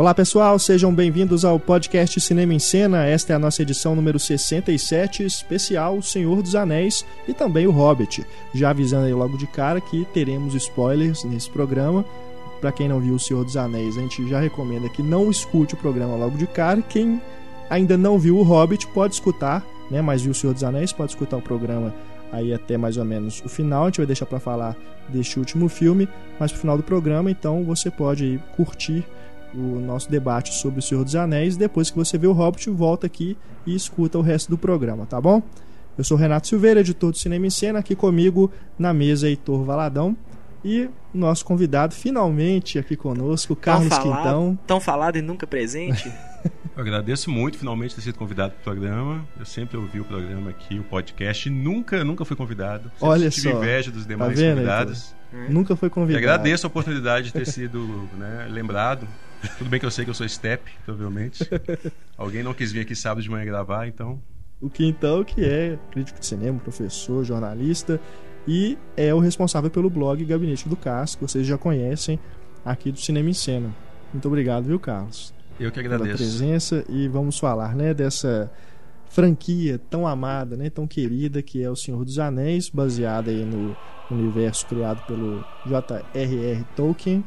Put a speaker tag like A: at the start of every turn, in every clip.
A: Olá pessoal, sejam bem-vindos ao podcast Cinema em Cena. Esta é a nossa edição número 67, especial Senhor dos Anéis e também o Hobbit. Já avisando aí logo de cara que teremos spoilers nesse programa. Para quem não viu o Senhor dos Anéis, a gente já recomenda que não escute o programa logo de cara. Quem ainda não viu o Hobbit pode escutar, né? Mas viu o Senhor dos Anéis pode escutar o programa aí até mais ou menos o final. A gente vai deixar para falar deste último filme, mas pro final do programa, então você pode curtir o nosso debate sobre o Senhor dos Anéis. Depois que você vê o Hobbit, volta aqui e escuta o resto do programa, tá bom? Eu sou Renato Silveira, editor do Cinema em Cena, aqui comigo na mesa Heitor Valadão e nosso convidado finalmente aqui conosco, Carlos
B: tão falado,
A: Quintão.
B: Tão falado e nunca presente.
C: Eu agradeço muito finalmente ter sido convidado para o programa. Eu sempre ouvi o programa aqui, o podcast, e nunca, nunca fui convidado. Sempre
A: Olha
C: tive
A: só.
C: inveja dos demais
A: vendo,
C: convidados.
A: Nunca foi
C: E
A: convidado.
C: agradeço a oportunidade de ter sido né, lembrado. Tudo bem que eu sei que eu sou step, provavelmente. Alguém não quis vir aqui sábado de manhã gravar, então.
A: O Quintão, que é crítico de cinema, professor, jornalista e é o responsável pelo blog Gabinete do Cássio, que vocês já conhecem aqui do Cinema em Cena. Muito obrigado, viu, Carlos?
C: Eu que
A: pela
C: agradeço.
A: presença e vamos falar, né, dessa franquia tão amada, né, tão querida que é o Senhor dos Anéis, baseada aí no universo criado pelo J.R.R. Tolkien.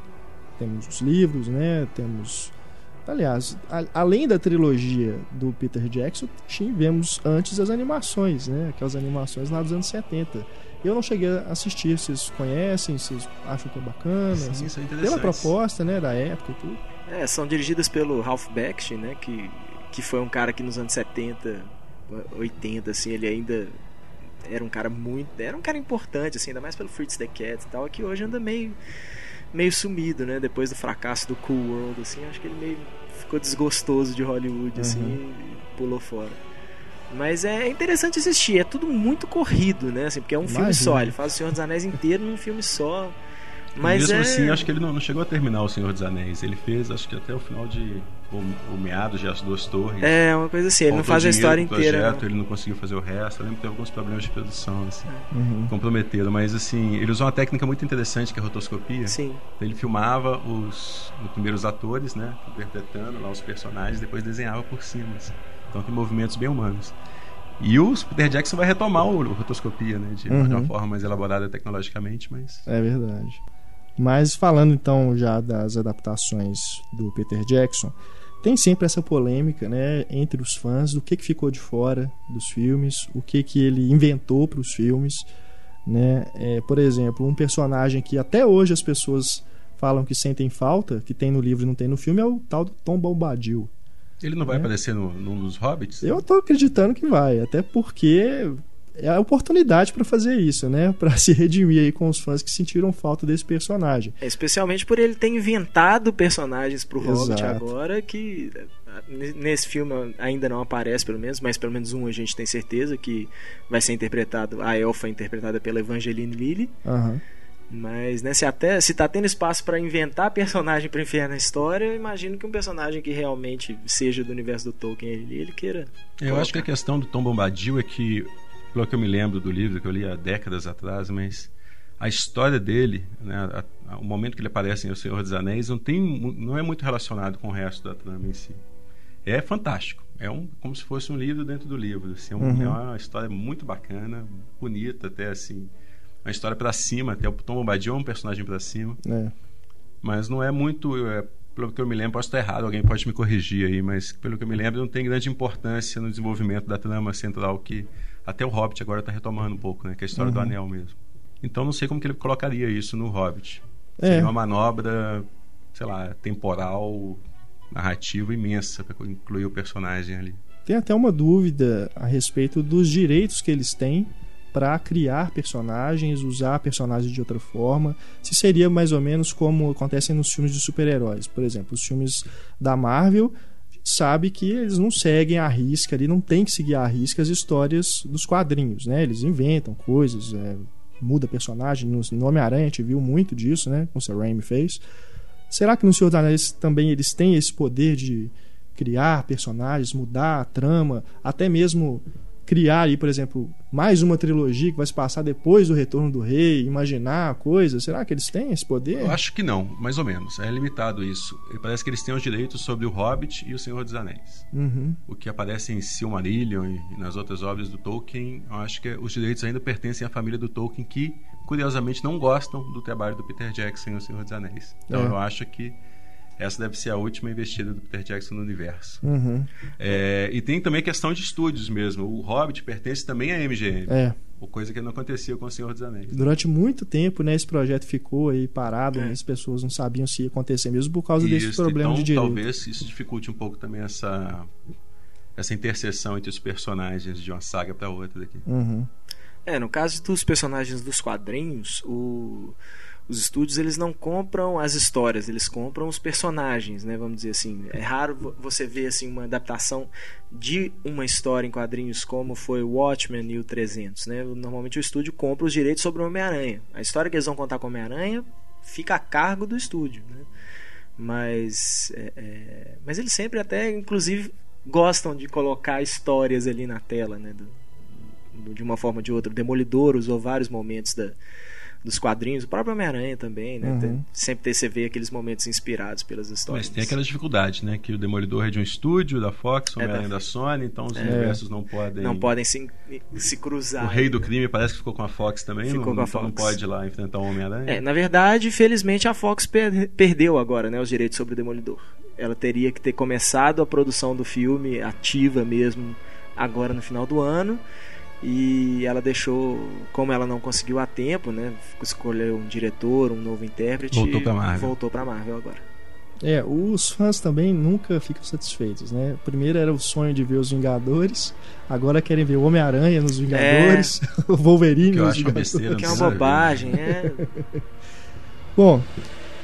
A: Temos os livros, né, temos Aliás, a- além da trilogia do Peter Jackson, tivemos antes as animações, né? Aquelas animações lá dos anos 70. Eu não cheguei a assistir, vocês conhecem, vocês acham que é bacana?
C: Sim,
A: assim,
C: é
A: pela proposta, né, da época e tudo.
B: É, são dirigidas pelo Ralph Bakshi, né? Que, que foi um cara que nos anos 70, 80, assim, ele ainda era um cara muito. Era um cara importante, assim, ainda mais pelo Fritz the Cat e tal, que hoje anda meio, meio sumido, né? Depois do fracasso do Cool World, assim, acho que ele meio ficou desgostoso de Hollywood, assim,
A: Uhum.
B: e pulou fora. Mas é interessante assistir, é tudo muito corrido, né? Assim, porque é um filme
A: Imagino.
B: só, ele faz o Senhor dos Anéis inteiro num filme só. Mas
C: Mesmo
B: é...
C: assim, acho que ele não, não chegou a terminar O Senhor dos Anéis. Ele fez, acho que até o final de. O, o meado de As Duas Torres.
B: É, uma coisa assim, ele não faz a história inteira.
C: Projeto,
B: não.
C: Ele não conseguiu fazer o resto. Eu lembro que teve alguns problemas de produção, assim.
A: Uhum.
C: Comprometeram. Mas, assim, ele usou uma técnica muito interessante, que é a rotoscopia.
B: Sim.
C: Então, ele filmava os, os primeiros atores, né? Interpretando lá os personagens, depois desenhava por cima. assim. Então, tem movimentos bem humanos. E o Peter Jackson vai retomar o, o rotoscopia, né? De, de uma
A: Uhum.
C: forma mais elaborada tecnologicamente, mas.
A: É verdade. Mas falando então já das adaptações do Peter Jackson, tem sempre essa polêmica, né, entre os fãs do que, que ficou de fora dos filmes, o que que ele inventou para os filmes, né? É, por exemplo, um personagem que até hoje as pessoas falam que sentem falta, que tem no livro e não tem no filme, é o tal do Tom Bombadil.
C: Ele não vai
A: É.
C: aparecer no, num dos Hobbits?
A: Eu tô acreditando que vai, até porque é a oportunidade para fazer isso, né? Para se redimir aí com os fãs que sentiram falta desse personagem.
B: É, especialmente por ele ter inventado personagens pro Hobbit
A: Exato.
B: agora, que n- nesse filme ainda não aparece, pelo menos, mas pelo menos um a gente tem certeza que vai ser interpretado. A elfa é interpretada pela Evangeline Lilly.
A: Aham.
B: Mas, né, se até se tá tendo espaço para inventar personagem pra enfiar na história, eu imagino que um personagem que realmente seja do universo do Tolkien ele, ele queira.
C: Eu acho que a questão do Tom Bombadil é que, pelo que eu me lembro do livro, que eu li há décadas atrás, mas a história dele, né, a- a- o momento que ele aparece em O Senhor dos Anéis, não, tem, não é muito relacionado com o resto da trama em si. É fantástico. É um, como se fosse um livro dentro do livro. assim, é, um-
A: Uhum.
C: é uma história muito bacana, bonita, até assim. Uma história pra cima, até o Tom Bombadil é um personagem pra cima.
A: É.
C: Mas não é muito. é, pelo que eu me lembro, posso estar errado, alguém pode me corrigir aí, mas pelo que eu me lembro, não tem grande importância no desenvolvimento da trama central que até o Hobbit agora está retomando um pouco, né? Que é a história do
A: Uhum.
C: Anel mesmo. Então não sei como que ele colocaria isso no Hobbit.
A: É.
C: Seria uma manobra, sei lá, temporal, narrativa imensa para incluir o personagem ali.
A: Tem até uma dúvida a respeito dos direitos que eles têm para criar personagens, usar personagens de outra forma. Se seria mais ou menos como acontece nos filmes de super-heróis. Por exemplo, os filmes da Marvel sabe que eles não seguem a risca ali, não tem que seguir a risca as histórias dos quadrinhos, né? Eles inventam coisas, é, muda personagem. No, Homem-Aranha a gente viu muito disso, né? Como o Sam Raimi fez. Será que no Senhor dos Anéis também eles têm esse poder de criar personagens, mudar a trama, até mesmo criar aí, por exemplo, mais uma trilogia que vai se passar depois do Retorno do Rei, imaginar coisas? Será que eles têm esse poder?
C: Eu acho que não, mais ou menos. É limitado isso. E parece que eles têm os direitos sobre o Hobbit e o Senhor dos Anéis.
A: Uhum.
C: O que aparece em Silmarillion e nas outras obras do Tolkien, eu acho que os direitos ainda pertencem à família do Tolkien, que curiosamente não gostam do trabalho do Peter Jackson e o Senhor dos Anéis. Então
A: É.
C: eu acho que essa deve ser a última investida do Peter Jackson no universo.
A: Uhum.
C: É, e tem também a questão de estúdios mesmo. O Hobbit pertence também à MGM.
A: É.
C: Coisa que não acontecia com o Senhor dos Anéis.
A: Durante muito tempo, né, esse projeto ficou aí parado,
B: É.
A: né, as pessoas não sabiam se ia acontecer mesmo por causa desse
C: Isso,
A: problema
C: então,
A: de direito.
C: talvez isso dificulte um pouco também essa essa interseção entre os personagens de uma saga para outra daqui.
A: Uhum.
B: É, no caso dos personagens dos quadrinhos, o- os estúdios eles não compram as histórias, eles compram os personagens, né? Vamos dizer assim. É raro vo- você ver assim uma adaptação de uma história em quadrinhos como foi o Watchmen e o 300, né? Normalmente o estúdio compra os direitos sobre o Homem-Aranha. A história que eles vão contar com o Homem-Aranha fica a cargo do estúdio, né? Mas, é, é, mas eles sempre até, inclusive, gostam de colocar histórias ali na tela, né? Do- de uma forma ou de outra. Demolidor usou vários momentos da, dos quadrinhos, o próprio Homem-Aranha também, né?
A: Uhum.
B: Tem- sempre tem, você vê aqueles momentos inspirados pelas histórias.
C: Mas tem aquela dificuldade, né? Que o Demolidor é de um estúdio da Fox, o
B: É
C: Homem-Aranha
B: da-
C: da Sony, então os
B: É.
C: universos não podem.
B: Não podem se, se cruzar.
C: O Rei do
B: né?
C: Crime parece que ficou com a Fox também,
B: Ficou
C: não,
B: com a
C: então não
B: Fox.
C: pode ir lá enfrentar o Homem-Aranha.
B: É, na verdade, felizmente a Fox per- perdeu agora, né, os direitos sobre o Demolidor. Ela teria que ter começado a produção do filme ativa mesmo agora no final do ano. E ela deixou, como ela não conseguiu a tempo, né? Escolheu um diretor, um novo intérprete.
C: Voltou pra Marvel.
B: Voltou pra Marvel agora.
A: É, os fãs também nunca ficam satisfeitos, né? Primeiro era o sonho de ver os Vingadores, agora querem ver o Homem-Aranha nos Vingadores, o Wolverine
C: Que
A: nos Vingadores.
C: besteira.
B: Que é uma bobagem, é.
A: Bom,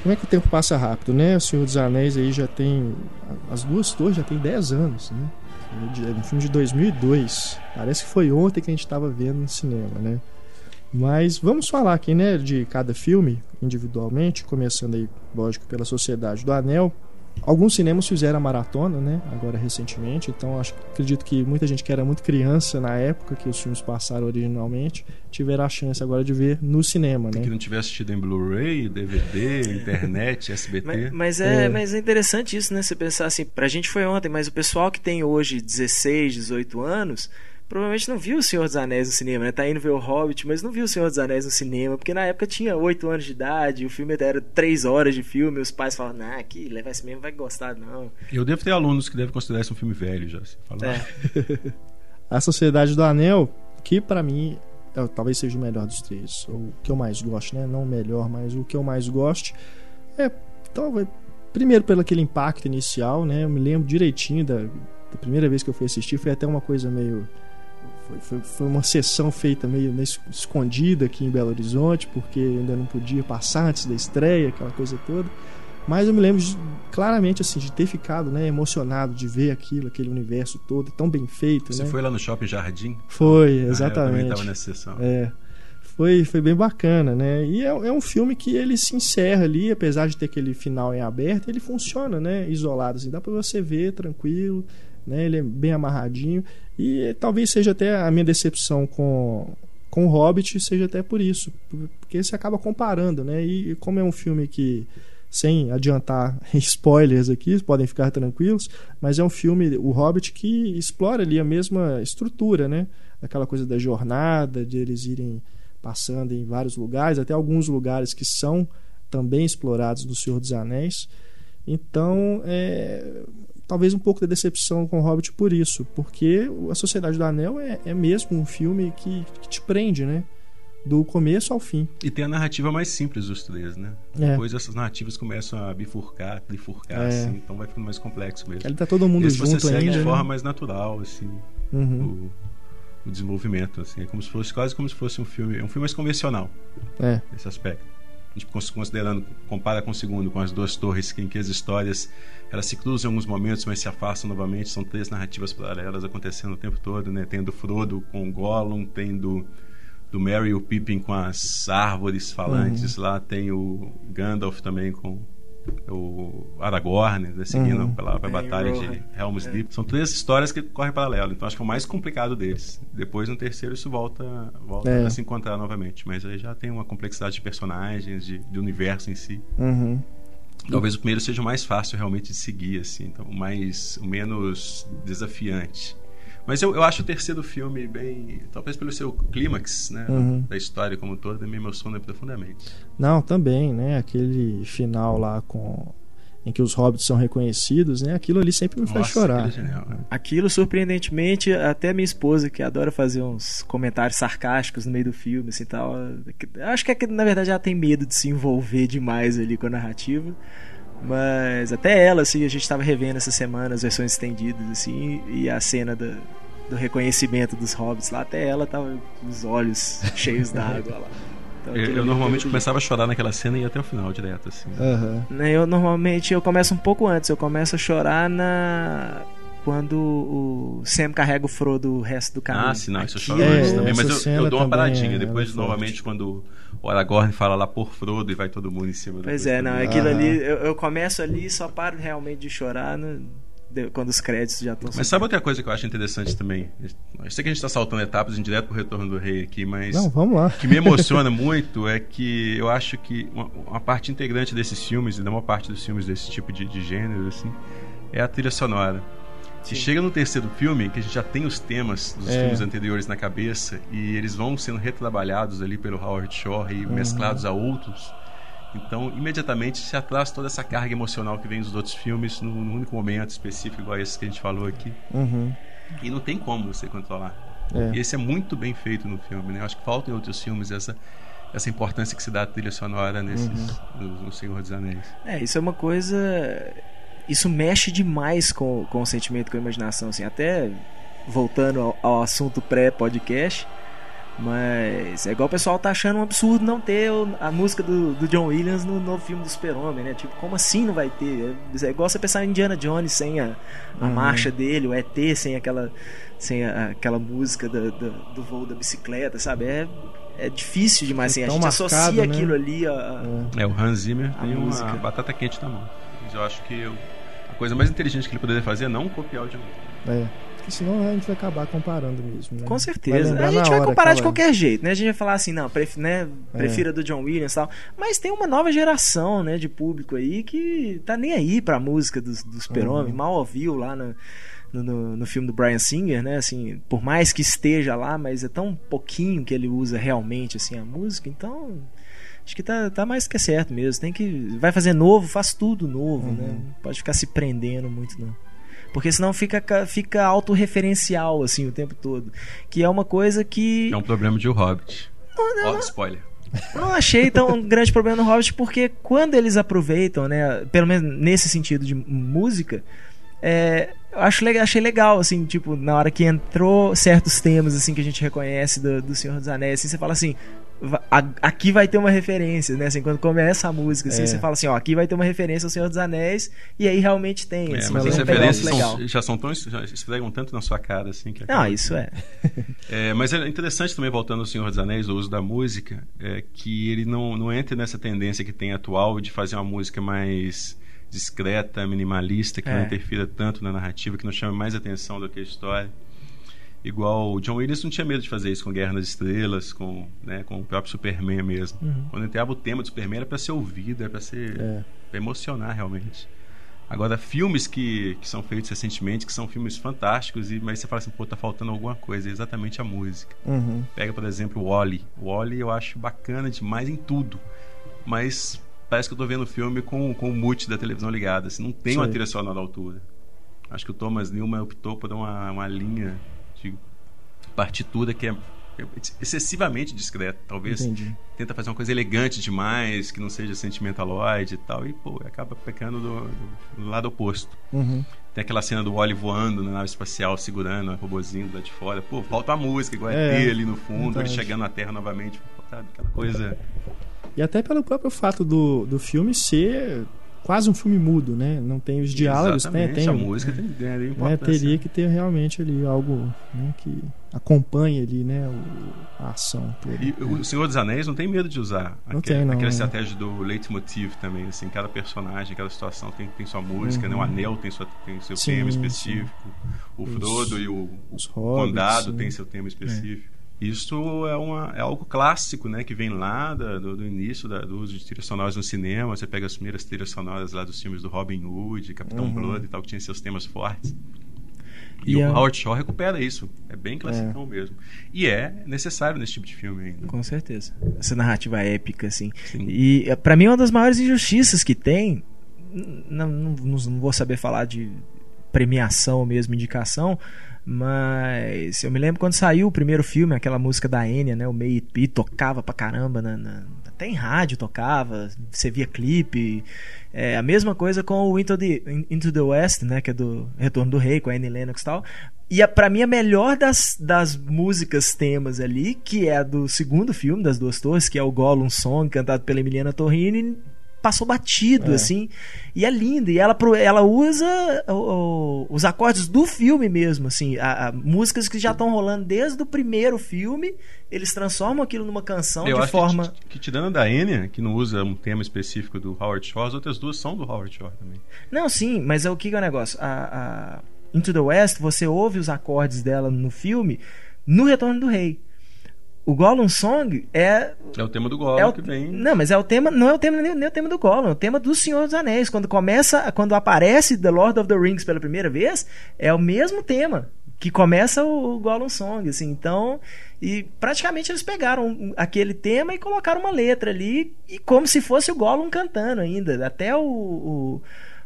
A: como é que o tempo passa rápido, né? O Senhor dos Anéis aí já tem. As duas torres já tem 10 anos, né? Um filme de 2002. Parece que foi ontem que a gente estava vendo no cinema, né? Mas vamos falar aqui, né, de cada filme individualmente, começando aí, lógico, pela Sociedade do Anel. Alguns cinemas fizeram a maratona, né, agora recentemente, então acho, acredito que muita gente que era muito criança na época que os filmes passaram originalmente, tiveram a chance agora de ver no cinema, né?
C: Que não tiver assistido em Blu-ray, DVD, internet, SBT.
B: Mas, mas é,
A: É.
B: mas é interessante isso, né? Você pensar assim, pra gente foi ontem, mas o pessoal que tem hoje 16, 18 anos, provavelmente não viu o Senhor dos Anéis no cinema, né? Tá indo ver o Hobbit, mas não viu o Senhor dos Anéis no cinema, porque na época tinha 8 anos de idade, o filme era 3 horas de filme, os pais falavam, nah, que levar esse mesmo vai gostar, não.
C: Eu devo ter alunos que devem considerar isso um filme velho já. Se falar.
B: É.
A: A Sociedade do Anel, que pra mim é, talvez seja o melhor dos três, ou o que eu mais gosto, né? Não o melhor, mas o que eu mais gosto é talvez primeiro pelo aquele impacto inicial, né? Eu me lembro direitinho da, da primeira vez que eu fui assistir, foi até uma coisa meio foi, foi, uma sessão feita meio es- escondida aqui em Belo Horizonte, porque ainda não podia passar antes da estreia, aquela coisa toda. Mas eu me lembro de- claramente assim de ter ficado, né, emocionado de ver aquilo, aquele universo todo tão bem feito,
C: Você
A: né?
C: foi lá no Shopping Jardim?
A: Foi,
C: Ah, eu também
A: exatamente.
C: estava nessa sessão.
A: É. Foi, foi bem bacana, né? E é, é um filme que ele se encerra ali, apesar de ter aquele final em aberto, ele funciona, né? Isolado, assim, dá pra você ver tranquilo, né? Ele é bem amarradinho. E talvez seja até a minha decepção com, com o Hobbit, seja até por isso. Porque você acaba comparando, né? E, e como é um filme que, sem adiantar spoilers aqui, podem ficar tranquilos, mas é um filme, o Hobbit, que explora ali a mesma estrutura, né? Aquela coisa da jornada, de eles irem passando em vários lugares, até alguns lugares que são também explorados do Senhor dos Anéis. Então, é, talvez um pouco da decepção com o Hobbit por isso, porque a Sociedade do Anel é, é mesmo um filme que, que te prende, né? Do começo ao fim.
C: E tem a narrativa mais simples dos três, né?
A: É.
C: Depois essas narrativas começam a bifurcar, trifurcar,
A: É.
C: assim, então vai ficando mais complexo mesmo.
A: Ele tá todo mundo
C: Esse você
A: junto
C: segue
A: ainda.
C: de
A: né?
C: forma mais natural, assim,
A: Uhum.
C: o, o desenvolvimento, assim, é como se fosse quase como se fosse um filme, um filme mais convencional
A: É.
C: nesse aspecto. A gente cons- considerando, compara com o segundo, com as duas torres, em que as histórias elas se cruzam em alguns momentos, mas se afastam novamente. São três narrativas paralelas acontecendo o tempo todo, né? Tendo Frodo com o Gollum, tendo do Merry e o Pippin com as árvores falantes lá, tem o Gandalf também com o Aragorn, né, seguindo
A: Uhum.
C: pela, pela
B: É,
C: batalha de Helm's Deep. São três histórias que correm paralelo. Então acho que é o mais complicado deles. Depois no terceiro isso volta, volta
A: É.
C: a se encontrar novamente. Mas aí já tem uma complexidade de personagens, de, de universo em si.
A: Uhum.
C: Talvez o primeiro seja o mais fácil realmente de seguir, assim, então o mais o menos desafiante. Mas eu, eu acho o terceiro filme bem, talvez pelo seu clímax, né,
A: Uhum.
C: da história como toda, me emociona profundamente.
A: Não, também, né? Aquele final lá com em que os hobbits são reconhecidos, né? Aquilo ali sempre me faz
C: Nossa,
A: chorar.
C: aquilo né?
B: Aquilo, surpreendentemente, até minha esposa, que adora fazer uns comentários sarcásticos no meio do filme, assim tal. Acho que, é que, na verdade, ela tem medo de se envolver demais ali com a narrativa. Mas até ela, assim, a gente estava revendo essa semana as versões estendidas, assim, e a cena da- do reconhecimento dos hobbits lá, até ela tava com os olhos cheios d'água lá. Então,
C: Eu, eu normalmente começava a chorar naquela cena e ia até o final direto, assim.
B: Né, Eu normalmente eu começo um pouco antes, eu começo a chorar na quando o Sam carrega o Frodo o resto do caminho.
C: Ah, sim, não, isso eu choro
A: É,
C: antes também, mas eu, eu dou uma
A: também
C: paradinha.
A: é-
C: Depois, novamente, quando o Aragorn fala lá por Frodo e vai todo mundo em cima do
B: Pois é, não,
C: Frodo.
B: aquilo
A: Aham.
B: ali eu, eu começo ali e só paro realmente de chorar no- de- quando os créditos já estão
C: Mas sabe outra coisa que eu acho interessante também? Eu sei que a gente está saltando etapas em direto pro Retorno do Rei aqui, mas
A: Não, vamos lá.
C: o que me emociona muito é que eu acho que uma, uma parte integrante desses filmes, e da maior parte dos filmes desse tipo de, de gênero, assim, é a trilha sonora. Se chega no terceiro filme, que a gente já tem os temas dos
A: É.
C: filmes anteriores na cabeça, e eles vão sendo retrabalhados ali pelo Howard Shore e mesclados a outros, então imediatamente se atrás toda essa carga emocional que vem dos outros filmes num, num único momento específico, igual esse que a gente falou aqui.
A: Uhum.
C: E não tem como você controlar.
A: É.
C: E esse é muito bem feito no filme, né? Eu acho que falta em outros filmes essa, essa importância que se dá à trilha sonora nesses,
A: Uhum.
C: no, no Senhor dos Anéis.
B: É, isso é uma coisa. Isso mexe demais com, com o sentimento, com a imaginação, assim. Até voltando ao, ao assunto pré-podcast. Mas é igual o pessoal tá achando um absurdo não ter a música do, do John Williams no novo filme do Super-Homem, né? Tipo, como assim não vai ter? É, é igual você pensar em Indiana Jones sem a, a
A: Uhum.
B: marcha dele, o ET sem aquela, sem a- aquela música do, do, do voo da bicicleta, sabe? É, é difícil demais, assim.
A: É
B: A
A: tão
B: gente
A: marcado,
B: associa
A: né?
B: aquilo ali a, a-
C: É, o Hans Zimmer
B: A
C: tem
B: música.
C: uma batata quente na mão. Mas eu acho que eu- a coisa mais inteligente que ele poderia fazer é não copiar o John Williams.
A: É. Porque senão a gente vai acabar comparando mesmo. Né?
B: Com certeza. A gente vai comparar de qualquer jeito, né? A gente vai falar assim, não, pref, né,
A: É.
B: prefira do John Williams e tal. Mas tem uma nova geração, né, de público aí que tá nem aí pra música do, do Super-Homem.
A: Uhum.
B: Mal ouviu lá no, no, no- no filme do Brian Singer, né? Assim, por mais que esteja lá, mas é tão pouquinho que ele usa realmente, assim, a música. Então, acho que tá, tá mais que certo mesmo. Tem que... Vai fazer novo, faz tudo novo,
A: Uhum.
B: né? Não pode ficar se prendendo muito, não. Porque senão fica, ca- fica autorreferencial, assim, o tempo todo. Que é uma coisa que
C: É um problema de O Hobbit. Ó, spoiler.
B: eu não achei tão um grande problema no Hobbit, porque quando eles aproveitam, né, pelo menos nesse sentido de música, é, eu acho, achei legal, assim, tipo, na hora que entrou certos temas, assim, que a gente reconhece do, do Senhor dos Anéis, assim, você fala assim, aqui vai ter uma referência, né, assim, quando começa a música, assim,
A: É.
B: você fala assim, ó, aqui vai ter uma referência ao Senhor dos Anéis, e aí realmente tem,
C: É,
B: assim,
C: mas as
B: pedaço
C: referências são- já são tão já esfregam tanto na sua cara assim que
B: Não,
C: acaba-
B: isso é.
C: É, mas é interessante também, voltando ao Senhor dos Anéis, o uso da música, é, que ele não, não entra nessa tendência que tem atual de fazer uma música mais discreta, minimalista, que
B: É.
C: não interfira tanto na narrativa, que não chame mais atenção do que a história. Igual o John Williams não tinha medo de fazer isso com Guerra nas Estrelas, com, né, com o próprio Superman mesmo.
B: Uhum.
C: Quando entrava o tema do Superman era para ser ouvido, era para ser
A: É.
C: pra emocionar realmente. Agora, filmes que, que são feitos recentemente, que são filmes fantásticos, e, mas você fala assim, pô, tá faltando alguma coisa, é exatamente a música.
A: Uhum.
C: Pega, por exemplo, o Wally. O Wally eu acho bacana demais em tudo, mas parece que eu tô vendo o filme com, com o mute da televisão ligada, assim, não tem uma
A: Sei.
C: trilha sonora à altura. Acho que o Thomas Newman optou por uma, uma linha partitura que é excessivamente discreta, talvez
A: Entendi.
C: tenta fazer uma coisa elegante demais, que não seja sentimentaloide e tal, e pô, acaba pecando do, do- do lado oposto.
A: Uhum.
C: Tem aquela cena do Wally voando na nave espacial, segurando o robozinho lá de fora. Pô, falta a música, igual
A: É,
C: é, ali no fundo, ele
A: verdade.
C: chegando na Terra novamente. Pô, sabe, aquela coisa.
A: E até pelo próprio fato do, do filme ser quase um filme mudo, né? Não tem os diálogos, né? Tem,
C: a música tem, tem
A: né? Teria que ter realmente ali algo né, que acompanhe ali, né? O, a ação toda.
C: E o Senhor dos Anéis não tem medo de usar
A: Não
C: aquele-
A: tem, não.
C: aquela estratégia do leitmotiv também, assim, cada personagem, cada situação tem, tem sua música, né? O Anel tem, sua, tem seu
A: Uhum. Sim,
C: tema
A: sim.
C: específico, o
A: Os-
C: Frodo e o,
A: os
C: o Condado
A: sim.
C: tem seu tema específico. Isso é, uma, é algo clássico, né? Que vem lá da- do, do início da- do uso de trilhas sonoras no cinema. Você pega as primeiras trilhas sonoras lá dos filmes do Robin Hood, Capitão
A: Uhum.
C: Blood e tal, que tinha seus temas fortes. E,
B: E
C: o Howard Shaw recupera isso. É bem classicão mesmo. E é necessário nesse tipo de filme ainda.
B: Com certeza. Essa narrativa épica, assim.
C: Sim.
B: E eh, pra mim, uma das maiores injustiças que tem. Não, não, não vou saber falar de premiação mesmo, indicação. Mas eu me lembro quando saiu o primeiro filme, aquela música da Enya, né? O It Be tocava pra caramba, na, na- até em rádio tocava, você via clipe. É, a mesma coisa com o Into the, Into the West, né? Que é do Retorno do Rei, com a Annie Lennox e tal. E a, pra mim a melhor das, das músicas temas ali, que é a do segundo filme, das duas torres, que é o Gollum Song, cantado pela Emiliana Torrini, passou batido,
A: É.
B: assim. E é lindo. E ela, ela usa o- o- os acordes do filme mesmo, assim. A, a- músicas que já estão rolando desde o primeiro filme, eles transformam aquilo numa canção
C: Eu
B: de forma.
C: que, que tirando da Enya, que não usa um tema específico do Howard Shaw, as outras duas são do Howard Shaw também.
B: Não, sim, mas é o que, que é o negócio? A, a Into the West, você ouve os acordes dela no filme no Retorno do Rei. O Gollum Song é
C: É o tema do Gollum
B: é o,
C: que vem.
B: Não, mas é o tema, não é o tema nem, nem o tema do Gollum, é o tema do Senhor dos Anéis. Quando começa, quando aparece The Lord of the Rings pela primeira vez, é o mesmo tema que começa o, o Gollum Song, assim. Então, e praticamente eles pegaram aquele tema e colocaram uma letra ali e como se fosse o Gollum cantando ainda, até o, o,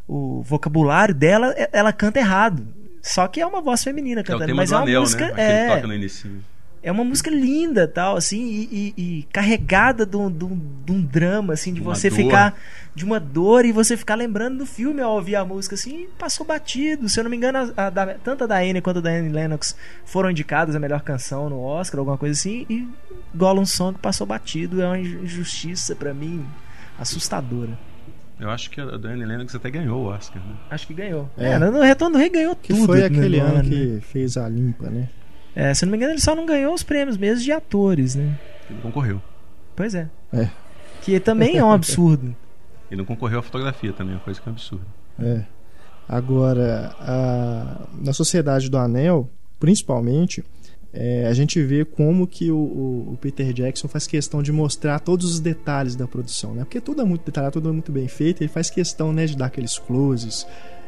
B: o vocabulário dela, é- ela canta errado. Só que é uma voz feminina
C: é
B: cantando,
C: tema
B: mas é uma
C: Anel,
B: música,
C: né? Aquele
B: é,
C: que toca no início.
B: É uma música linda, tal, assim, e, e- e carregada de um, de um- de um drama, assim, de
C: Uma
B: você
C: dor.
B: ficar. De uma dor e você ficar lembrando do filme ao ouvir a música, assim, e passou batido. Se eu não me engano, a, a da- tanto a da Anne quanto a da Anne Lennox foram indicadas a melhor canção no Oscar, alguma coisa assim, e Gollum Song passou batido. É uma injustiça pra mim assustadora.
C: Eu acho que a Diane Lennox até ganhou o Oscar, né?
B: Acho que ganhou.
A: É.
B: É, no Retorno do Rei ganhou
A: Que
B: tudo.
A: foi
B: né,
A: aquele
B: no
A: ano
B: né?
A: que fez a limpa, né?
B: É, se não me engano, ele só não ganhou os prêmios mesmo de atores, né?
C: Ele concorreu.
B: Pois é.
A: É.
B: Que também é um absurdo.
C: Ele não concorreu à fotografia também, uma coisa que é absurda.
A: É. Agora, a- na Sociedade do Anel, principalmente, é, a gente vê como que o, o- o Peter Jackson faz questão de mostrar todos os detalhes da produção, né? Porque tudo é muito detalhado, tudo é muito bem feito, ele faz questão, né, de dar aqueles closes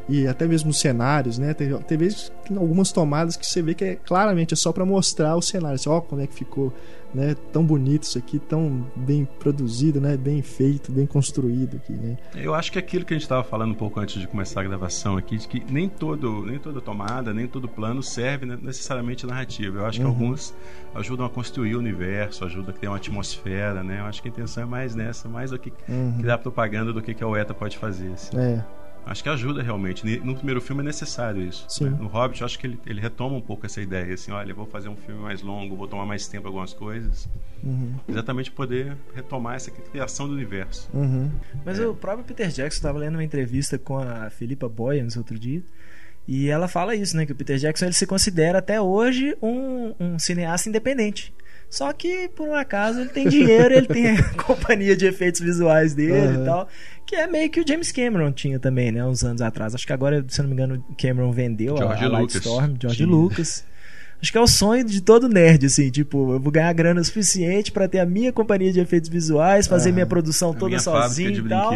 A: e até mesmo os cenários, né? Tem, tem vezes que tem algumas tomadas que você vê que é claramente é só para mostrar o cenário, assim, ó, como é que ficou, né? Tão bonito isso aqui, tão bem produzido, né? Bem feito, bem construído aqui, né?
C: Eu acho que aquilo que a gente estava falando um pouco antes de começar a gravação aqui, de que nem todo, nem toda tomada, nem todo plano serve ne- necessariamente narrativa. Eu acho que
A: Uhum.
C: alguns ajudam a construir o universo, ajudam a criar uma atmosfera, né? Eu acho que a intenção é mais nessa, mais do que
A: Uhum.
C: criar propaganda do que, que a UETA pode fazer. assim.
A: É,
C: Acho que ajuda realmente. No primeiro filme é necessário isso.
A: Sim.
C: né? No Hobbit, eu acho que ele, ele retoma um pouco essa ideia, assim, olha, eu vou fazer um filme mais longo, vou tomar mais tempo algumas coisas,
A: uhum,
C: exatamente poder retomar essa criação do universo.
A: uhum.
B: Mas
C: É.
B: o próprio Peter Jackson estava lendo uma entrevista com a Philippa Boyens outro dia. E ela fala isso, né? Que o Peter Jackson ele se considera até hoje um, um cineasta independente. Só que, por um acaso, ele tem dinheiro, ele tem a companhia de efeitos visuais dele
A: Uhum.
B: e tal. Que é meio que o James Cameron tinha também, né? Uns anos atrás. Acho que agora, se não me engano, o Cameron vendeu a,
C: George
B: a
C: Lucas.
B: Lightstorm, George
C: Sim.
B: Lucas. Acho que é o sonho de todo nerd, assim, tipo, eu vou ganhar grana suficiente pra ter a minha companhia de efeitos visuais, fazer
A: Aham.
B: minha produção
C: A
B: toda
C: minha
B: sozinho e tal.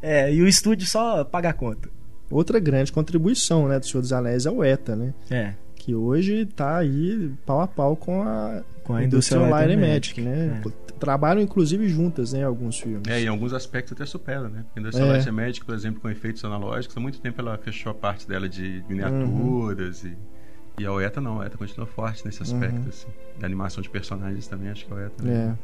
B: É, e o estúdio só paga a conta.
A: Outra grande contribuição né, do Senhor dos Anéis é o ETA, né?
B: É,
A: Que hoje tá aí pau a pau com a,
B: com a
A: Light and
B: Magic.
A: Magic, né?
B: É.
A: Trabalham inclusive juntas né, em alguns filmes.
C: É, em alguns aspectos até supera, né? Porque a Industrial
A: É.
C: Light and Magic, por exemplo, com efeitos analógicos, há muito tempo ela fechou a parte dela de miniaturas e, e a OETA não, a OETA continua forte nesse aspecto,
A: Uhum.
C: assim. Da animação de personagens também, acho que a OETA... né?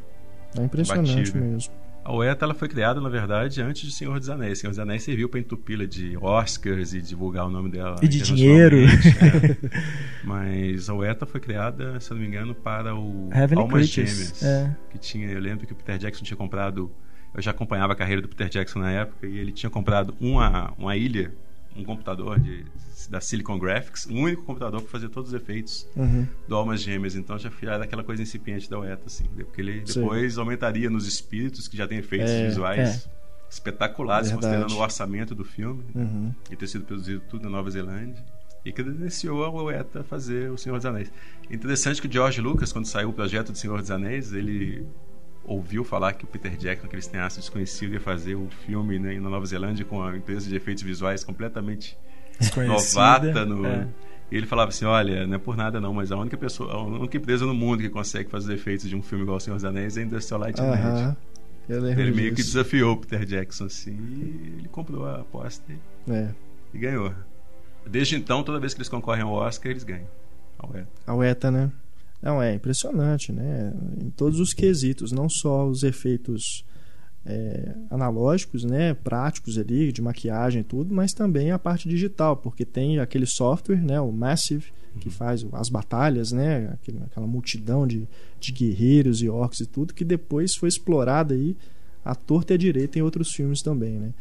A: É, é impressionante
C: Batido.
A: mesmo.
C: A OETA ela foi criada, na verdade, antes de Senhor dos Anéis. Senhor dos Anéis serviu para entupi-la de Oscars e divulgar o nome dela
B: E de dinheiro.
C: é. Mas a UETA foi criada, se não me engano, para o
B: Heavenly
C: Almas
B: Creatures,
C: Gêmeas.
B: é.
C: Que tinha, eu lembro que o Peter Jackson tinha comprado. Eu já acompanhava a carreira do Peter Jackson na época e ele tinha comprado uma, uma ilha, um computador de da Silicon Graphics, o único computador que fazia todos os efeitos
A: Uhum.
C: do Almas Gêmeas. Então já era aquela coisa incipiente da UETA, assim. Porque ele
A: Sim.
C: depois aumentaria nos espíritos, que já tem efeitos
A: É,
C: visuais espetaculares,
A: Verdade.
C: considerando o orçamento do filme, né?
A: Uhum.
C: e ter sido produzido tudo na Nova Zelândia. E credenciou a UETA a fazer O Senhor dos Anéis. Interessante que o George Lucas, quando saiu o projeto do Senhor dos Anéis, ele ouviu falar que o Peter Jackson, aquele cineasta desconhecido, ia fazer o filme né, na Nova Zelândia com a empresa de efeitos visuais completamente. Novata no.
B: É.
C: E ele falava assim: olha, não é por nada não, mas a única pessoa, a única empresa no mundo que consegue fazer efeitos de um filme igual O Senhor dos Anéis é a Industrial Light and Magic.
A: Lembro
C: Ele meio que desafiou o Peter Jackson assim, e ele comprou a aposta e,
A: É.
C: e ganhou. Desde então, toda vez que eles concorrem ao Oscar, eles ganham. A UETA.
A: A UETA, né? Não, é impressionante, né? Em todos os quesitos, não só os efeitos é, analógicos, né? Práticos ali, de maquiagem e tudo, mas também a parte digital, porque tem aquele software, né? O Massive, que faz o- as batalhas, né? Aquele- aquela multidão de, de guerreiros e orcs e tudo, que depois foi explorada aí à torta e à direita em outros filmes também, né?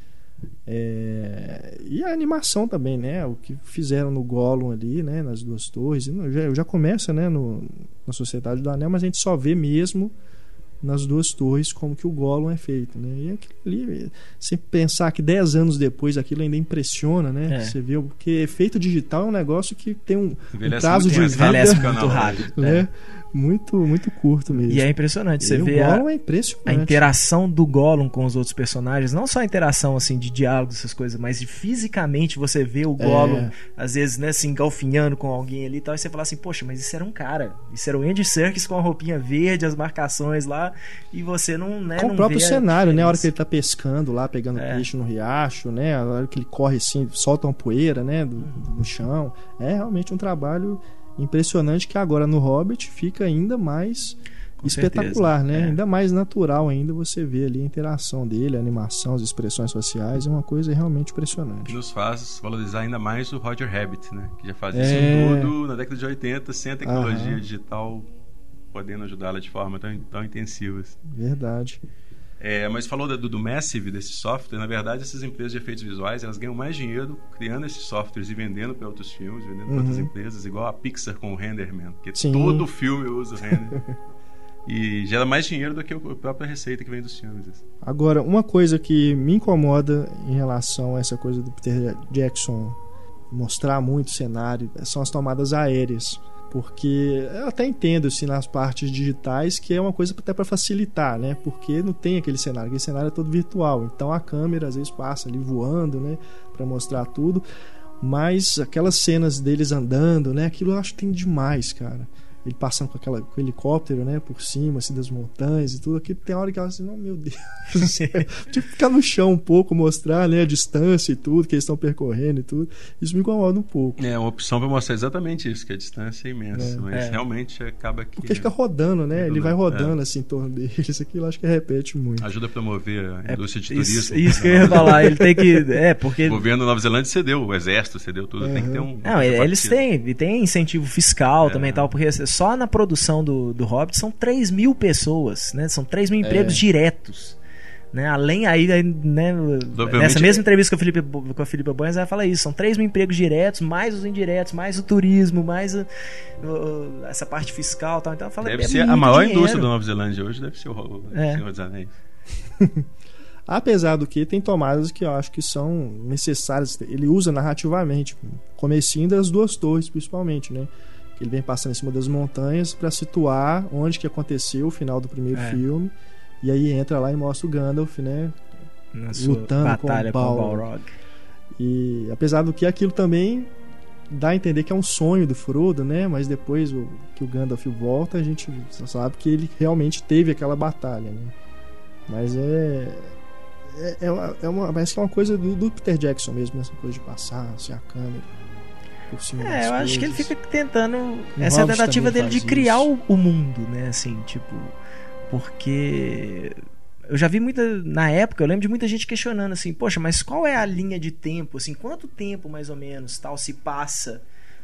A: É, e a animação também, né? O que fizeram no Gollum ali, né? Nas duas torres. Já, já começa, né? No, na Sociedade do Anel, mas a gente só vê mesmo nas duas torres como que o Gollum é feito, né? E aquilo ali, sem pensar que 10 anos depois aquilo ainda impressiona, né?
B: É.
A: Você vê, porque efeito digital é um negócio que tem um, um prazo de vida
B: Envelhece muito rápido.
A: né?
B: É.
A: muito, muito curto mesmo.
B: E é impressionante, você
A: E
B: vê
A: o
B: a,
A: é impressionante.
B: a interação do Gollum com os outros personagens, não só a interação assim de diálogos, essas coisas, mas de fisicamente você vê o Gollum,
A: É.
B: às vezes, né, se engalfinhando com alguém ali e tal, e você fala assim, poxa, mas isso era um cara. Isso era o Andy Serkis com a roupinha verde, as marcações lá, e você não, né,
A: com
B: não
A: o próprio
B: vê a
A: cenário, né? A hora que ele tá pescando lá, pegando
B: É.
A: peixe no riacho, né? A hora que ele corre assim, solta uma poeira, né? Do, do- no chão. É realmente um trabalho impressionante que agora no Hobbit fica ainda mais
B: Com
A: espetacular,
B: certeza.
A: né?
B: É.
A: Ainda mais natural ainda você vê ali a interação dele, a animação, as expressões sociais, é uma coisa realmente
C: que
A: impressionante.
C: nos faz valorizar ainda mais o Roger Rabbit, né? Que já fazia
A: É.
C: isso tudo na década de 80, sem a tecnologia
A: Aham.
C: digital podendo ajudá-la de forma tão, tão intensiva. assim.
A: Verdade.
C: É, mas falou do, do Massive, desse software, na verdade essas empresas de efeitos visuais elas ganham mais dinheiro criando esses softwares e vendendo para outros filmes, vendendo para outras
A: Uhum.
C: empresas, igual a Pixar com o Renderman, que
A: Sim.
C: todo filme usa o Render. e gera mais dinheiro do que a própria receita que vem dos filmes. assim.
A: Agora, uma coisa que me incomoda em relação a essa coisa do Peter Jackson mostrar muito cenário são as tomadas aéreas. Porque eu até entendo assim, nas partes digitais que é uma coisa até para facilitar, né? Porque não tem aquele cenário, aquele cenário é todo virtual. Então a câmera às vezes passa ali voando, né? Para mostrar tudo. Mas aquelas cenas deles andando, né? Aquilo eu acho que tem demais, cara. Ele passando com, aquela, com o helicóptero, né? Por cima, assim, das montanhas e tudo. Aquilo tem hora que ela assim, não, meu Deus do céu. tipo, ficar no chão um pouco, mostrar, né? A distância e tudo, que eles estão percorrendo e tudo. Isso me incomoda um pouco.
C: É uma opção para mostrar exatamente isso, que a distância é imensa,
A: É.
C: mas
B: É.
C: realmente acaba que
A: Porque fica rodando, né? Ele vai
C: É.
A: rodando assim em torno deles. Aquilo eu acho que repete muito.
C: ajuda a promover a
B: É,
C: indústria de
B: isso,
C: turismo.
B: isso que eu ia falar, ele tem que. É, porque.
C: O governo da Nova Zelândia cedeu, o exército cedeu tudo, tem que ter um.
B: Não, eles têm, e tem incentivo fiscal
C: É.
B: também e tal, porque só na produção do, do Hobbit são 3 mil pessoas, né? São 3 mil empregos
A: É.
B: diretos. Né? Além aí, aí, né, nessa mesma entrevista com a Felipe, com a Felipe Banhas, ela fala isso: são 3 mil empregos diretos, mais os indiretos, mais o turismo, mais o- o- essa parte fiscal e tal. Então, ela fala,
C: Deve
B: é
C: ser a maior
B: dinheiro.
C: indústria da Nova Zelândia hoje, deve ser o, o
B: É.
C: Senhor dos Anéis.
A: Apesar do que tem tomadas que eu acho que são necessárias. Ele usa narrativamente, comecinho das duas torres, principalmente, né? Que ele vem passando em cima das montanhas para situar onde que aconteceu o final do primeiro
B: É.
A: filme. E aí entra lá e mostra o Gandalf, né?
B: Na
A: lutando com o Balrog.
B: Balrog.
A: E apesar do que aquilo também dá a entender que é um sonho do Frodo, né? Mas depois o, que o Gandalf volta, a gente só sabe que ele realmente teve aquela batalha, né? Mas é. É, é, uma, é uma- Parece que é uma coisa do, do Peter Jackson mesmo, essa coisa de passar assim, a câmera por cima
B: É, eu acho que ele
A: coisas.
B: fica tentando.
A: O
B: essa tentativa dele de criar o, o mundo, né? Assim, tipo. Porque. Eu já vi muita. Na época, eu lembro de muita gente questionando assim, poxa, mas qual é a linha de tempo? Assim, quanto tempo mais ou menos tal se passa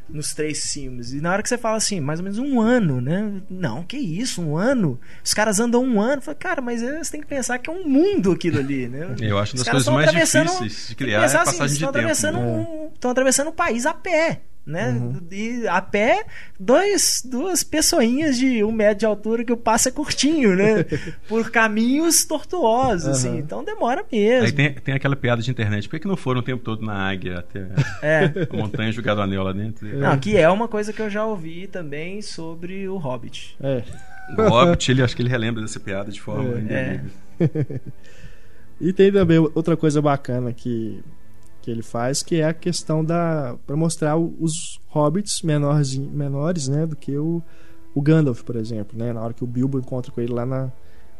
B: nos três filmes. E na hora que você fala assim, mais ou menos um ano, né? Não, que isso, um ano? Os caras andam um ano. Fala, cara, mas você tem que pensar que é um mundo aquilo ali, né?
C: Eu acho uma das coisas mais difíceis de criar é a
B: assim,
C: passagem de
B: estão
C: tempo.
B: Atravessando um, estão atravessando o país a pé. Né?
A: Uhum.
B: E a pé, dois, duas pessoinhas de um metro de altura que o passo é curtinho, né? Por caminhos tortuosos,
A: Uhum.
B: assim. Então demora mesmo.
C: Aí tem, tem aquela piada de internet. Por que, que não foram o tempo todo na águia até
B: É.
C: a montanha jogar o anel lá dentro?
B: Não, que é uma coisa que eu já ouvi também sobre o Hobbit.
A: É.
C: O Hobbit, ele, acho que ele relembra dessa piada de forma
A: É.
B: É.
A: E tem também outra coisa bacana que, que ele faz, que é a questão da. para mostrar os hobbits menores, menores né, do que o, o Gandalf, por exemplo, né? Na hora que o Bilbo encontra com ele lá na,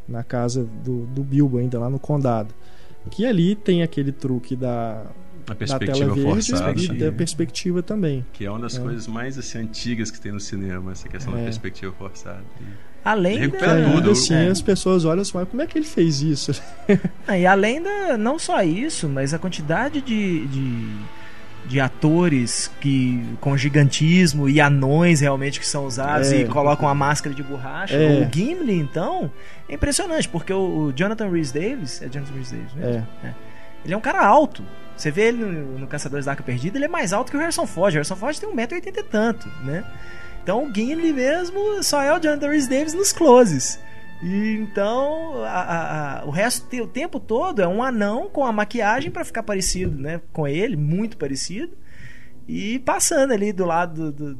A: na casa do, do Bilbo, ainda lá no condado. Que ali tem aquele truque da,
C: A
A: da
C: perspectiva
A: tela verde
C: forçada.
A: e
B: Perspectiva.
A: da perspectiva também.
C: Que é uma das
A: É.
C: coisas mais assim, antigas que tem no cinema, essa questão da
A: É.
C: perspectiva forçada. E-
B: Além
C: recupera
B: da...
C: tudo.
A: ainda assim
B: É.
A: as pessoas olham assim, mas como é que ele fez isso?
B: Ah, E além da. Não só isso, mas a quantidade de. de... De atores que com gigantismo e anões realmente que são usados
A: É.
B: e colocam a máscara de borracha.
A: É.
B: O Gimli, então, é impressionante, porque o, o Jonathan Rhys Davis. É Jonathan Rhys Davis, né?
A: É.
B: Ele é um cara alto. Você vê ele no, no Caçadores da Arca Perdida, ele é mais alto que o Harrison Ford. O Harrison Ford tem 1,80m e tanto, né? Então o Gimli mesmo só é o Jonathan Rhys Davis nos closes. E então a- a- o resto o tempo todo é um anão com a maquiagem pra ficar parecido, né, com ele, muito parecido. E passando ali do lado do, do,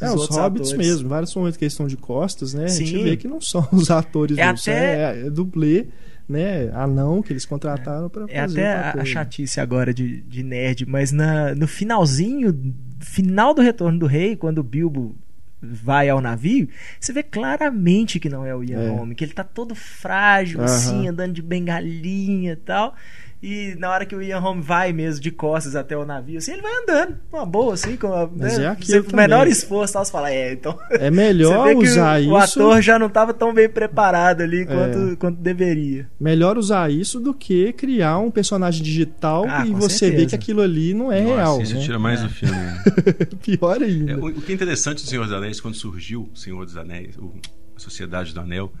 A: É, os hobbits
B: atores.
A: mesmo, vários momentos que eles estão de costas, né? A gente
B: Sim.
A: vê que não são os atores,
B: É
A: não,
B: até-
A: é, é dublê, né? Anão que eles contrataram pra
B: É
A: fazer
B: até
A: o
B: a,
A: papel.
B: a chatice agora de, de nerd, mas na, no finalzinho, final do Retorno do Rei, quando o Bilbo vai ao navio, você vê claramente que não é o Ian
A: É.
B: Holm, que ele tá todo frágil,
A: Aham.
B: assim, andando de bengalinha e tal. E na hora que o Ian Holm vai mesmo de costas até o navio, assim, ele vai andando, uma boa, assim, com a,
A: Mas
B: né,
A: é aquilo
B: o menor esforço, tal, você fala, é, então.
A: É melhor
B: você vê que
A: usar
B: o,
A: isso.
B: o ator já não tava tão bem preparado ali
A: É.
B: quanto, quanto deveria.
A: Melhor usar isso do que criar um personagem digital
B: Ah,
A: e você
B: certeza.
A: vê que aquilo ali não é
C: Nossa,
A: real.
C: isso
A: né?
C: tira mais
B: É.
C: do filme. né?
A: Pior ainda.
C: É, o, o que é interessante do Senhor dos Anéis, quando surgiu o Senhor dos Anéis, o- a Sociedade do Anel,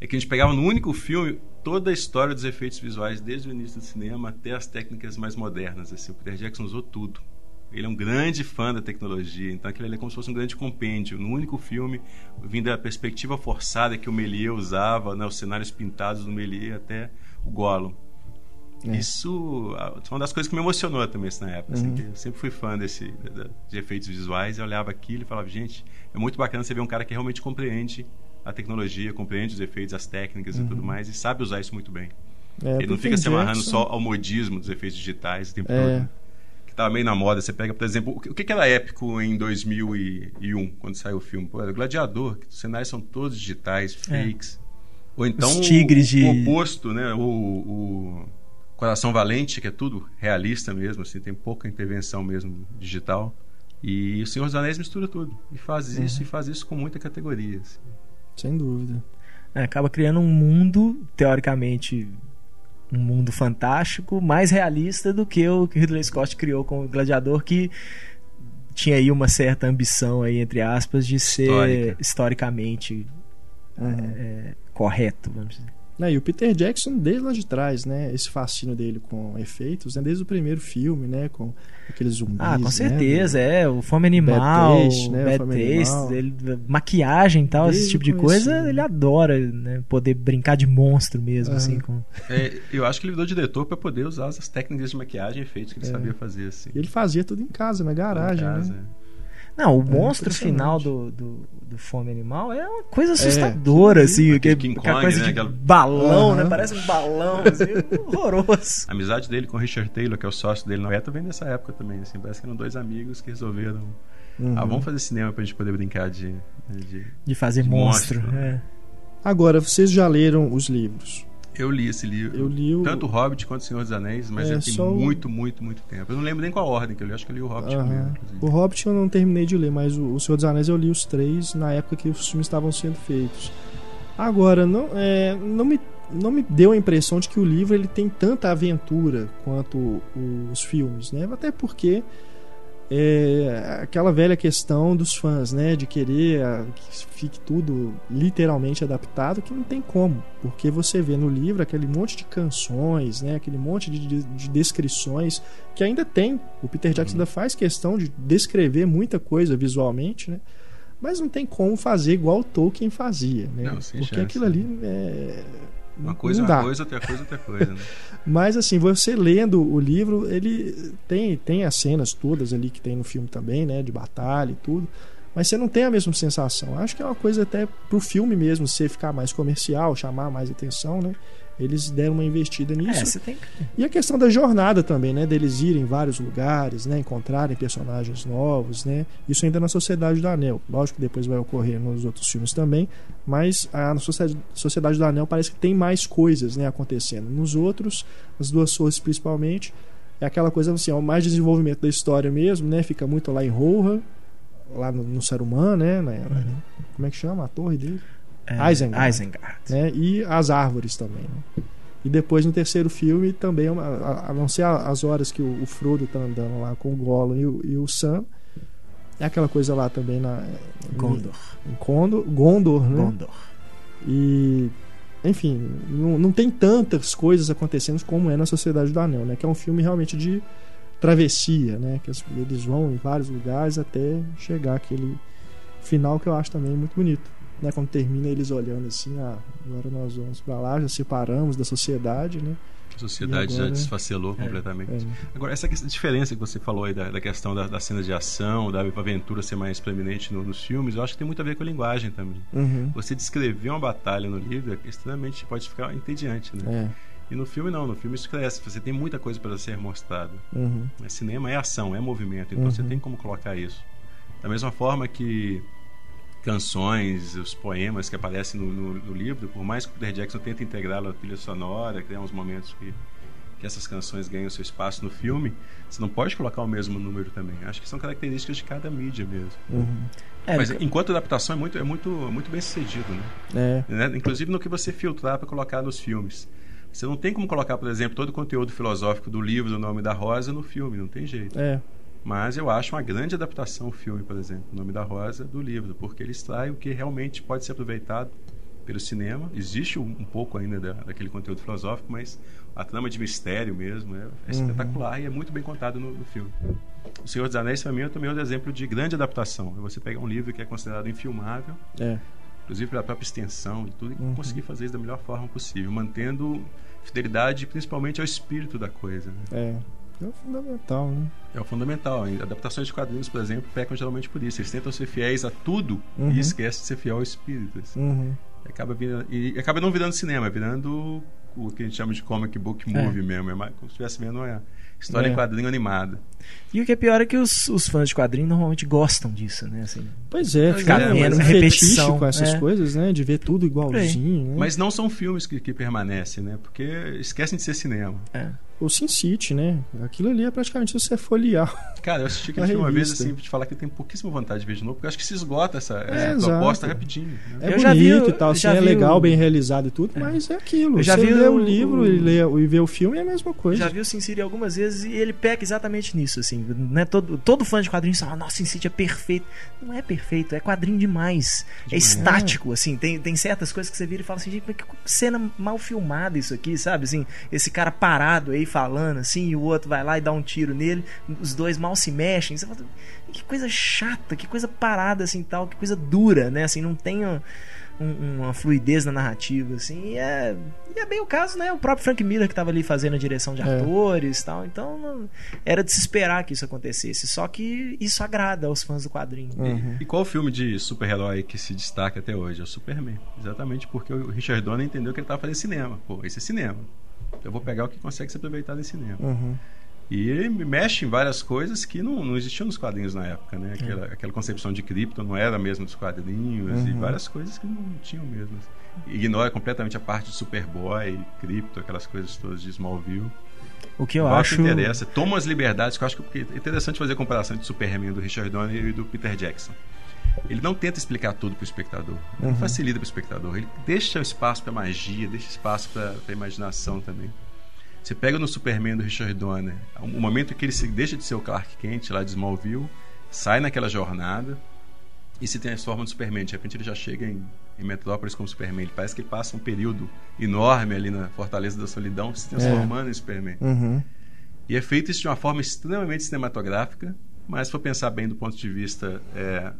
C: é que a gente pegava no único filme toda a história dos efeitos visuais, desde o início do cinema até as técnicas mais modernas. Assim, o Peter Jackson usou tudo. Ele é um grande fã da tecnologia, então aquilo ali é como se fosse um grande compêndio. No único filme, vindo da perspectiva forçada que o Méliès usava, né, os cenários pintados do Méliès até o Gollum.
A: É.
C: Isso foi uma das coisas que me emocionou também assim, na época. assim,
A: Uhum.
C: que eu sempre fui fã desse, da- de efeitos visuais. Eu olhava aquilo e falava, gente, é muito bacana você ver um cara que realmente compreende a tecnologia, compreende os efeitos, as técnicas e tudo mais, e sabe usar isso muito bem.
A: É,
C: Ele não fica se amarrando
A: Jackson,
C: só ao modismo dos efeitos digitais o tempo
A: É.
C: todo. Que tava meio na moda. Você pega, por exemplo, o que, o que era épico em 2001, quando saiu o filme? Pô, era o Gladiador, que os cenários são todos digitais,
B: É.
C: fakes. Ou então
B: Os
C: o-
B: tigres
C: o,
B: de-
C: oposto, né? O, o Coração Valente, que é tudo realista mesmo, assim, tem pouca intervenção mesmo digital. E o Senhor dos Anéis mistura tudo. E faz
B: Uhum.
C: isso, e faz isso com muita categoria. assim.
A: Sem dúvida.
B: É, acaba criando um mundo, teoricamente, um mundo fantástico, mais realista do que o que Ridley Scott criou com o Gladiador, que tinha aí uma certa ambição aí, entre aspas, de ser
C: Histórica.
B: historicamente
A: Uhum.
B: é, correto, vamos dizer.
A: Né, e o Peter Jackson, desde lá de trás, né? Esse fascínio dele com efeitos, né? Desde o primeiro filme, né? Com aqueles zumbis.
B: Ah, com
A: né,
B: certeza, é. O Fome Animal,
A: Bad Taste, né, o
B: Bad
A: Fome
B: Taste,
A: Animal.
B: ele- maquiagem e tal, esse
A: Desde
B: tipo de coisa,
A: comecinho.
B: ele adora, né? Poder brincar de monstro mesmo,
A: Aham.
B: assim. Com...
C: É, eu acho que ele virou diretor para poder usar as técnicas de maquiagem e efeitos que ele
A: É.
C: sabia fazer. Assim,
A: Ele fazia tudo em casa, na garagem,
C: em casa,
A: né?
B: Não, o
A: É,
B: monstro final do, do, do Fome Animal é uma coisa
A: É,
B: assustadora, assim.
C: aquele
B: que-
C: King
B: aquela
C: Kong,
B: coisa
C: né,
B: de
C: aquela-
B: balão,
A: Aham.
B: né? Parece um balão, assim, horroroso.
C: A amizade dele com o Richard Taylor, que é o sócio dele na Beta, vem dessa época também. Assim, parece que eram dois amigos que resolveram.
A: Uhum.
C: Ah, vamos fazer cinema pra gente poder brincar de. de...
B: De fazer
C: De
B: monstro.
C: monstro.
B: é.
A: Agora, vocês já leram os livros?
C: Eu li esse livro.
A: Eu li o.
C: Tanto o Hobbit quanto o Senhor dos Anéis, mas
A: É,
C: já tem
A: só o-
C: muito, muito, muito tempo. Eu não lembro nem qual a ordem que eu li. Acho que eu li o Hobbit
A: Aham.
C: primeiro, inclusive.
A: O Hobbit eu não terminei de ler, mas o, o Senhor dos Anéis eu li os três na época que os filmes estavam sendo feitos. Agora, não, é, não, me, não me deu a impressão de que o livro ele tem tanta aventura quanto os filmes, né? Até porque é aquela velha questão dos fãs, né? De querer a, que fique tudo literalmente adaptado, que não tem como. Porque você vê no livro aquele monte de canções, né? Aquele monte de, de, de descrições que ainda tem. O Peter Jackson uhum. ainda faz questão de descrever muita coisa visualmente, né? Mas não tem como fazer igual o Tolkien fazia, né? Não, Porque chance. aquilo ali é
C: uma coisa é uma coisa, outra coisa outra coisa. Né?
A: Mas assim, você lendo o livro, ele tem, tem as cenas todas ali que tem no filme também, né? De batalha e tudo. Mas você não tem a mesma sensação. Acho que é uma coisa até pro filme mesmo, você ficar mais comercial, chamar mais atenção, né? Eles deram uma investida nisso.
B: É, tem...
A: E a questão da jornada também, né? Deles irem em vários lugares, né? Encontrarem personagens novos, né? Isso ainda na Sociedade do Anel. Lógico que depois vai ocorrer nos outros filmes também, mas a Sociedade do Anel parece que tem mais coisas, né? Acontecendo. Nos outros, as duas torres principalmente, é aquela coisa assim, é o mais desenvolvimento da história mesmo, né? Fica muito lá em Rohan, lá no, no Saruman, né? Uhum. Como é que chama a torre dele?
B: É, Isengard. Isengard.
A: Né? E as árvores também. Né? E depois no terceiro filme também, a, a não ser as horas que o, o, Frodo tá andando lá com o Gollum e o, e o Sam, é aquela coisa lá também na
B: Gondor.
A: Em Condor, Gondor, né?
B: Gondor.
A: E enfim, não, não tem tantas coisas acontecendo como é na Sociedade do Anel, né? Que é um filme realmente de travessia, né? Que eles vão em vários lugares até chegar aquele final que eu acho também muito bonito né, quando termina eles olhando assim, ah, agora nós vamos para lá, já separamos da sociedade, né?
C: A sociedade agora, já desfacelou é, completamente. É. Agora, essa diferença que você falou aí da, da questão da, das cenas de ação, da aventura ser mais preeminente no, nos filmes, eu acho que tem muito a ver com a linguagem também.
A: Uhum.
C: Você descrever uma batalha no livro é extremamente pode ficar entediante, né?
A: É.
C: E no filme não, no filme isso cresce, você tem muita coisa para ser mostrada.
A: Uhum.
C: Cinema é ação, é movimento, então uhum. você tem como colocar isso. Da mesma forma que canções, os poemas que aparecem no, no, no livro, por mais que o Peter Jackson tente integrá-lo à trilha sonora, criar uns momentos que, que essas canções ganham seu espaço no filme, você não pode colocar o mesmo número também. Acho que são características de cada mídia mesmo.
A: Uhum.
C: É, Mas enquanto adaptação é muito, é muito, muito bem sucedido, né?
A: É.
C: né? Inclusive no que você filtrar para colocar nos filmes. Você não tem como colocar, por exemplo, todo o conteúdo filosófico do livro do Nome da Rosa no filme, não tem jeito.
A: É.
C: Mas eu acho uma grande adaptação o filme, por exemplo, O Nome da Rosa, do livro, porque ele extrai o que realmente pode ser aproveitado pelo cinema. Existe um, um pouco ainda da, daquele conteúdo filosófico, mas a trama de mistério mesmo é, é uhum. espetacular e é muito bem contado no, no filme. O Senhor dos Anéis, para mim, é também outro exemplo de grande adaptação. É você pegar um livro que é considerado infilmável,
A: é.
C: inclusive pela própria extensão e tudo, uhum. e conseguir fazer isso da melhor forma possível, mantendo fidelidade principalmente ao espírito da coisa. Né?
A: É. É o fundamental, né?
C: É o fundamental. Adaptações de quadrinhos, por exemplo, pecam geralmente por isso. Eles tentam ser fiéis a tudo
A: uhum.
C: e esquecem de ser fiel ao espírito. Assim.
A: Uhum.
C: Acaba virando, e acaba não virando cinema, virando o que a gente chama de comic book movie é. mesmo. É mais, como se estivesse vendo uma história é. em quadrinho animada.
B: E o que é pior é que os, os fãs de quadrinho normalmente gostam disso, né? Assim,
A: pois é, ficar é, vendo repetição com essas é. coisas, né? De ver tudo igualzinho. Né?
C: Mas não são filmes que, que permanecem, né? Porque esquecem de ser cinema.
B: É
A: o Sin City, né? Aquilo ali é praticamente você folhear.
C: Cara, eu assisti aquele filme uma vez assim, pra te falar que eu tenho pouquíssima vontade de ver de novo, porque eu acho que se esgota essa, essa é, proposta rapidinho. Né?
A: É eu bonito vi, e tal, assim, é legal, o... bem realizado e tudo, é. mas é aquilo. Eu já você vi lê o, o livro o... E, lê, e vê o filme é a mesma coisa.
B: Já vi o Sin City algumas vezes e ele peca exatamente nisso, assim. Né? Todo, todo fã de quadrinhos fala, nossa, Sin City é perfeito. Não é perfeito, é quadrinho demais. É demais. É estático, assim. Tem, tem certas coisas que você vira e fala assim, gente, que cena mal filmada isso aqui, sabe? Assim, esse cara parado aí falando, assim, e o outro vai lá e dá um tiro nele, os dois mal se mexem. Você fala, que coisa chata, que coisa parada assim tal, que coisa dura, né? Assim, não tem um, uma fluidez na narrativa, assim. E é, e é bem o caso, né? O próprio Frank Miller que estava ali fazendo a direção de é. atores e tal. Então, não, era de se esperar que isso acontecesse. Só que isso agrada aos fãs do quadrinho.
C: Uhum. E, qual o filme de super-herói que se destaca até hoje? É o Superman. Exatamente porque o Richard Donner entendeu que ele estava fazendo cinema. Pô, esse é cinema. Eu vou pegar o que consegue ser aproveitado em cinema.
A: Uhum.
C: E ele mexe em várias coisas que não, não existiam nos quadrinhos na época, né? Aquela, aquela concepção de cripto não era mesmo dos quadrinhos uhum. e várias coisas que não tinham mesmo. Ignora completamente a parte de Superboy, cripto, aquelas coisas todas de Smallville.
B: O que eu acho.
C: interessa. Toma as liberdades, que eu acho que é interessante fazer a comparação de Superman do Richard Donner e do Peter Jackson. Ele não tenta explicar tudo para o espectador. Ele uhum. facilita para o espectador. Ele deixa espaço para magia, deixa espaço para a imaginação também. Você pega no Superman do Richard Donner, o momento que ele se deixa de ser o Clark Kent lá de Smallville, sai naquela jornada e se transforma no Superman. De repente ele já chega em, em Metrópolis como Superman. Ele parece que ele passa um período enorme ali na Fortaleza da Solidão se transformando é. em Superman.
A: Uhum.
C: E é feito isso de uma forma extremamente cinematográfica, mas se for pensar bem do ponto de vista é,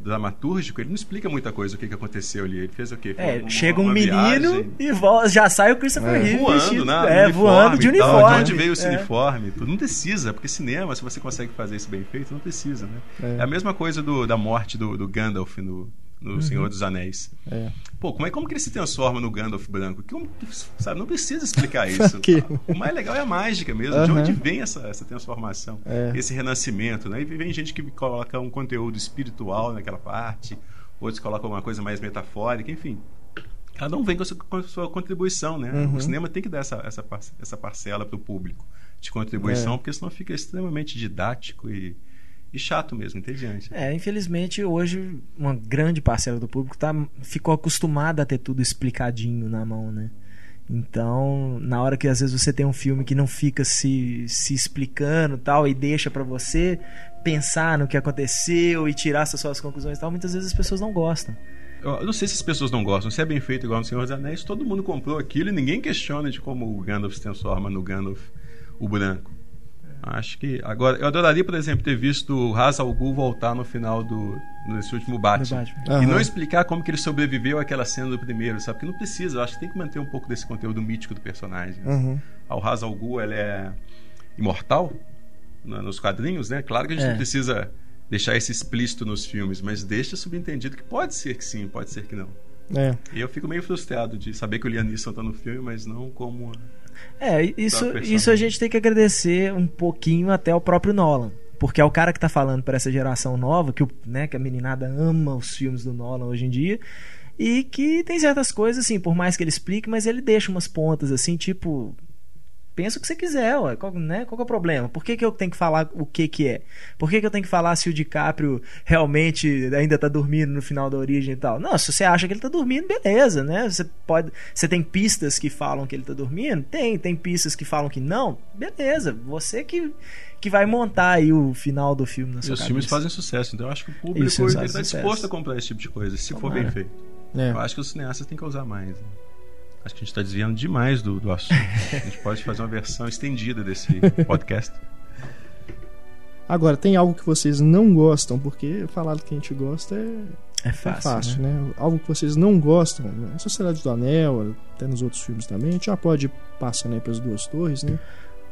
C: dramatúrgico, ele não explica muita coisa o que, que aconteceu ali. Ele fez o quê?
B: É, uma, chega um menino viagem. e volta, já sai o Christopher é. Reeve
C: voando, vestido,
B: né? É, voando de uniforme.
C: De onde veio esse é. uniforme? Tudo. Não precisa, porque cinema, se você consegue fazer isso bem feito, não precisa, né? É, é a mesma coisa do, da morte do, do Gandalf no, no uhum. Senhor dos Anéis.
A: É.
C: Pô, como é como que ele se transforma no Gandalf branco? Que, sabe, não precisa explicar isso. O mais legal é a mágica mesmo, uhum. de onde vem essa, essa transformação,
A: é.
C: esse renascimento, né? E vem gente que coloca um conteúdo espiritual naquela parte, outros colocam uma coisa mais metafórica, enfim. Cada um vem com a sua, com a sua contribuição, né? Uhum. O cinema tem que dar essa, essa, essa parcela para o público de contribuição, é. porque senão fica extremamente didático e e chato mesmo, entediante.
B: É, infelizmente hoje uma grande parcela do público tá, ficou acostumada a ter tudo explicadinho na mão, né? Então, na hora que às vezes você tem um filme que não fica se, se explicando tal e deixa para você pensar no que aconteceu e tirar essas suas conclusões tal, muitas vezes as pessoas não gostam.
C: Eu não sei se as pessoas não gostam. Se é bem feito igual no Senhor dos Anéis, todo mundo comprou aquilo e ninguém questiona de como o Gandalf se transforma no Gandalf o branco. Acho que. Agora, eu adoraria, por exemplo, ter visto o Ra's al Ghul voltar no final do. nesse último Batman. Batman. Uhum. E não explicar como que ele sobreviveu àquela cena do primeiro, sabe? Porque não precisa. Eu acho que tem que manter um pouco desse conteúdo mítico do personagem.
A: Uhum.
C: O Ra's al Ghul, ele é imortal nos quadrinhos, né? Claro que a gente é. não precisa deixar isso explícito nos filmes, mas deixa subentendido que pode ser que sim, pode ser que não.
A: É.
C: E eu fico meio frustrado de saber que o Liam Neeson tá no filme, mas não como
B: é, isso, isso a gente tem que agradecer um pouquinho até o próprio Nolan. Porque é o cara que tá falando para essa geração nova, que, o, né, que a meninada ama os filmes do Nolan hoje em dia. E que tem certas coisas, assim, por mais que ele explique, mas ele deixa umas pontas, assim, tipo pensa o que você quiser, ué. Qual, né? Qual é o problema? Por que, que eu tenho que falar o que que é? Por que, que eu tenho que falar se o DiCaprio realmente ainda tá dormindo no final da origem e tal? Não, se você acha que ele tá dormindo, beleza, né? Você pode. Você tem pistas que falam que ele tá dormindo? Tem, tem pistas que falam que não? Beleza. Você que que vai montar aí o final do filme na sua
C: E os
B: cabeça.
C: filmes fazem sucesso, então eu acho que o público está disposto a comprar esse tipo de coisa, se Tomara. for bem feito. É. Eu acho que os cineastas têm que usar mais. Né? Acho que a gente está desviando demais do, do assunto. A gente pode fazer uma versão estendida desse podcast.
A: Agora, tem algo que vocês não gostam, porque falar do que a gente gosta é,
B: é fácil, é fácil
A: né? né? Algo que vocês não gostam, né? Sociedade do Anel, até nos outros filmes também, a gente já pode passar né, para as duas torres, né?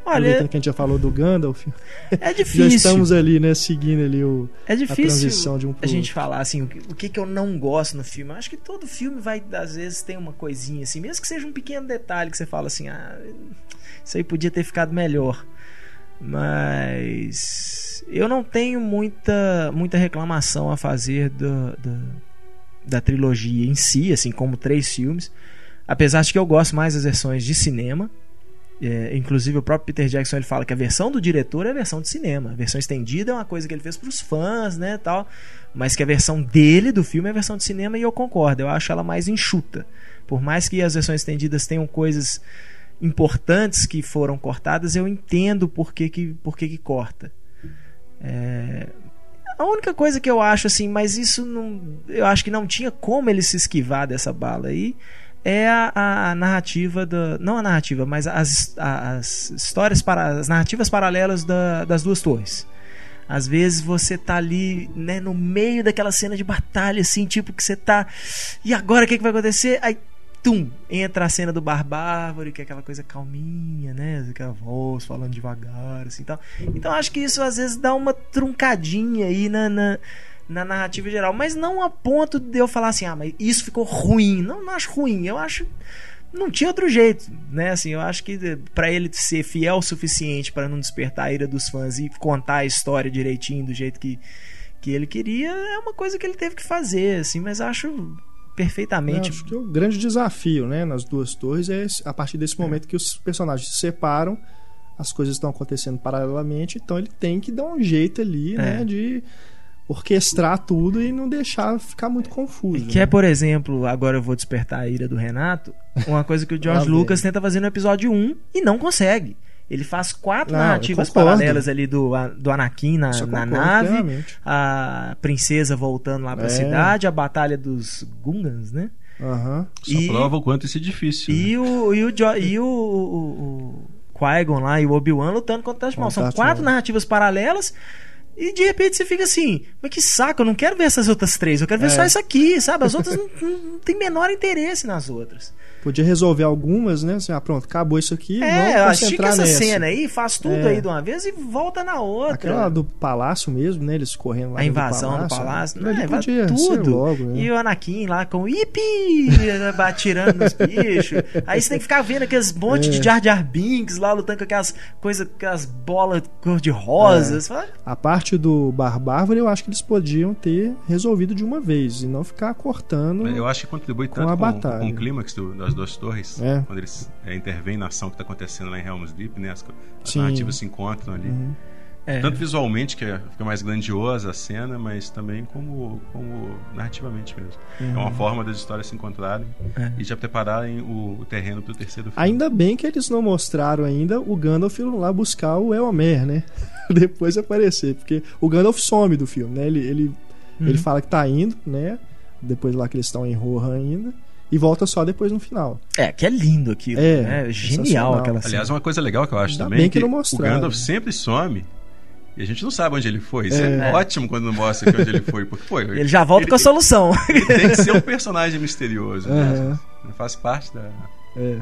A: Olha, que a gente já falou do Gandalf.
B: É difícil.
A: já estamos ali, né, seguindo ali o,
B: é difícil
A: a transição de um pro
B: a gente falar assim, o que, o que, que eu não gosto no filme. Eu acho que todo filme vai, às vezes, tem uma coisinha assim, mesmo que seja um pequeno detalhe que você fala assim, ah, isso aí podia ter ficado melhor. Mas eu não tenho muita, muita reclamação a fazer do, do, da trilogia em si, assim, como três filmes. Apesar de que eu gosto mais das versões de cinema é, inclusive o próprio Peter Jackson ele fala que a versão do diretor é a versão de cinema. A versão estendida é uma coisa que ele fez para os fãs, né, tal. Mas que a versão dele do filme é a versão de cinema e eu concordo. Eu acho ela mais enxuta. Por mais que as versões estendidas tenham coisas importantes que foram cortadas, eu entendo por que que, por que, que corta. É... A única coisa que eu acho assim, mas isso não, eu acho que não tinha como ele se esquivar dessa bala aí é a, a, narrativa da. Não a narrativa, mas as, as histórias para. as narrativas paralelas da, das duas torres. Às vezes você tá ali, né, no meio daquela cena de batalha, assim, tipo que você tá. E agora o que, que vai acontecer? Aí, tum, entra a cena do Barbárvore, que é aquela coisa calminha, né? Aquela voz falando devagar, assim tal. Então acho que isso às vezes dá uma truncadinha aí na, na na narrativa geral, mas não a ponto de eu falar assim, ah, mas isso ficou ruim. Não, não acho ruim, eu acho não tinha outro jeito, né? Assim, eu acho que para ele ser fiel o suficiente para não despertar a ira dos fãs e contar a história direitinho do jeito que, que ele queria, é uma coisa que ele teve que fazer, assim, mas acho perfeitamente.
A: Eu acho que o grande desafio, né, nas duas torres é a partir desse momento que os personagens se separam, as coisas estão acontecendo paralelamente, então ele tem que dar um jeito ali, né, é. né, de orquestrar tudo e não deixar ficar muito confuso.
B: Que
A: né?
B: é, por exemplo, agora eu vou despertar a ira do Renato, Uma coisa que o George Lucas tenta fazer no episódio 1 e não consegue. Ele faz quatro
A: Não,
B: narrativas
A: concordo.
B: paralelas ali do, do Anakin na,
A: eu
B: na
A: concordo
B: nave, a princesa voltando lá pra
A: É.
B: cidade, a batalha dos Gungans, né?
A: Aham.
C: Só
B: E-
C: prova o quanto isso é difícil. né?
B: E o, e o, Jo- e o, o, o Qui-Gon lá e o Obi-Wan lutando contra o Darth Maul.
A: Contra o
B: São quatro narrativas paralelas e de repente você fica assim, mas que saco, eu não quero ver essas outras três, eu quero ver
A: É.
B: só essa aqui, sabe? As outras não, não, não tem menor interesse nas outras.
A: Podia resolver algumas, né? Assim, ah, pronto, acabou isso aqui.
B: É,
A: vamos
B: estica
A: concentrar
B: essa
A: nessa.
B: cena aí, faz tudo
A: É.
B: aí de uma vez e volta na outra.
A: Aquela do palácio mesmo, né? Eles correndo lá
B: a invasão do palácio,
A: Aquilo
B: não,
A: ali
B: é,
A: podia
B: tudo.
A: logo, né?
B: E o Anakin lá com ipi, atirando nos bichos. Aí você tem que ficar vendo aqueles monte
A: É.
B: de Jar Jar Binks lá lutando com aquelas coisas, aquelas bolas cor-de-rosa.
A: É. A parte do Bar Bárbaro eu acho que eles podiam ter resolvido de uma vez e não ficar cortando.
C: Eu acho que contribui
A: Com
C: tanto
A: a
C: com,
A: batalha.
C: com o clímax do- das duas torres,
A: É.
C: quando eles é, intervêm na ação que está acontecendo lá em Helm's Deep, né? As, as narrativas se encontram ali.
A: Uhum.
B: É.
C: Tanto visualmente, que é- fica mais grandiosa a cena, mas também como, como narrativamente mesmo. É uma forma das histórias se encontrarem
B: Uhum. É.
C: e já prepararem o, o terreno para o terceiro filme.
A: Ainda bem que eles não mostraram ainda o Gandalf lá buscar o Elmer, né? Depois aparecer, porque o Gandalf some do filme, né? Ele, ele,
B: Uhum.
A: ele fala que tá indo, né? Depois lá que eles estão em Rohan ainda. E volta só depois no final.
B: É, que é lindo aquilo.
A: É,
B: né? Genial
A: sensacional.
B: aquela cena.
C: Aliás, uma coisa legal que eu acho
A: Ainda
C: também
A: bem
C: é
A: que
C: que,
A: não
C: o. Gandalf sempre some e a gente não sabe onde ele foi. Isso é,
B: É.
C: ótimo quando não mostra onde ele foi. Porque, pô,
B: Ele já volta
C: ele-
B: com a solução.
C: Ele tem que ser um personagem misterioso.
A: Aham.
C: Né? Faz parte da,
A: É.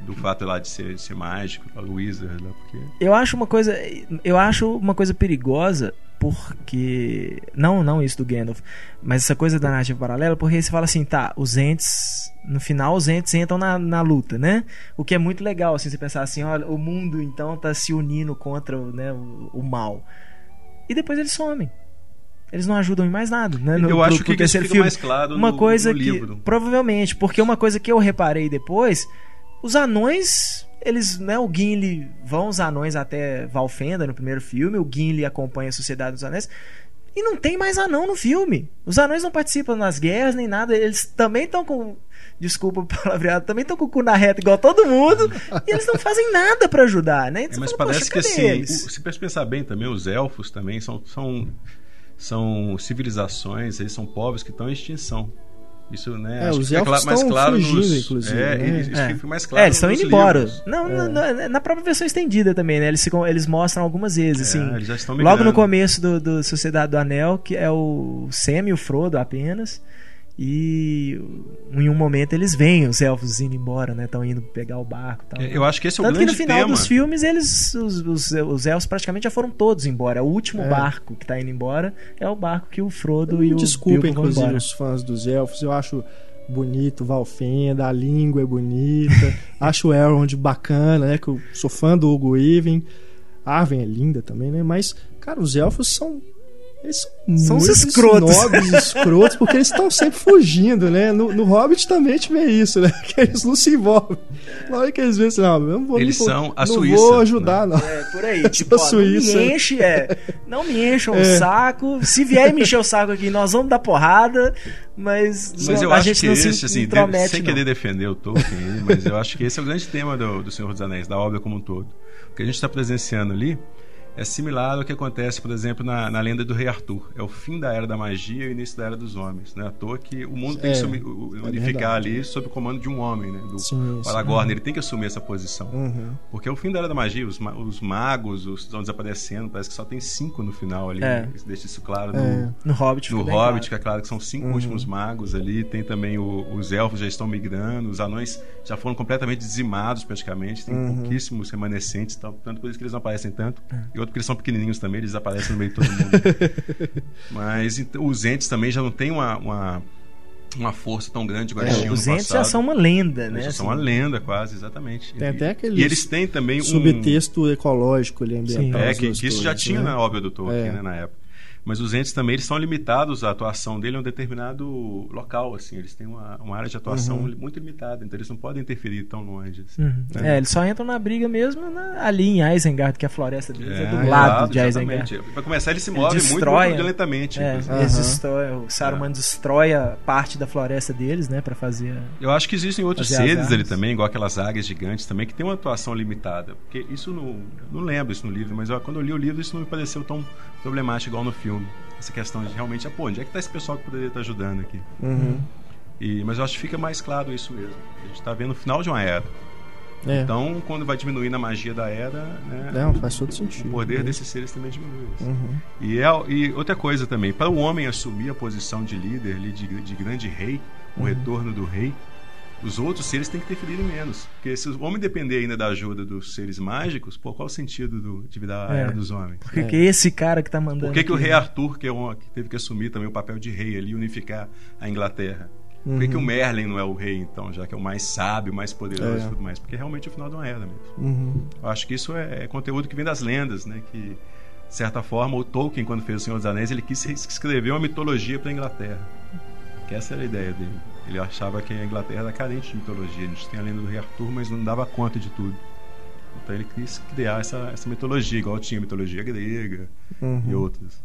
C: do fato lá de ser, de ser mágico, o Wizard lá, porque.
B: Eu acho uma coisa, eu acho uma coisa perigosa porque não, não isso do Gandalf, mas essa coisa da narrativa paralela, porque aí você fala assim, tá, os entes no final os entes entram na, na luta, né? O que é muito legal assim, você pensar assim, olha, o mundo então tá se unindo contra né, o, o mal. E depois eles somem. Eles não ajudam em mais nada, né? No-
C: eu
B: pro-
C: acho
B: pro
C: que isso fica
B: filme.
C: mais claro
B: uma
C: no,
B: coisa
C: no
B: que
C: livro.
B: provavelmente porque uma coisa que eu reparei depois os anões eles né o Gimli vão os anões até Valfenda no primeiro filme o Gimli acompanha a Sociedade dos Anéis e não tem mais anão no filme os anões não participam nas guerras nem nada eles também estão com desculpa o palavreado também estão com o cu na reta igual todo mundo e eles não fazem nada pra ajudar né
C: É,
B: Então,
C: mas
B: você fala,
C: parece que
B: "Poxa, cadê
C: assim,
B: eles?"
C: o- se pensar bem também, os elfos também são, são, são civilizações, eles são povos que estão em extinção. Isso, né?
A: É,
C: acho
A: os
C: que fica
A: elfos
C: mais
A: estão
C: claro
A: fugindo,
C: nos,
A: inclusive,
C: É,
A: né?
C: isso
B: É.
C: fica mais claro
B: É, eles estão indo embora. Não,
A: É.
B: na- na, na própria versão estendida também, né? Eles, com- eles mostram algumas vezes,
C: É,
B: assim.
C: eles já estão
B: Logo no começo do, do Sociedade do Anel, que é o Sam e o Frodo apenas. E em um momento eles veem os elfos indo embora, né? Estão indo pegar o barco e tal.
C: É, Eu acho que esse é o
B: Tanto que
C: grande
B: no final
C: tema.
B: dos filmes, eles, os, os, os elfos praticamente já foram todos embora. O último
A: É.
B: barco que tá indo embora é o barco que o Frodo e o
A: Desculpa, inclusive,
B: embora.
A: os fãs dos elfos. Eu acho bonito Valfenda, a língua é bonita. acho o Elrond bacana, né? Que eu sou fã do Hugo. A Arwen é linda também, né? Mas, cara, os elfos são. Eles são, muito
B: escrotos.
A: snobs, escrotos, porque eles estão sempre fugindo, né? No, no Hobbit também a gente vê isso, né? Que eles não se envolvem. Na hora que eles veem assim, não, eu não vou,
C: Eles
A: não vou,
C: são a
A: não
C: Suíça,
A: vou ajudar, não.
B: É, por aí. tipo, ó, não
A: Suíça.
B: me enche, é. Não me encham o
A: É.
B: saco. Se vier me encher o saco aqui, nós vamos dar porrada. Mas,
C: Mas
B: não-
C: eu
B: a
C: acho
B: gente
C: que
B: não
C: esse,
B: se
C: assim,
B: intromete,
C: sem
B: não.
C: querer defender o Tolkien, aí, mas eu acho que esse é o grande tema do, do Senhor dos Anéis, da obra como um todo. O que a gente está presenciando ali é similar ao que acontece, por exemplo, na, na lenda do Rei Arthur. É o fim da Era da Magia e o início da Era dos Homens. Não é à toa que o mundo tem
A: É,
C: que sumi- o-
A: é
C: unificar
A: verdade.
C: ali sob o comando de um homem, né? Do
A: Sim.
C: Aragorn. Ele tem que assumir essa posição.
A: Uhum.
C: Porque é o fim da Era da Magia, os, os magos os, estão desaparecendo, parece que só tem cinco no final ali.
B: É.
C: Isso Deixa isso claro
A: É.
C: no,
B: No Hobbit.
C: no Hobbit,
B: claro.
C: que é claro que são cinco
A: Uhum.
C: últimos magos ali. Tem também o- os elfos já estão migrando, os anões já foram completamente dizimados praticamente. Tem
A: Uhum.
C: pouquíssimos remanescentes, tanto por isso que eles não aparecem tanto.
B: É.
C: Outro porque eles são pequenininhos também, eles aparecem no meio de todo mundo. Mas então, os entes também já não têm uma, uma, uma força tão grande igual
A: É,
C: eles tinham
B: Os entes já
C: passado.
B: são uma lenda,
C: Eles
B: né?
C: já são
B: assim.
C: uma lenda quase, exatamente.
A: Tem
C: E-
A: até aquele
C: E eles têm também um...
A: subtexto ecológico ali ambiental.
C: É,
A: as
C: que, que isso já tinha
A: né?
C: na obra do Tolkien,
A: É.
C: né, na época. Mas os entes também eles são limitados, a atuação dele é um determinado local, assim, eles têm uma, uma área de atuação
A: Uhum.
C: muito limitada, então eles não podem interferir tão longe. Assim.
B: Uhum. É, eles só entram na briga mesmo na- ali em Isengard, que a floresta deles é, do
C: É,
B: lado de
C: exatamente.
B: Isengard.
C: Para começar, ele se
B: Ele
C: move muito,
B: destrói,
C: muito violentamente.
B: É,
C: inclusive.
B: eles
A: Aham.
B: destrói- o Saruman
C: É.
B: destrói a parte da floresta deles, né, Pra fazer.
C: Eu acho que existem outros seres ali também, igual aquelas águias gigantes também, que tem uma atuação limitada. Porque isso não. Não lembro isso no livro, mas eu- quando eu li o livro, isso não me pareceu tão problemático igual no filme. Essa questão de realmente, ah, pô, onde é que tá esse pessoal que poderia estar ajudando aqui?
A: Uhum.
C: E, mas eu acho que fica mais claro isso mesmo. A gente está vendo o final de uma era.
A: É.
C: Então, quando vai diminuindo a magia da era, né,
A: Não, faz todo sentido.
C: o poder desses seres também diminui.
A: Uhum.
C: E, é, e outra coisa também, para o homem assumir a posição de líder, de, de grande rei, o
A: Uhum.
C: retorno do rei, os outros seres têm que interferir menos. Porque se o homem depender ainda da ajuda dos seres mágicos, pô, qual o sentido do- de virar a
B: É.
C: era dos homens?
B: Porque
A: É.
B: que esse cara que tá mandando.
C: Por que, que o rei
B: né?
C: Arthur, que, é um, que teve que assumir também o papel de rei ali, unificar a Inglaterra? Por que, que o
A: Uhum.
C: Merlin não é o rei, então, já que é o mais sábio, mais poderoso
A: É.
C: e tudo mais? Porque realmente é o final de uma era mesmo.
A: Uhum.
C: Eu acho que isso é, é conteúdo que vem das lendas, né? Que, de certa forma, o Tolkien, quando fez O Senhor dos Anéis, ele quis escrever uma mitologia para a Inglaterra. Que essa era a ideia dele. Ele achava que a Inglaterra era carente de mitologia. A gente tem a lenda do rei Arthur, mas não dava conta de tudo. Então ele quis criar essa, essa mitologia, igual tinha a mitologia grega
A: Uhum.
C: e outras.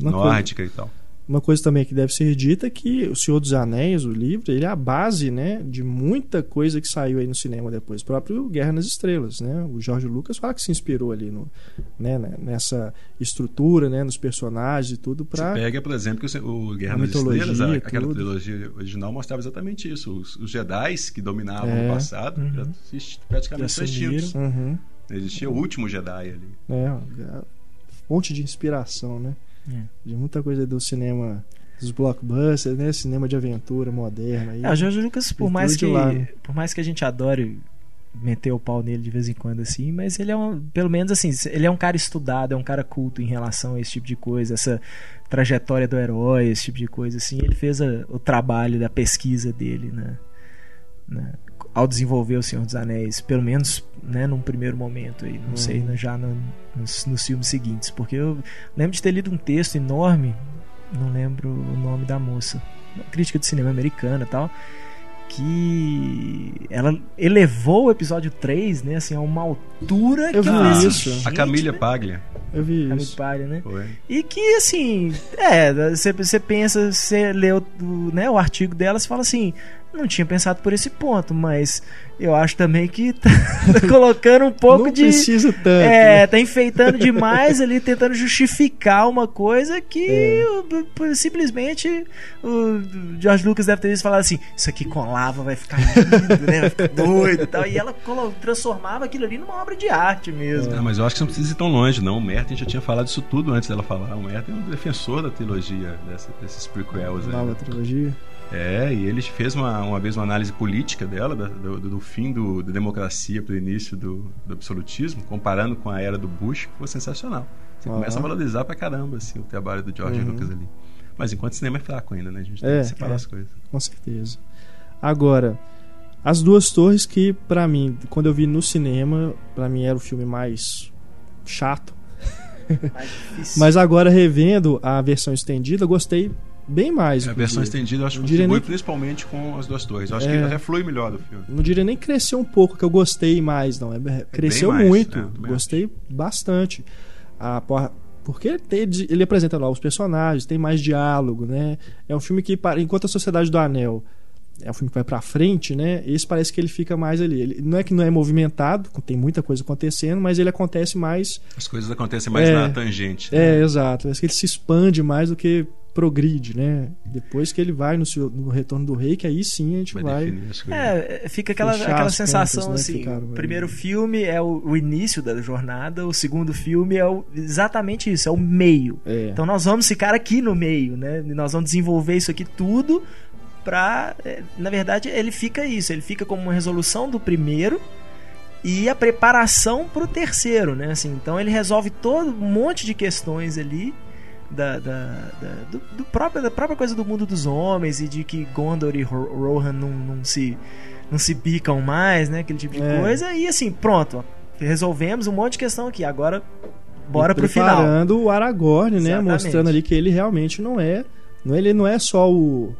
C: Nórdica e tal.
A: Uma coisa também que deve ser dita é que O Senhor dos Anéis, o livro, ele é a base, né, de muita coisa que saiu aí no cinema depois. O próprio Guerra nas Estrelas, né? O Jorge Lucas fala que se inspirou ali no, né, né, nessa estrutura, né, nos personagens e tudo para
C: Você pega, por exemplo, que o Guerra nas
A: mitologia
C: Estrelas, a- aquela
A: tudo.
C: trilogia original mostrava exatamente isso. Os, os Jedi que dominavam
A: É.
C: no passado
B: Uhum.
C: já praticamente são extintos.
A: Uhum.
C: Existia o último Jedi ali.
A: É, fonte de inspiração, né?
B: É.
A: De muita coisa do cinema dos blockbusters, né? Cinema de aventura moderno aí.
B: É, o Jorge Lucas, por mais que
A: lá, né?
B: por mais que a gente adore meter o pau nele de vez em quando assim, mas ele é um, pelo menos assim, ele é um cara estudado, é um cara culto em relação a esse tipo de coisa, essa trajetória do herói, esse tipo de coisa assim. Ele fez a- o trabalho da pesquisa dele, né? né, ao desenvolver o Senhor dos Anéis, pelo menos, né, num primeiro momento aí, não
A: Uhum.
B: sei, né, já no- nos, nos filmes seguintes, porque eu lembro de ter lido um texto enorme, não lembro o nome da moça, uma crítica de cinema americana e tal, que ela elevou o episódio 3, né, assim, a uma altura
A: Eu
B: que
A: vi
B: eu assim,
A: isso.
B: gente,
C: a Camila
B: né?
C: Paglia.
A: Eu vi
B: Camille
A: isso.
B: Paglia, né?
C: Foi.
B: E que, assim, é, você, pensa, você lê o, o, né, o artigo dela, você fala assim, não tinha pensado por esse ponto, mas eu acho também que tá, tá colocando um pouco
A: Não
B: de.
A: precisa tanto.
B: É,
A: né?
B: tá enfeitando demais ali, tentando justificar uma coisa que
A: É.
B: simplesmente o George Lucas deve ter visto e falado assim: Isso aqui com lava vai ficar lindo, né? Vai ficar doido e tal. E ela transformava aquilo ali numa obra de arte mesmo.
C: Ah, mas eu acho que você não precisa ir tão longe, não. O Merton já tinha falado isso tudo antes dela falar. O Merton é um defensor da trilogia dessa- desses prequels. aí.
A: Nova trilogia.
C: É, e ele fez uma, uma vez uma análise política dela, do, do fim do, da democracia para o início do, do absolutismo, comparando com a era do Bush, que foi sensacional. Você
A: Aham.
C: começa a valorizar pra caramba assim, o trabalho do George
A: Uhum.
C: Lucas ali. Mas enquanto o cinema é fraco ainda, né? A gente tem
A: É,
C: que separar
B: é.
C: as coisas.
A: Com certeza. Agora, As Duas Torres, que pra mim, quando eu vi no cinema, pra mim era o filme mais chato.
B: Mais.
A: Mas agora, revendo a versão estendida, eu gostei bem mais.
C: A versão estendida eu acho que contribui
A: nem-
C: principalmente com as duas torres. Eu acho
A: É.
C: que até flui melhor do filme.
A: Não diria nem cresceu um pouco, que eu gostei mais, não. É, cresceu
C: mais,
A: muito.
C: é, eu também
A: gostei bastante. A, porra- porque ele, tem- ele apresenta novos personagens, tem mais diálogo, né? É um filme que, enquanto a Sociedade do Anel é um filme que vai pra frente, né? Esse parece que ele fica mais ali. Ele, não é que não é movimentado, tem muita coisa acontecendo, mas ele acontece mais.
C: As coisas acontecem mais
A: É.
C: na tangente.
A: É, exato. Parece que ele se expande mais do que progride, né? Depois que ele vai no, seu- no Retorno do Rei, que aí sim a gente
C: Vai
A: vai.
B: É, fica aquela, aquela sensação
A: pontas, né,
B: assim.
A: ficaram
B: o primeiro filme é o, o início da jornada, o segundo filme é o- exatamente isso, é o meio.
A: É.
B: Então nós vamos ficar aqui no meio, né? E nós vamos desenvolver isso aqui tudo pra. é, Na verdade, ele fica isso, ele fica como uma resolução do primeiro e a preparação pro terceiro, né? Assim, então ele resolve todo um monte de questões ali. Da, da, da, do, do próprio, da própria coisa do mundo dos homens e de que Gondor e Ro- Rohan não, não se não se bicam mais, né? Aquele tipo de
A: É.
B: coisa. E assim, pronto. resolvemos um monte de questão aqui. Agora bora pro final.
A: Preparando o Aragorn, né?
B: Exatamente.
A: Mostrando ali que ele realmente não é. Não, ele não é só o.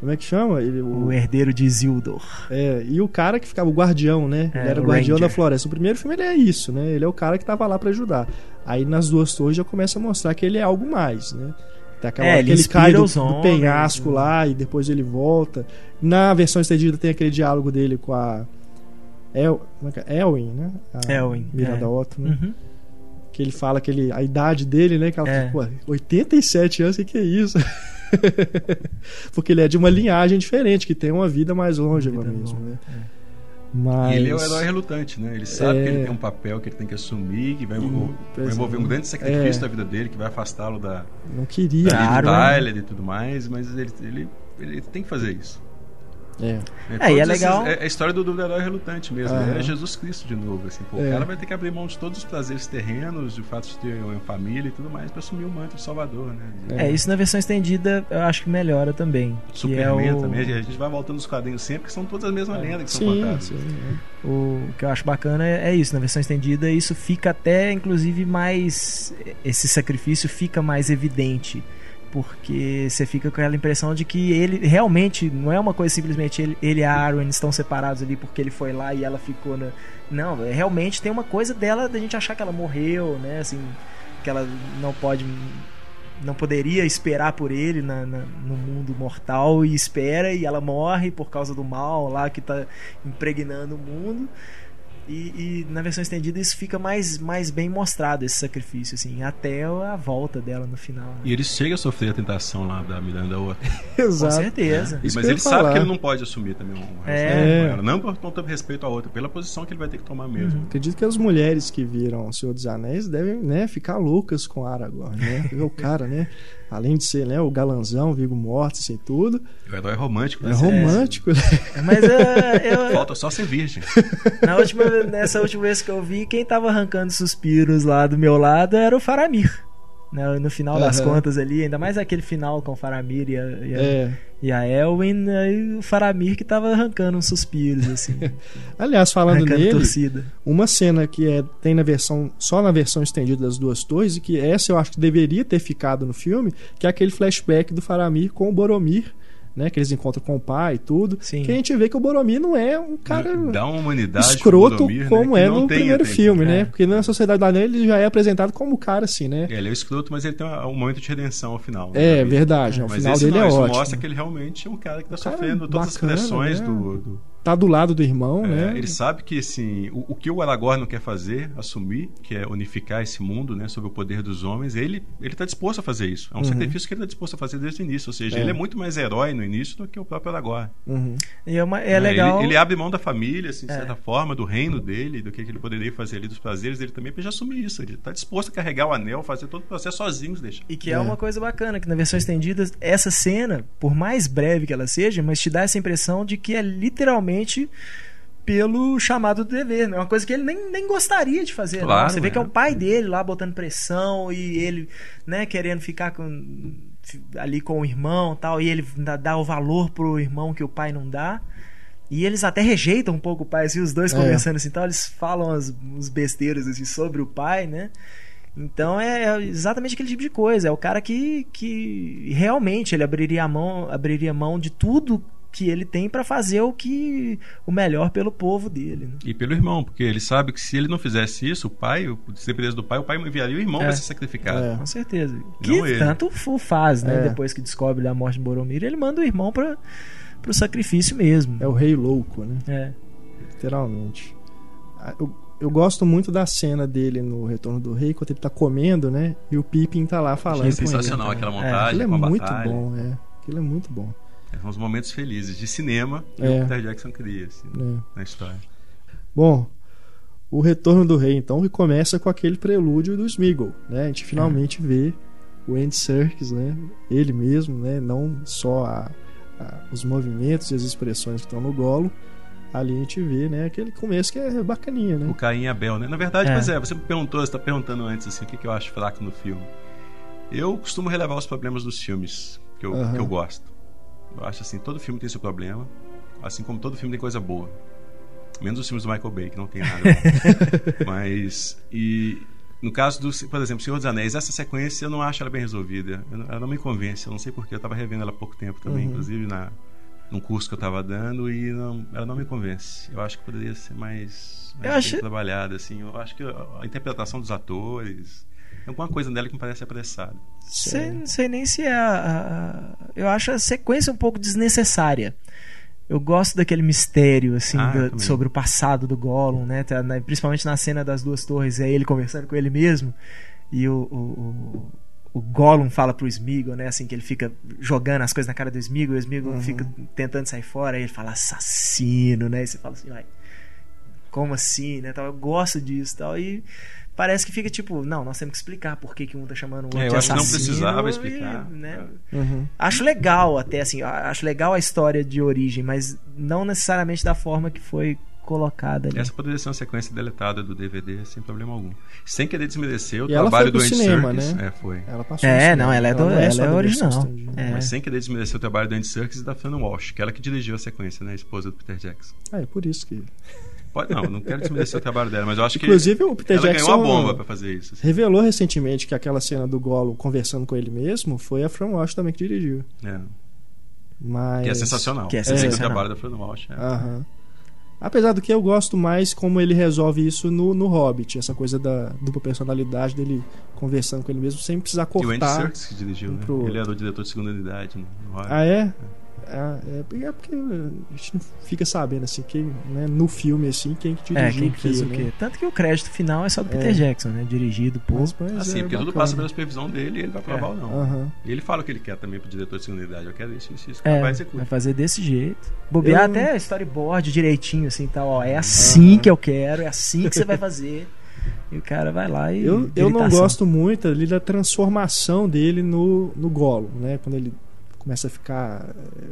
A: Como é que chama? Ele,
B: O herdeiro de Isildur.
A: É, e o cara que ficava, o guardião, né?
B: É,
A: ele era o
B: o
A: guardião
B: Ranger.
A: da floresta. O primeiro filme ele é isso, né? Ele é o cara que tava lá pra ajudar. Aí nas duas torres já começa a mostrar que ele é algo mais, né? Tem aquela
B: É, ele
A: ele cai do, do penhasco
B: né?
A: lá e depois ele volta. Na versão estendida tem aquele diálogo dele com a. El, como é que é? Elwin, né? A
B: Elwin,
A: Miranda
B: é.
A: Otto, né?
B: Uhum.
A: Que ele fala que ele, a idade dele, né? Que ela
B: É.
A: fala, pô, 87 anos, o que, que é isso? Porque ele é de uma linhagem diferente, que tem uma vida mais longeva
B: Vida
A: mesmo,
B: longa,
A: né?
B: é.
A: Mas...
C: E ele é o herói relutante, né? Ele sabe
A: É.
C: que ele tem um papel que ele tem que assumir, que vai, envol-
A: Pois
C: vai envolver
A: é.
C: um grande sacrifício
A: É.
C: da vida dele, que vai afastá-lo da,
A: Não queria.
C: da
B: Claro, né?
C: E tudo mais, mas ele, ele, ele tem que fazer isso.
A: É.
B: É, e é
C: Todos esses-
B: legal-
C: É a história do, do herói relutante mesmo.
A: Aham.
C: É Jesus Cristo de novo. Assim, pô,
A: É.
C: O cara vai ter que abrir mão de todos os prazeres terrenos, de fato de ter uma família e tudo mais, pra assumir o manto de Salvador, né? De-
B: É, isso na versão estendida eu acho que melhora também. Que
C: Superman
B: é o,
C: também, a gente vai voltando nos quadrinhos sempre, que são todas as mesmas lendas que são
A: Sim,
C: contadas.
A: sim.
B: O que eu acho bacana é, é isso, na versão estendida isso fica até inclusive mais esse sacrifício fica mais evidente, porque você fica com aquela impressão de que ele realmente não é uma coisa simplesmente ele, ele e a Arwen estão separados ali porque ele foi lá e ela ficou na não, é, realmente tem uma coisa dela da gente achar que ela morreu, né, assim, que ela não pode não poderia esperar por ele na, na- no mundo mortal e espera e ela morre por causa do mal lá que tá impregnando o mundo. E, e na versão estendida isso fica mais, mais bem mostrado, esse sacrifício, assim, até a volta dela no final. né?
C: E ele chega a sofrer a tentação lá da Miranda.
B: Com
A: Exato.
B: certeza.
A: Isso
C: mas ele
A: ia
C: sabe
A: falar.
C: que ele não pode assumir também um
B: É.
C: relacionamento com ela. Não por conta do respeito à outra, pela posição que ele vai ter que tomar mesmo.
A: Acredito que as mulheres que viram O Senhor dos Anéis devem né, ficar loucas com Aragorn, né? O cara, né? Além de ser né, o galanzão, Vigo Mortis e tudo,
C: O herói romântico, né?
A: é romântico. né?
B: Mas eu, eu-
C: Falta só ser virgem.
B: na última, nessa última vez que eu vi, quem tava arrancando suspiros lá do meu lado era o Faramir. né? No final das
A: Aham.
B: contas ali, ainda mais aquele final com o Faramir e a, e a,
A: É.
B: e a Elwin, aí o Faramir que tava arrancando uns suspiros, assim,
A: Aliás, falando
B: arrancando
A: nele,
B: torcida.
A: uma cena que é, tem na versão só na versão estendida das duas torres e que essa eu acho que deveria ter ficado no filme, que é aquele flashback do Faramir com o Boromir, né, que eles encontram com o pai e tudo,
B: Sim.
A: que a gente vê que o Boromir não é um cara
C: uma humanidade
A: escroto
C: Boromir, né,
A: como
C: que
A: é no
C: tem
A: primeiro filme, né?
B: É.
A: Porque na Sociedade do Anel ele já é apresentado como o cara assim, né?
C: Ele é o escroto, mas ele tem um momento de redenção ao final. né,
A: É,
C: da
A: verdade, o
C: Mas
A: final
C: esse
A: dele
C: não,
A: é
C: isso
A: ótimo.
C: mostra que ele realmente é um cara que tá
A: Um cara
C: sofrendo todas
A: bacana,
C: as pressões
A: né?
C: do, do-
A: Tá do lado do irmão,
C: É,
A: né?
C: Ele sabe que assim, o, o que o Aragorn não quer fazer, assumir, que é unificar esse mundo, né, sob o poder dos homens, ele ele está disposto a fazer isso. É um
A: Uhum.
C: sacrifício que ele está disposto a fazer desde o início. Ou seja,
A: É.
C: ele é muito mais herói no início do que o próprio Aragorn.
A: Uhum.
B: E é, uma- é
C: É,
B: legal.
C: Ele, ele abre mão da família, assim, de
B: É.
C: certa forma, do reino dele, do que ele poderia fazer ali, dos prazeres dele também, para já assumir isso. Ele está disposto a carregar o anel, fazer todo o processo sozinho, deixa.
B: E que é.
A: É.
B: uma coisa bacana, que na versão estendida, essa cena, por mais breve que ela seja, mas te dá essa impressão de que é literalmente pelo chamado do dever, né? É uma coisa que ele nem, nem gostaria de fazer. não.
C: Claro,
B: Você vê
C: é.
B: que é o pai dele lá botando pressão e ele, né, querendo ficar com, ali com o irmão tal, e ele dá, dá o valor pro irmão que o pai não dá. E eles até rejeitam um pouco o pai, assim, os dois
A: É.
B: conversando assim, então eles falam as, uns besteiros assim, sobre o pai, né? Então é exatamente aquele tipo de coisa. É o cara que, que realmente ele abriria a mão, abriria mão de tudo que ele tem pra fazer o que o melhor pelo povo dele. né?
C: E pelo irmão, porque ele sabe que se ele não fizesse isso, o pai, o- se dependesse do pai, o pai enviaria o irmão
B: É.
C: para ser sacrificado.
A: É.
B: Com certeza. Que
C: ele.
B: tanto o faz, né?
A: É.
B: Depois que descobre a morte de Boromir, ele manda o irmão para pro sacrifício mesmo.
A: É o rei louco, né?
B: É.
A: Literalmente. Ah, Eu, eu gosto muito da cena dele no Retorno do Rei, quando ele tá comendo, né? E o Pippin tá lá falando com ele.
C: sensacional aquela
B: É,
C: montagem,
A: Aquilo é
C: com a
A: muito
C: batalha.
A: bom, é. Aquilo é muito bom.
C: São os momentos felizes de cinema que
A: É.
C: o Peter Jackson cria assim,
A: né?
C: na história.
A: Bom, o Retorno do Rei, então, começa com aquele prelúdio do Smeagol, né? A gente finalmente vê o Andy Serkis, né? Ele mesmo, né? Não só a- a- os movimentos e as expressões que estão no golo. Ali a gente vê, né? Aquele começo que é bacaninha, né?
C: O Caim e Abel, né? Na verdade,
B: É.
C: pois é, você me perguntou, você tá perguntando antes assim, o que, que eu acho fraco no filme. Eu costumo relevar os problemas dos filmes que eu,
A: Aham.
C: que eu gosto. Eu acho assim, todo filme tem seu problema, assim como todo filme tem coisa boa. Menos os filmes do Michael Bay, que não tem nada. Mas e no caso do, por exemplo, Senhor dos Anéis, essa sequência eu não acho ela bem resolvida. Eu, ela não me convence. Eu não sei porquê. Eu estava revendo ela há pouco tempo também,
A: Uhum.
C: inclusive na num curso que eu estava dando e não, ela não me convence. Eu acho que poderia ser mais, mais
B: acho-
C: trabalhada assim. Eu acho que a interpretação dos atores, alguma coisa dela que me parece apressada.
B: Sei, não sei nem se é a, a- Eu acho a sequência um pouco desnecessária. Eu gosto daquele mistério, assim,
C: Ah,
B: do- sobre o passado do Gollum, né? Tá principalmente na cena das duas torres, é ele conversando com ele mesmo. E o, o, o, o Gollum fala pro Smeagol, né? Assim, que ele fica jogando as coisas na cara do Smeagol, e o Smeagol
A: Uhum.
B: fica tentando sair fora, aí ele fala assassino, né? E você fala assim, ai, como assim, né? Tal, eu gosto disso tal. E parece que fica tipo, não, nós temos que explicar por que, que um tá chamando o outro
C: É, eu
B: de
C: acho que não
B: assassino.
C: precisava
B: e,
C: explicar.
B: né?
A: Uhum.
B: Acho legal até assim, acho legal a história de origem, mas não necessariamente da forma que foi colocada ali.
C: Essa poderia ser uma sequência deletada do DVD sem problema algum. Sem querer desmerecer o
A: E ela
C: trabalho do Andy
A: cinema,
C: Serkis.
A: né?
C: É, foi.
A: Ela passou no
B: É,
A: cinema.
B: não, ela é, do,
A: não
B: ela
A: só
B: é
A: da
B: original.
A: versão estendida.
B: É.
C: Mas sem querer desmerecer o trabalho do Andy Serkis e da Fran Walsh, que ela que dirigiu a sequência, né? A esposa do Peter Jackson.
A: Ah, é por isso que.
C: Pode, não, não quero desmerecer o trabalho dela, mas eu acho que
A: Inclusive, o Peter
C: ela
A: Jackson
C: ganhou a bomba pra fazer isso. assim.
A: revelou recentemente que aquela cena do Golo conversando com ele mesmo foi a Fran Walsh também que dirigiu.
C: É,
A: Mas...
C: que é sensacional.
B: Que é
C: sei que o
B: sensacional.
C: trabalho da Fran Walsh é.
A: Aham. Apesar do que eu gosto mais como ele resolve isso no, no Hobbit, essa coisa da dupla personalidade dele conversando com ele mesmo sem precisar
C: E o Andy
A: cortar.
C: Serkis que dirigiu,
A: um
C: né? Ele era o diretor de segunda unidade no, no Hollywood.
A: Ah, é? Ah, é, porque- é porque a gente não fica sabendo assim quem, né, no filme assim, quem que
B: É,
A: dirigiu
B: quem que fez o quê?
A: né?
B: Tanto que o crédito final é só do Peter
A: É.
B: Jackson, né? Dirigido por.
A: Mas, mas
C: Assim,
A: é
C: porque tudo passa pela supervisão dele e ele vai aprovar
B: É.
C: ou não. E ele fala o que ele quer também pro diretor de segunda unidade. Eu quero isso, isso, isso.
B: É,
C: Vai executar.
B: vai fazer desse jeito. Bobear
A: Eu-
B: até storyboard direitinho, assim, tal. Ó, é assim que eu quero, é assim que você vai fazer. E o cara vai lá e.
A: Eu, eu não gosto muito ali da transformação dele no, no Gollum, né? Quando ele começa a ficar é,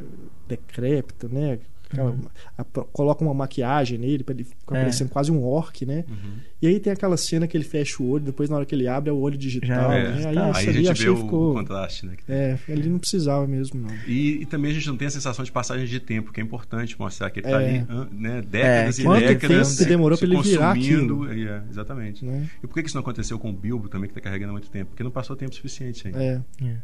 A: decrépito, né? Aquela-
B: Uhum.
A: a- coloca uma maquiagem nele pra ele ficar
B: É.
A: parecendo quase um orc, né?
C: Uhum.
A: E aí tem aquela cena que ele fecha o olho, depois na hora que ele abre é o olho digital.
C: É,
A: né? Aí,
B: tá.
C: Aí a gente
A: achei
C: vê o,
A: ficou...
C: o contraste, né?
A: É, ele não precisava mesmo, não.
C: E, e também a gente não tem a sensação de passagem de tempo, que é importante mostrar que ele
A: É.
C: tá ali né, décadas
B: É,
C: e
A: quanto
C: décadas.
A: tempo que demorou pra ele virar
C: consumindo, é, exatamente.
A: Né?
C: E por que isso não aconteceu com o Bilbo também, que tá carregando há muito tempo? Porque não passou tempo suficiente ainda.
A: É,
B: É.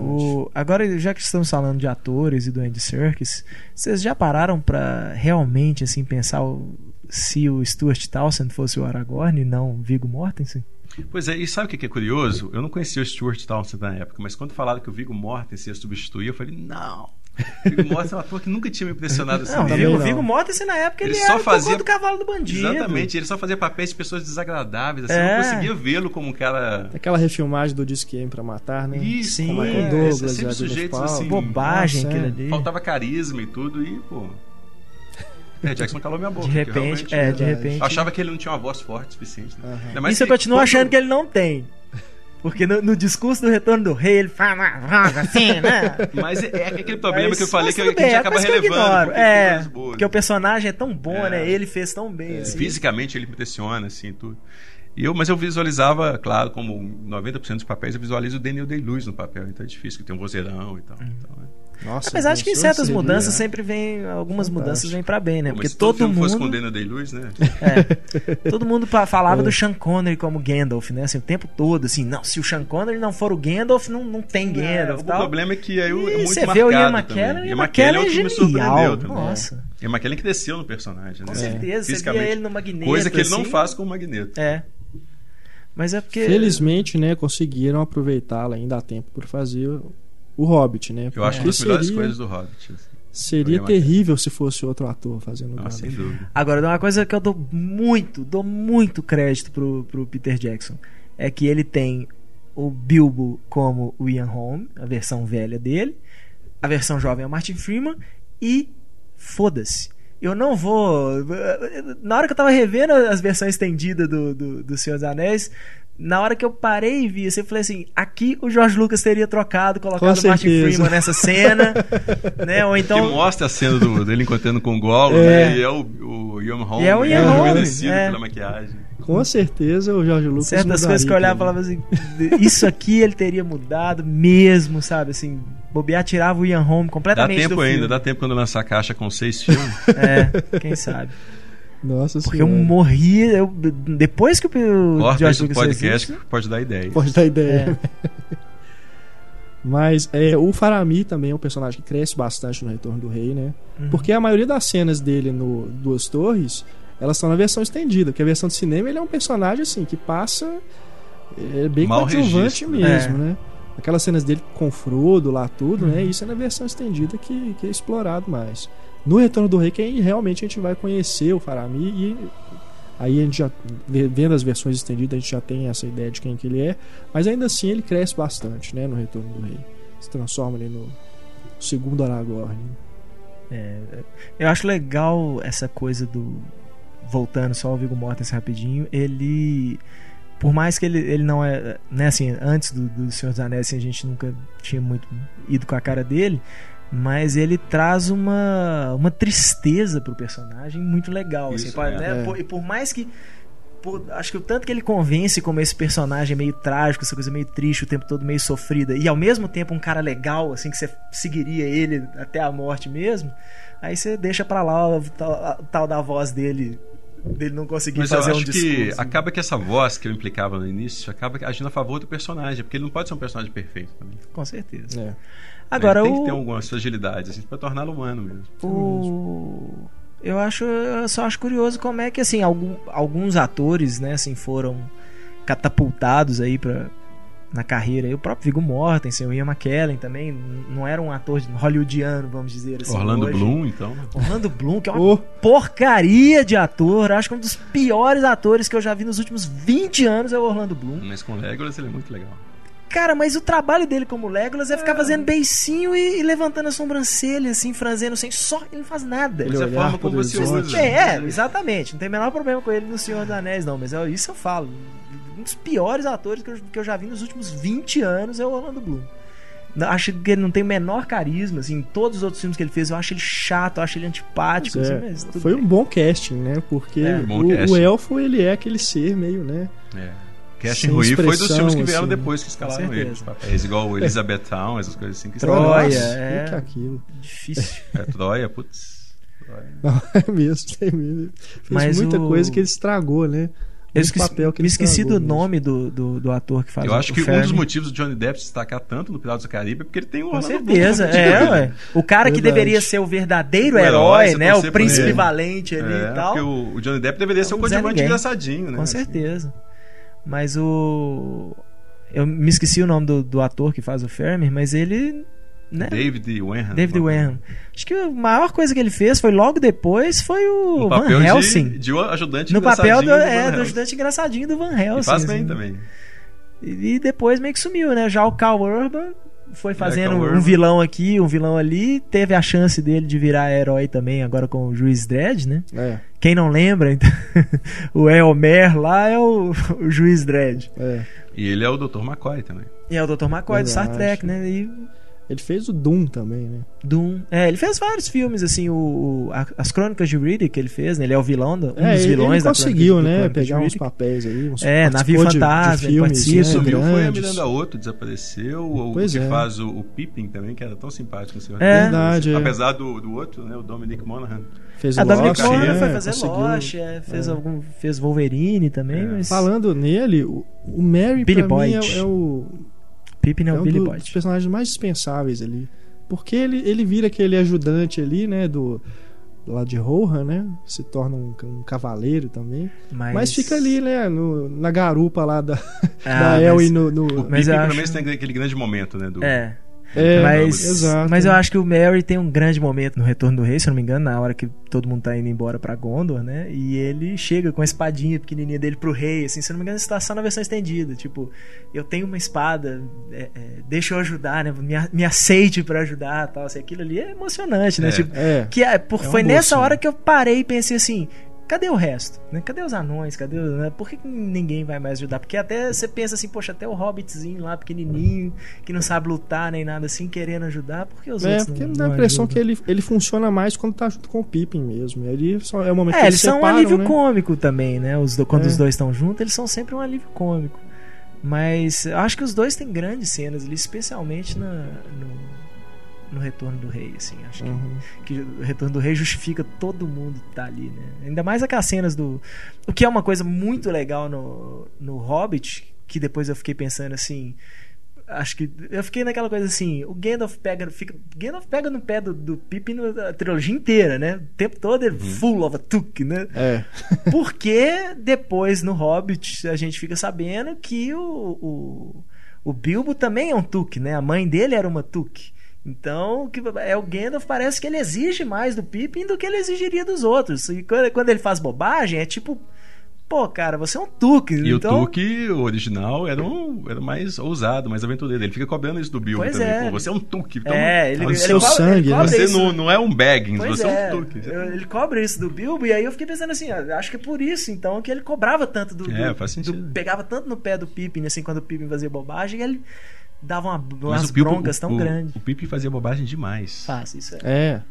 B: O- agora, já que estamos falando de atores e do Andy Serkis, vocês já pararam pra realmente assim pensar o- se o Stuart Townsend fosse o Aragorn e não Viggo Mortensen?
C: Pois é, e sabe o que que é curioso? Eu não conhecia o Stuart Townsend na época, mas quando falaram que o Viggo Mortensen ia substituir, eu falei, não. O Viggo Mortensen é um ator que nunca tinha me impressionado assim.
B: Não, o
A: também
B: Viggo,
A: não.
B: Viggo Mortensen na época ele,
C: Ele
B: era
C: só
B: o
C: fazia-
B: do cavalo do bandido.
C: Exatamente, ele só fazia papéis de pessoas desagradáveis, assim,
B: É.
C: não conseguia vê-lo como um cara...
A: Aquela refilmage do Disque M pra matar, né?
C: Isso,
B: Sim,
A: Com o
B: é,
C: é,
A: Douglas,
C: sempre
A: e a Gwyneth
C: sujeitos assim,
B: Bobagem
A: Nossa,
B: aquilo
A: é.
B: ali.
C: Faltava carisma e tudo, e, pô. É, Jackson calou minha boca.
B: De repente, é, de repente.
C: Eu achava que ele não tinha uma voz forte o suficiente. Né?
B: Isso eu continuo
C: quando-
B: achando que ele não tem. Porque no, no discurso do Retorno do Rei ele fala "Ah, assim, né?
C: Mas é, é aquele problema
B: Mas-
C: que eu falei que,
B: tudo
C: que a gente
B: bem, é
C: acaba
B: que
C: relevando. tem
B: É, porque o personagem é tão bom,
C: É.
B: né? Ele fez tão bem. assim.
C: Fisicamente ele me impressiona, assim, tudo. E eu, mas eu visualizava, claro, como 90% dos papéis, eu visualizo o Daniel Day-Lewis no papel. Então é difícil, que tem um vozeirão e tal.
B: Uhum.
C: Então, é.
A: Nossa,
B: Apesar de que certas
A: seria-
B: mudanças
C: é.
B: sempre vem. Algumas
A: Fantástico.
B: mudanças vêm pra bem, né? Porque
C: mas se todo
B: todo
C: fosse com
B: mundo.
C: Daniel Day-Lewis, né?
B: É, todo mundo falava
A: É.
B: do Sean Connery como Gandalf, né? Assim, o tempo todo, assim, não, se o Sean Connery não for o Gandalf, não, não tem Gandalf.
C: o
B: tal.
C: problema é que aí é muito
B: você
C: marcado
B: vê o Ian. McKellen, Ian McKellen
C: é o
B: é
C: que me surpreendeu também.
B: Nossa,
C: Ian McKellen que desceu no personagem, né?
B: com certeza. Você via ele no Magneto.
C: Coisa que ele não
B: assim.
C: faz com o Magneto.
B: É. Mas é porque.
A: Felizmente, né, conseguiram aproveitá-la ainda há tempo por fazer o- Hobbit, né?
C: Eu acho
A: Porque
C: uma das melhores
A: seria,
C: coisas do Hobbit. assim.
A: seria terrível se fosse outro ator fazendo o
C: Ah, sem dúvida.
B: Agora, uma coisa que eu dou muito, dou muito crédito pro, pro Peter Jackson é que ele tem o Bilbo como o Ian Holm, a versão velha dele, a versão jovem é o Martin Freeman e foda-se. Eu não vou. Na hora que eu tava revendo as versões estendidas do, do, do Senhor dos Anéis, na hora que eu parei e vi, assim, eu falei assim: aqui o George Lucas teria trocado, colocado o Martin. Freeman nessa cena, né? Ou
C: que
B: então.
C: mostra a cena do- dele encontrando com o Gollum,
A: É.
C: né? E é o, o Ian Holm,
B: E é o
C: né?
B: Ian
A: Holm,
C: rejuvenescido
B: é.
C: pela maquiagem.
A: Com certeza o Jorge Lucas
B: certas
A: mudaria
B: coisas que eu olhava e falava assim, isso aqui ele teria mudado mesmo, sabe? Assim, bobear tirava o Ian Holm
C: Dá
B: completamente
C: tempo
B: do
C: ainda, dá tempo quando lançar a caixa com seis filmes.
B: É, quem sabe.
A: Nossa
B: Porque
A: senhora.
B: eu morria. Eu, depois que o
C: Corta
B: George
C: esse
B: Lucas
C: podcast que pode dar ideia.
A: Pode dar ideia. Mas é, o Faramir também é um personagem que cresce bastante no Retorno do Rei, né?
B: Uhum.
A: Porque a maioria das cenas dele no Duas Torres, elas estão na versão estendida, porque a versão de cinema ele é um personagem assim que passa é bem
C: Mau
A: coadjuvante
C: registro, né?
A: mesmo,
B: É.
A: né? Aquelas cenas dele com Frodo lá tudo, né?
B: Uhum.
A: Isso é na versão estendida que, que é explorado mais. No Retorno do Rei que aí realmente a gente vai conhecer o Faramir e aí a gente já ve- vendo as versões estendidas a gente já tem essa ideia de quem que ele é, mas ainda assim ele cresce bastante, né, no Retorno do Rei. Se transforma ali no segundo Aragorn.
B: É, eu acho legal essa coisa do. Voltando só ao Viggo Mortensen rapidinho, ele. Por mais que ele, ele não é. Né, assim, antes do, do Senhor dos Anéis, assim, a gente nunca tinha muito ido com a cara dele. Mas ele traz uma, uma tristeza pro personagem muito legal. Assim,
C: Isso, é.
B: né?
A: É.
B: Por- e por mais que. por- acho que o tanto que ele convence como esse personagem meio trágico, essa coisa meio triste, o tempo todo meio sofrida, e ao mesmo tempo um cara legal, assim, que você seguiria ele até a morte mesmo, aí você deixa pra lá o tal, tal da voz dele, dele não conseguir
C: Mas eu
B: fazer um
C: acho
B: discurso.
C: que acaba que essa voz que eu implicava no início acaba agindo a favor do personagem, porque ele não pode ser um personagem perfeito também.
B: Com certeza.
A: É.
B: Agora,
C: ele tem
B: o,
C: que ter algumas fragilidades assim, para torná-lo humano mesmo.
B: o... Eu acho, eu só acho curioso como é que assim algum- alguns atores, né, assim foram catapultados aí para na carreira. O próprio Viggo Mortensen, o Ian McKellen também não era um ator hollywoodiano, vamos dizer assim.
C: Orlando
B: hoje.
C: Bloom, então.
B: Orlando Bloom, que é uma
A: Ô.
B: porcaria de ator. Acho que um dos piores atores que eu já vi nos últimos 20 anos é o Orlando Bloom.
C: Mas com Legolas ele é muito legal.
B: Cara, mas o trabalho dele como Legolas é ficar fazendo beicinho e, e levantando a sobrancelha, assim, franzendo sem só. Ele não faz nada.
A: Ele
C: é a
A: olhar
C: forma como você usa.
B: É, é, exatamente. Não tem o menor problema com ele no Senhor dos Anéis, não. Mas é, isso eu falo. Um dos piores atores que eu, que eu já vi nos últimos 20 anos é o Orlando Bloom. Acho que ele não tem o menor carisma, assim, em todos os outros filmes que ele fez, eu acho ele chato, eu acho ele antipático,
A: Pois
B: assim,
A: é,
B: mas tudo
A: Foi
B: bem.
A: um bom casting, né? Porque
B: É,
C: bom
A: o,
C: casting.
A: o elfo ele é aquele ser meio, né?
C: É. Casting ruim foi dos filmes que vieram
A: assim.
C: depois que escalaram
B: Com
C: ele.
B: certeza.
C: Os papéis, igual o Elizabeth Town, essas coisas assim que
B: Troia,
C: escalaram.
B: É.
A: o que é aquilo?
B: Difícil.
C: É, Troia, putz. Troia.
A: Não, é mesmo, tem mesmo. Fez
B: Mas
A: muita
B: o-
A: coisa que ele estragou, né?
B: Eu esqueci,
A: papel que
B: me
A: ele
B: esqueci do
A: mesmo.
B: nome do, do, do ator que faz
C: Eu acho
B: o
C: que um
B: Fermi.
C: dos motivos do Johnny Depp se destacar tanto no Piratas do Caribe é porque ele tem um
B: Com certeza, é. O cara que deveria ser o verdadeiro
C: O herói,
B: né? O príncipe valente ali
C: É,
B: e tal.
C: porque o, o Johnny Depp deveria ser um coadjuvante engraçadinho, né?
B: Com
C: assim.
B: Mas o. Eu me esqueci o nome do, do ator que faz o Fermi, mas ele. Né?
C: David Wenham.
B: David Wenham. Acho que a maior coisa que ele fez foi logo depois foi o
C: No
B: Van Helsing.
C: de, de um ajudante
B: no papel do,
C: engraçadinho
B: é, do ajudante engraçadinho do Van Helsing.
C: E faz bem
B: assim.
C: também.
B: E, e depois meio que sumiu, né? Já o Cal Urban foi fazendo
C: Cal
B: um vilão aqui, um vilão ali. Teve a chance dele de virar herói também, agora com o Juiz Dredd, né?
A: É,
B: Quem não lembra, então, o Elmer lá é o, o Juiz Dredd.
A: é.
C: E ele é o Dr. McCoy também.
B: E é o Dr. McCoy do Star. Trek, né? E
A: Ele fez o Doom também, né?
B: Doom. É, ele fez vários filmes, assim, o, o- a- as Crônicas de Riddick que ele fez, né? Ele é o vilão, do, um
A: é,
B: dos vilões
A: ele
B: da
A: conseguiu,
B: do
A: né? Pegar uns papéis aí. Uns,
B: É, Navio Fantasma,
A: de
B: ele
A: filmes, né,
C: Sumiu foi a. Miranda Otto, desapareceu. O
A: Pois
C: que
A: é.
C: faz o, o Pippin também, que era tão simpático Senhor
B: É.
A: Verdade, é.
C: Apesar do, do outro, né? O Dominic Monaghan.
A: Fez
B: A Dominic
A: Lost,
B: Monaghan
A: né?
B: foi fazer
A: conseguiu-
B: Lost, é, fez,
A: é.
B: algum, fez Wolverine também,
C: É.
B: mas...
A: Falando nele, o, o Mary
B: Billy
A: pra mim
B: Boyd.
A: é, é o,
B: Pippin é
A: é
B: o
A: um
B: Billy
A: do-
B: Boyd.
A: dos personagens mais dispensáveis ali. Porque ele, ele vira aquele ajudante ali, né? Do lá de Rohan, né? Se torna um, um cavaleiro também.
B: Mas,
A: Mas, fica ali, né? No, na garupa lá da,
B: Ah,
A: da e no. no-
C: O
B: Mas
C: Pippin,
B: eu
C: pelo
B: acho-
C: menos, tem aquele grande momento, né? Do,
B: É,
A: É,
B: mas,
A: exato.
B: mas eu acho que o Mary tem um grande momento no Retorno do Rei, se eu não me engano, na hora que todo mundo tá indo embora pra Gondor, né? E ele chega com a espadinha pequenininha dele pro rei, assim, se eu não me engano, isso tá só na versão estendida. Tipo, eu tenho uma espada, é, é, deixa eu ajudar, né? Me, me aceite pra ajudar tal. Assim, aquilo ali é emocionante, né?
C: É.
B: Tipo,
A: É.
B: que é, por, foi nessa
A: cena.
B: hora que eu parei e pensei assim. Cadê o resto? Né? Cadê os anões? Cadê os, né? Por que ninguém vai mais ajudar? Porque até você pensa assim, poxa, até o hobbitzinho lá, pequenininho, que não sabe lutar nem nada assim, querendo ajudar, por que os
A: É,
B: outros
A: porque
B: não,
A: dá a impressão
B: ajudam?
A: que ele, ele funciona mais quando tá junto com o Pippin mesmo. Ele só é o momento que
B: É, eles são um
A: separam,
B: alívio
A: né?
B: cômico também, né? Os do- quando
A: É.
B: os dois estão juntos, eles são sempre um alívio cômico. Mas eu acho que os dois têm grandes cenas ali, especialmente na, no, no Retorno do Rei, assim. Acho que-
A: Uhum.
B: que, o Retorno do Rei justifica todo mundo tá ali, né? Ainda mais aquelas cenas do. O que é uma coisa muito legal no, no Hobbit, que depois eu fiquei pensando assim. Acho que. Eu fiquei naquela coisa assim. O Gandalf pega. Fica, Gandalf pega no pé do, do Pippin na trilogia inteira, né? O tempo todo ele full of a tuk, né?
A: É.
B: Porque depois no Hobbit a gente fica sabendo que o, o, o Bilbo também é um Tuk, né? A mãe dele era uma Tuk. Então, que é o Gandalf parece que ele exige mais do Pippin do que ele exigiria dos outros. E quando, quando ele faz bobagem, é tipo, pô, cara, você é um Tuk.
C: E
B: então,
C: o Tuque, o original, era, um, era mais ousado, mais aventureiro. Ele fica cobrando isso do Bilbo
B: Pois
C: também.
B: é.
C: Pô, você é um Tuque. Então,
B: É, ele,
A: o
B: ele
A: seu
B: cobra- ele
A: sangue, né?
B: cobra
C: Você
B: isso.
C: não, não é um Baggins,
B: Pois
C: você
B: é,
C: é um Tuque.
B: ele cobra isso do Bilbo, e aí eu fiquei pensando assim, acho que é por isso, então, que ele cobrava tanto do.
C: É,
B: do-
C: faz
B: do-
C: sentido.
B: pegava tanto no pé do Pippin, assim, quando o Pippin fazia bobagem, ele dava uma,
C: Mas
B: umas
C: o Bilbo-
B: broncas tão
C: o,
B: grandes.
C: O Pippin fazia bobagem demais.
B: Fácil, isso é.
A: É.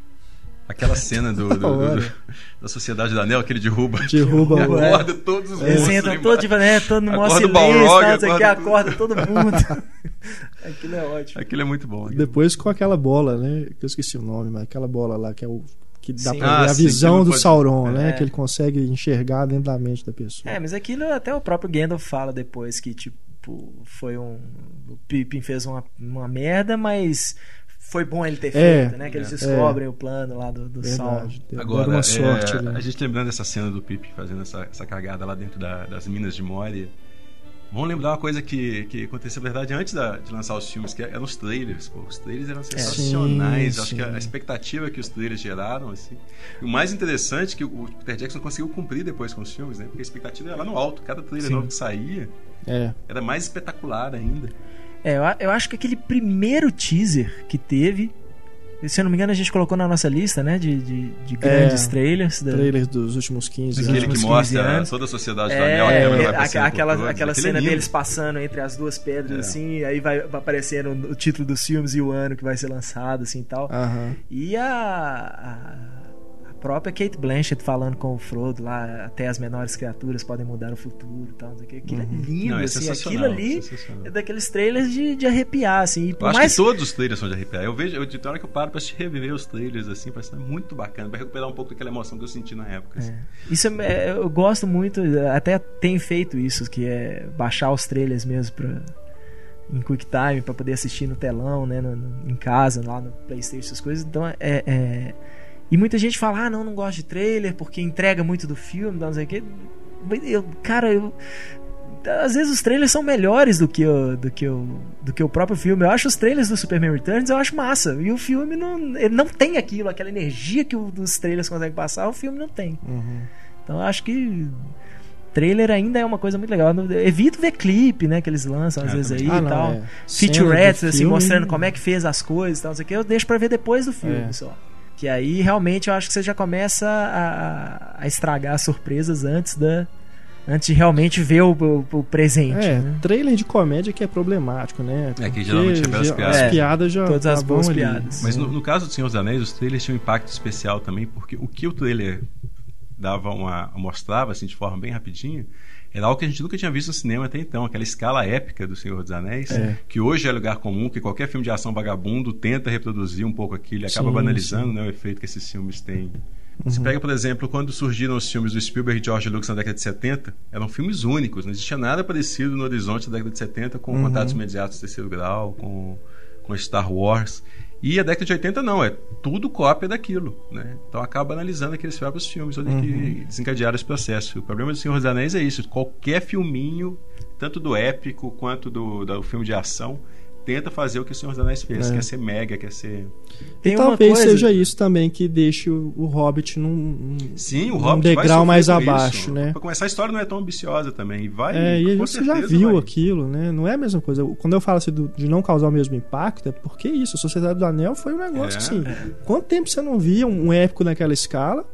C: Aquela cena do, do- do- do- da Sociedade do Anel, que ele derruba.
A: Derruba
C: e
A: o-
C: acorda todos os
B: Eles entram todos,
C: embaixo.
B: né, todo no maior
C: Acorda o Balrog,
B: o que,
C: acorda
B: acorda todo mundo. Aquilo é ótimo.
C: Aquilo é muito bom.
A: Depois com aquela bola, né? Que eu esqueci o nome, mas aquela bola lá que é o que dá
B: Sim.
A: pra
C: Ah,
A: ver a
C: sim,
A: visão do
C: pode-
A: Sauron,
C: é.
A: né? Que ele consegue enxergar dentro da mente da pessoa.
B: É, mas aquilo até o próprio Gandalf fala depois que, tipo, foi um. O Pippin fez uma, uma merda, mas foi bom ele ter
A: É,
B: feito, né? Que eles
C: é.
B: descobrem o plano lá do, do.
A: Verdade.
C: Agora,
A: uma sorte
C: é,
A: ali.
C: a gente lembrando dessa cena do Pipe fazendo essa, essa cagada lá dentro da- das minas de Moria. Vamos lembrar uma coisa que, que aconteceu, na verdade, antes da- de lançar os filmes, que eram os trailers. Pô, os trailers eram sensacionais.
A: Sim,
C: Acho que a, a expectativa que os trailers geraram, assim. E o mais interessante é que o Peter Jackson conseguiu cumprir depois com os filmes, né? Porque a expectativa era lá no alto. Cada trailer
B: Sim.
C: novo que saía
A: É.
C: era mais espetacular ainda.
B: É, eu acho que aquele primeiro teaser que teve. Se eu não me engano, a gente colocou na nossa lista, né? De, de, de grandes
A: É,
B: trailers. Da,
A: Trailer dos últimos 15
C: Aquele
A: anos.
C: que
B: últimos 15
C: mostra
B: anos.
C: toda a sociedade do
B: É,
C: anel, a câmera vai
B: é, aquela, aquela
C: Aquele é
B: cena
C: lindo.
B: deles passando entre as duas pedras,
C: É.
B: assim, aí vai, vai aparecendo o título dos filmes e o ano que vai ser lançado, assim e tal.
A: Aham.
B: E a, a, a própria Kate Blanchett falando com o Frodo lá, até as menores criaturas podem mudar o futuro e tal, não sei o quê. Aquilo é lindo,
C: Não, é
B: assim, aquilo ali é daqueles trailers de, de arrepiar, assim. E
C: Eu acho
B: mais
C: que todos os trailers são de arrepiar. Eu vejo, eu, tem hora que eu paro pra reviver os trailers, assim, parece que é muito bacana, pra recuperar um pouco daquela emoção que eu senti na época. assim.
B: É. Isso é- é, eu gosto muito, até tenho feito isso, que é baixar os trailers mesmo pra, em QuickTime pra poder assistir no telão, né, no- no- em casa, lá no PlayStation, essas coisas. Então é, é- e muita gente fala, ah, não, não gosto de trailer porque entrega muito do filme, não sei o quê. Eu, cara, eu às vezes os trailers são melhores do que o, do que o, do que o próprio filme. Eu acho os trailers do Superman Returns eu acho massa. E o filme não, ele não tem aquilo, aquela energia que o dos trailers conseguem passar, o filme não tem.
A: Uhum.
B: Então eu acho que trailer ainda é uma coisa muito legal. Eu evito ver clipe, né, que eles lançam às
C: É,
B: vezes aí.
A: Ah,
B: e
A: não,
B: tal.
A: é.
B: Featurettes, assim, mostrando como é que fez as coisas e tal, não sei o que, eu deixo pra ver depois do filme
A: É.
B: só. Que aí realmente eu acho que você já começa a, a estragar as surpresas antes da. Antes de realmente ver o, o- o presente.
A: É,
B: né?
A: trailer de comédia que é problemático, né?
C: É, que
A: Porque
C: geralmente é pelas
A: já-
C: piadas.
A: As
B: É,
A: piadas já
B: todas as boas
A: ali.
B: piadas.
C: Mas no, no caso do Senhor dos Anéis, os trailers tinham um impacto especial também, porque o que o trailer dava uma mostrava assim de forma bem rapidinha era algo que a gente nunca tinha visto no cinema até então, aquela escala épica do Senhor dos Anéis,
A: É.
C: que hoje é lugar comum, que qualquer filme de ação vagabundo tenta reproduzir um pouco aquilo, e acaba
A: Sim,
C: banalizando
A: sim.
C: né, o efeito que esses filmes têm.
A: Uhum.
C: Você pega, por exemplo, quando surgiram os filmes do Spielberg e George Lucas na década de 70, eram filmes únicos, não existia nada parecido no horizonte da década de 70 com
A: Uhum.
C: Contatos Imediatos Terceiro Grau, com, com Star Wars. E a década de 80 não, é tudo cópia daquilo, né? Então acaba analisando aqueles próprios filmes onde
A: Uhum.
C: que desencadearam esse processo. O problema do Senhor dos Anéis é isso, qualquer filminho, tanto do épico quanto do, do filme de ação, tenta fazer o que o Senhor dos Anéis fez,
A: É.
C: quer ser mega, quer ser...
B: Tem
A: e talvez
B: coisa-
A: seja isso também que deixe o, o Hobbit num,
C: Sim, o
A: Um
C: Hobbit
A: degrau
C: vai sofrer
A: mais abaixo,
C: isso.
A: né?
C: Pra começar, a história não é tão ambiciosa também. E vai.
A: É, e
C: com
A: você já viu
C: vai.
A: aquilo, né? Não é a mesma coisa. Quando eu falo assim do- de não causar o mesmo impacto, é porque isso, a Sociedade do Anel foi um negócio
C: É,
A: assim. Quanto tempo você não via um épico naquela escala?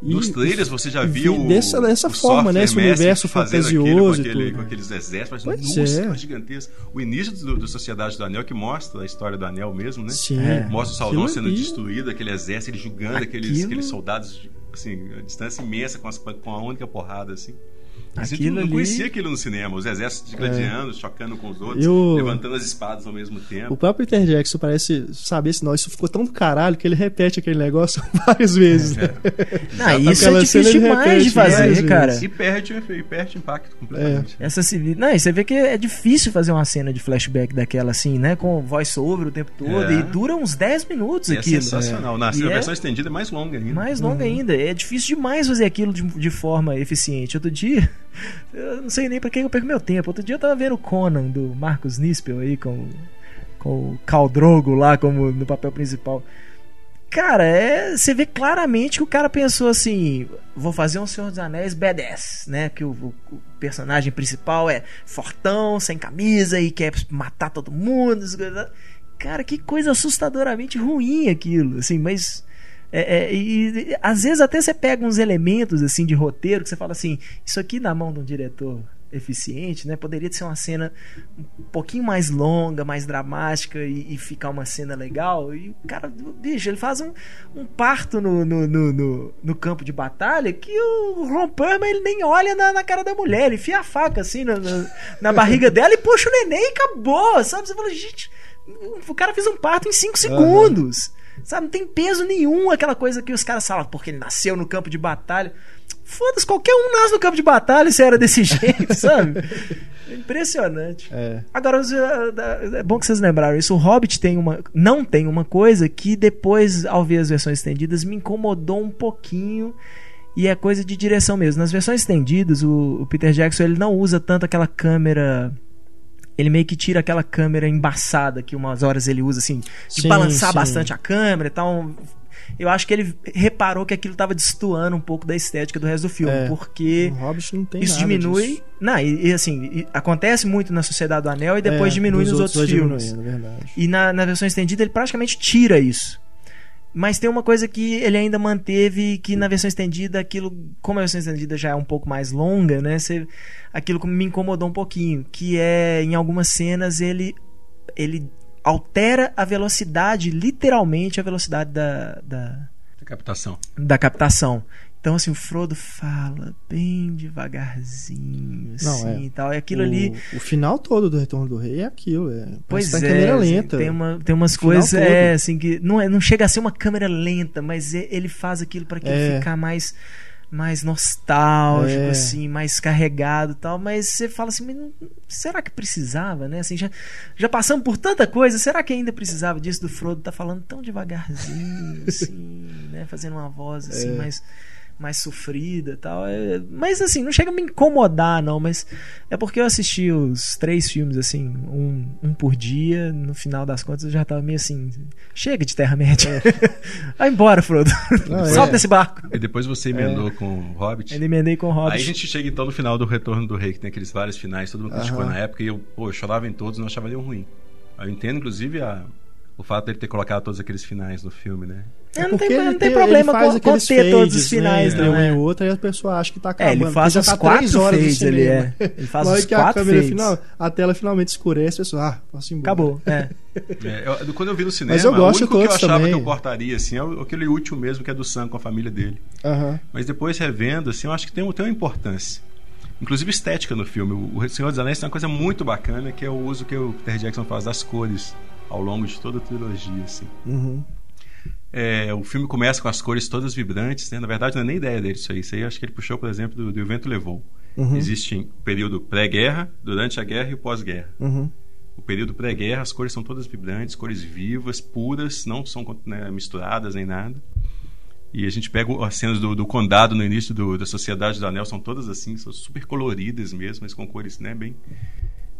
A: E
C: Nos trailers você já viu
A: dessa- dessa forma, né? Esse universo fantasioso
C: aquele, com, aquele, com aqueles exércitos,
A: Pois
C: mas
A: é.
C: gigantesco. O início do, do Sociedade do Anel que mostra a história do Anel mesmo, né?
A: Sim.
B: É.
C: Mostra o Sauron
A: Aquilo
C: sendo
A: ali-
C: destruído, aquele exército, ele julgando aqueles, aqueles soldados, assim, a distância imensa com, as- com a única porrada, assim. Aquilo não ali... conhecia aquilo no cinema, os exércitos de gladianos é. chocando com os outros,
A: o...
C: levantando as espadas ao mesmo tempo.
A: O próprio Peter Jackson parece saber se não, isso ficou tão do caralho que ele repete aquele negócio várias vezes. É.
B: Não, isso é difícil demais de fazer, cara.
C: E perde, e perde o impacto completamente.
B: É. Essa Não, e você vê que é difícil fazer uma cena de flashback daquela assim, né? Com voice-over o tempo todo. É. E dura uns 10 minutos
C: e
B: aquilo. É
C: sensacional. Na, na versão estendida é mais longa ainda.
B: Mais longa uhum. ainda. É difícil demais fazer aquilo de, de forma eficiente. Outro dia, eu não sei nem pra que eu perco meu tempo. Outro dia eu tava vendo o Conan do Marcos Nispel aí com, com o Caldrogo lá como no papel principal. Cara, é, você vê claramente que o cara pensou assim: vou fazer um Senhor dos Anéis badass, né? Que o, o, o, personagem principal é fortão, sem camisa e quer matar todo mundo. Cara, que coisa assustadoramente ruim aquilo, assim, mas é, é, e, e, às vezes até você pega uns elementos assim de roteiro que você fala assim, isso aqui na mão de um diretor eficiente, né? Poderia ser uma cena um pouquinho mais longa, mais dramática e, e ficar uma cena legal. E o cara, bicho, ele faz um, um parto no, no, no, no, campo de batalha que o Ron Perlman, ele nem olha na, na, cara da mulher, ele enfia a faca assim na, na, na barriga dela e puxa o neném e acabou, sabe? Você fala, gente, o cara fez um parto em 5 segundos. Sabe, não tem peso nenhum aquela coisa que os caras falam, porque ele nasceu no campo de batalha. Foda-se, qualquer um nasce no campo de batalha se era desse jeito, sabe? É impressionante.
A: É.
B: Agora, é bom que vocês lembraram isso. O Hobbit tem uma, não tem uma coisa que depois, ao ver as versões estendidas, me incomodou um pouquinho. E é coisa de direção mesmo. Nas versões estendidas, o, o Peter Jackson ele não usa tanto aquela câmera ele meio que tira aquela câmera embaçada que umas horas ele usa, assim, de sim, balançar sim. bastante a câmera e tal. Eu acho que ele reparou que aquilo estava destoando um pouco da estética do resto do filme, é, porque isso diminui. Disso. Não, e, e assim, e, acontece muito na Sociedade do Anel e depois é, diminui nos outros, outros filmes. E na, na versão estendida ele praticamente tira isso. Mas tem uma coisa que ele ainda manteve que na versão estendida, aquilo, como a versão estendida já é um pouco mais longa, né? Você, aquilo me incomodou um pouquinho, que é em algumas cenas ele ele altera a velocidade, literalmente a velocidade da, da,
C: da captação.
B: Da captação. Então, assim, o Frodo fala bem devagarzinho, assim, não, é. e tal. E aquilo
A: o,
B: ali...
A: O final todo do Retorno do Rei é aquilo, é...
B: Pois tá é, câmera assim, lenta. Tem, uma, tem umas coisas, é, assim, que... Não, é, não chega a ser uma câmera lenta, mas ele faz aquilo para que é. ficar mais mais nostálgico, é. assim, mais carregado tal, mas você fala assim, não, será que precisava, né? Assim, já, já passamos por tanta coisa, será que ainda precisava disso do Frodo tá falando tão devagarzinho, assim, né? Fazendo uma voz assim, é. mais mais sofrida e tal. É, mas assim, não chega a me incomodar, não. Mas é porque eu assisti os três filmes, assim, um, um por dia. No final das contas, eu já tava meio assim. Chega de Terra-média. É. Vai embora, Frodo. Não, Solta é. esse barco.
C: E depois você emendou é. com o Hobbit.
B: Eu emendei com o Hobbit.
C: Aí a gente chega então no final do Retorno do Rei, que tem aqueles vários finais, todo mundo criticou na época, e eu, pô, eu chorava em todos, não achava nenhum ruim. Eu entendo, inclusive, a, o fato dele ter colocado todos aqueles finais no filme, né?
B: É, não, tem, não tem problema com, com ter todos os finais,
A: né?
B: não.
A: Um e outro, aí a pessoa acha que tá acabando.
B: É, ele faz os tá quatro horas fades, ele é. Ele faz que quatro a câmera final,
A: a tela finalmente escurece, a pessoa, ah, posso ir embora.
B: Acabou, é.
C: é eu, quando eu vi no cinema,
A: Mas eu gosto
C: o único que eu achava
A: também.
C: que eu cortaria, assim, é aquele último mesmo, que é do Sam com a família dele.
A: Uh -huh.
C: Mas depois, revendo, assim, eu acho que tem, tem uma importância. Inclusive estética no filme. O Senhor dos Anéis tem uma coisa muito bacana, que é o uso que o Peter Jackson faz das cores ao longo de toda a trilogia, assim.
A: Uhum.
C: É, o filme começa com as cores todas vibrantes, né? Na verdade, não é nem ideia dele isso aí. Isso aí acho que ele puxou, por exemplo, do, do O Vento Levou. Uhum. Existe o período pré-guerra, durante a guerra e o pós-guerra.
A: Uhum.
C: O período pré-guerra, as cores são todas vibrantes, cores vivas, puras, não são né, misturadas nem nada. E a gente pega as cenas do, do condado no início do, da Sociedade do Anel, são todas assim, são super coloridas mesmo, mas com cores né, bem,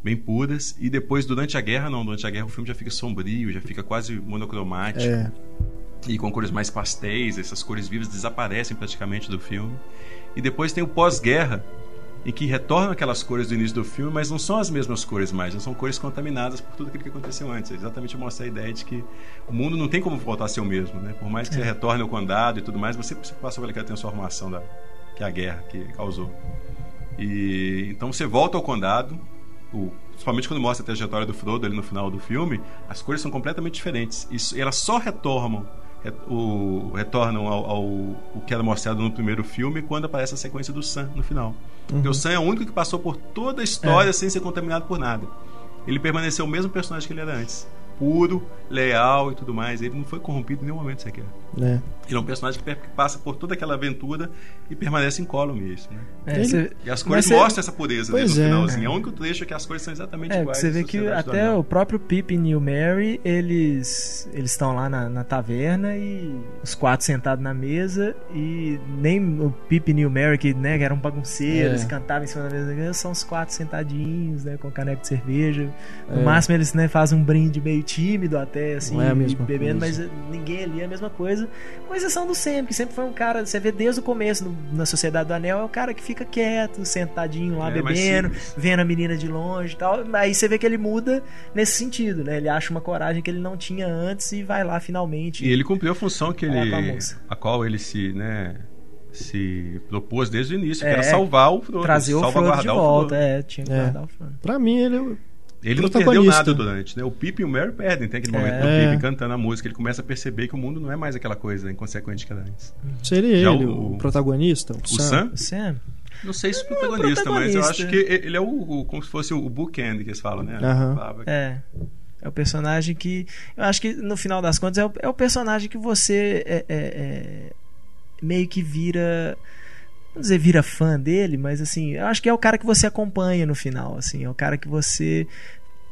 C: bem puras. E depois, durante a guerra, não. Durante a guerra o filme já fica sombrio, já fica quase monocromático.
A: É.
C: E com cores mais pastéis, essas cores vivas desaparecem praticamente do filme. E depois tem o pós-guerra, em que retornam aquelas cores do início do filme, mas não são as mesmas cores mais, não são cores contaminadas por tudo aquilo que aconteceu antes. É exatamente mostra a ideia de que o mundo não tem como voltar a ser o mesmo, né? Por mais que é. você retorne ao condado e tudo mais, você passa por aquela transformação da que a guerra que causou. E então você volta ao condado, o, principalmente quando mostra a trajetória do Frodo ali no final do filme, as cores são completamente diferentes. Isso, elas só retomam re- o- retornam ao, ao o que era mostrado no primeiro filme quando aparece a sequência do Sam no final. Porque o Sam é o único que passou por toda a história sem ser contaminado por nada. Ele permaneceu o mesmo personagem que ele era antes. Puro, leal e tudo mais. Ele não foi corrompido em nenhum momento sequer.
A: Né?
C: Ele é um personagem que passa por toda aquela aventura e permanece incólume isso, né?
B: É, você-
C: E as cores
B: você-
C: mostram essa pureza dele no
A: Pois é.
C: finalzinho. É o único trecho que as cores são exatamente
B: É,
C: iguais.
B: você vê que até o próprio Pip e o Mary, eles eles estão lá na, na taverna e os quatro sentados na mesa e nem o Pip e o Mary, que, né, que eram bagunceiros,
A: É.
B: cantavam em cima da mesa, são os quatro sentadinhos, né, com caneco de cerveja. No
A: É.
B: máximo eles, né, fazem um brinde meio tímido até, assim,
A: é
B: bebendo,
A: coisa.
B: mas ninguém ali é a mesma coisa. Com exceção do Sam, que sempre foi um cara, você vê desde o começo no- na Sociedade do Anel, é o cara que fica quieto, sentadinho lá
C: É,
B: bebendo, vendo a menina de longe e tal. Aí você vê que ele muda nesse sentido, né? Ele acha uma coragem que ele não tinha antes e vai lá finalmente.
C: E ele cumpriu a função que
B: Falar
C: ele,
B: a
C: qual ele se, né, se propôs desde o início,
B: É,
C: que era salvar o Frodo,
B: trazer o Frodo de
C: salvaguardar o
B: volta.
C: Frodo.
B: É, tinha que
A: É.
B: guardar o Frodo.
A: Pra mim, ele é o
C: Ele não
A: Protagonista.
C: perdeu nada durante, né? O Pip e o Merry perdem. Tem aquele momento
A: É.
C: do Pip cantando a música, ele começa a perceber que o mundo não é mais aquela coisa inconsequente que era antes.
A: seria
C: Já
A: ele,
C: o-
A: o, protagonista, o,
C: O
A: Sam.
C: Sam?
B: O Sam?
C: Não sei se
B: Ele não é
C: protagonista, mas eu acho
B: protagonista.
C: que ele é o, o- como se fosse o bookend que eles falam, né? Que-
B: É. É o personagem que. Eu acho que no final das contas é o, é o personagem que você é, é, é, meio que vira. Não dizer vira fã dele, mas assim, eu acho que é o cara que você acompanha no final, assim, é o cara que você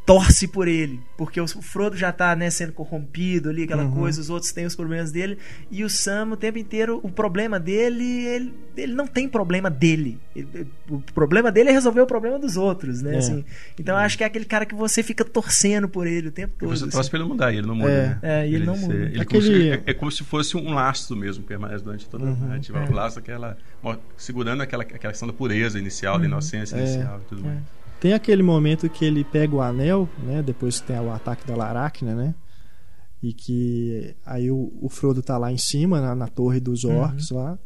B: torce por ele, porque o Frodo já tá, né, sendo corrompido ali, aquela
A: Uhum.
B: coisa, os outros têm os problemas dele, e o Sam o tempo inteiro, o problema dele, ele, ele não tem problema dele. Ele- o problema dele é resolver o problema dos outros, né,
A: É.
B: assim. Então eu acho que é aquele cara que você fica torcendo por ele o tempo
C: E
B: todo.
C: você
B: assim.
C: torce pra ele mudar, e ele não muda,
A: É.
C: né?
B: É, e ele não muda.
C: Ele
A: Aquele-
C: como se- é, é como se fosse um laço mesmo, que permanece durante toda a
A: Uhum.
C: narrativa.
B: É.
C: Um laço, aquela, segurando aquela, aquela questão da pureza inicial, da
B: Uhum.
C: inocência
A: É.
C: inicial e tudo mais.
A: Tem aquele momento que ele pega o anel, né? Depois que tem o ataque da Laracna, né? E que aí o, o Frodo tá lá em cima, na, na torre dos orcs lá.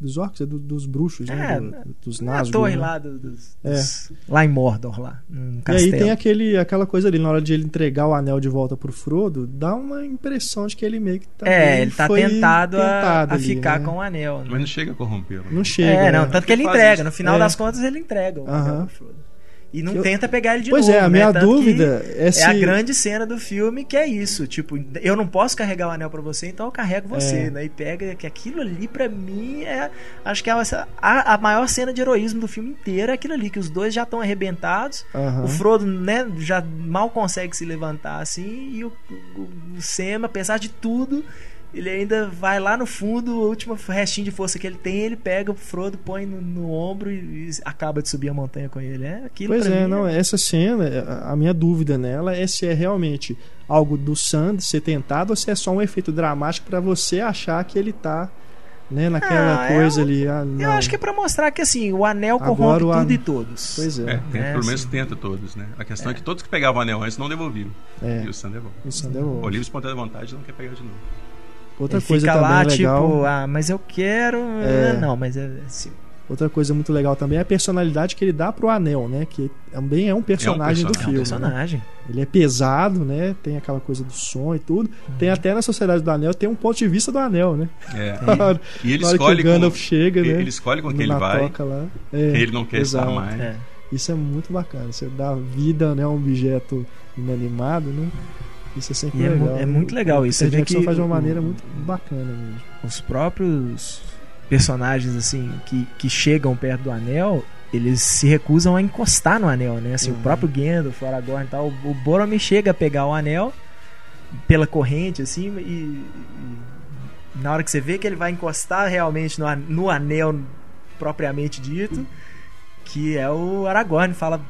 A: Dos orcs, é do- dos bruxos, né?
B: Uhum. É,
A: Do- dos
B: Na
A: Nazgûl.
B: torre
A: né?
B: lá do- dos,
A: É.
B: dos- lá em Mordor lá, no
A: E aí tem aquele, aquela coisa ali, na hora de ele entregar o anel de volta pro Frodo, dá uma impressão de que ele meio que tá.
B: É, ele tá tentado, a, a
A: ali,
B: ficar
A: né?
B: com o anel. né?
C: Mas não chega a corrompê-lo.
A: Não chega.
B: É, não,
A: né?
B: tanto que ele entrega. No final
A: É.
B: das contas, ele entrega o anel pro Frodo. E não
A: Eu-
B: tenta pegar ele de
A: Pois
B: novo.
A: é, a
B: né?
A: minha
B: que
A: dúvida é se.
B: É a grande cena do filme que é isso, tipo, eu não posso carregar o anel pra você, então eu carrego você,
A: É.
B: né? E pega que aquilo ali pra mim é, acho que é a, a maior cena de heroísmo do filme inteiro é aquilo ali que os dois já estão arrebentados,
A: Aham.
B: o Frodo, né, já mal consegue se levantar assim e o, o, o Sam, apesar de tudo, ele ainda vai lá no fundo, o último restinho de força que ele tem, ele pega o Frodo, põe no, no ombro e, e acaba de subir a montanha com ele. É aquilo
A: Pois
B: pra
A: é,
B: mim
A: não, essa cena, a- a minha dúvida nela é se é realmente algo do Sam ser tentado ou se é só um efeito dramático pra você achar que ele tá, né, naquela
B: Ah, é
A: coisa ali. Ah,
B: Eu acho que é pra mostrar que assim, o anel
A: Agora
B: corrompe
A: o
B: tudo
A: an-
B: e todos.
A: Pois é,
C: É, tem-
B: É,
C: pelo menos
B: assim.
C: tenta todos, né? A questão é, que todos que pegavam o anel antes não devolviam.
A: é.
C: E o Sam devolve.
A: O Sam
C: O
A: devolve.
C: livre espontânea vontade não quer pegar de novo.
A: Outra
B: Ele
A: coisa
B: fica
A: também
B: lá,
A: legal.
B: tipo, ah, mas eu quero.
A: É.
B: Ah, Não, mas é assim.
A: Outra coisa muito legal também é a personalidade que ele dá pro anel, né? Que também é um personagem, do
C: personagem.
B: É um
A: filme. né?
B: personagem.
A: Ele é pesado, né? Tem aquela coisa do som e tudo. Tem
B: Uhum.
A: até na Sociedade do Anel, tem um ponto de vista do anel, né?
C: É.
A: Hora,
C: E ele
A: hora que
C: escolhe
A: o Gandalf
C: com,
A: chega,
C: ele,
A: né?
C: ele escolhe com quem ele vai,
A: toca lá. É,
C: ele não quer
A: exato.
C: estar mais.
B: É.
A: Isso é muito bacana. Você dá vida né, a um objeto inanimado, né? Isso é sempre
B: E é
A: legal.
B: é muito legal
A: O
B: isso. Você vê que
A: faz de uma
B: o-
A: maneira muito bacana mesmo.
B: Os próprios personagens, assim, que, que chegam perto do anel. Eles se recusam a encostar no anel, né? Assim,
A: Uhum.
B: o próprio Gandalf, o Aragorn e tal. O o Boromir chega a pegar o anel pela corrente, assim, e, e na hora que você vê que ele vai encostar realmente no, no anel propriamente dito, que é o Aragorn fala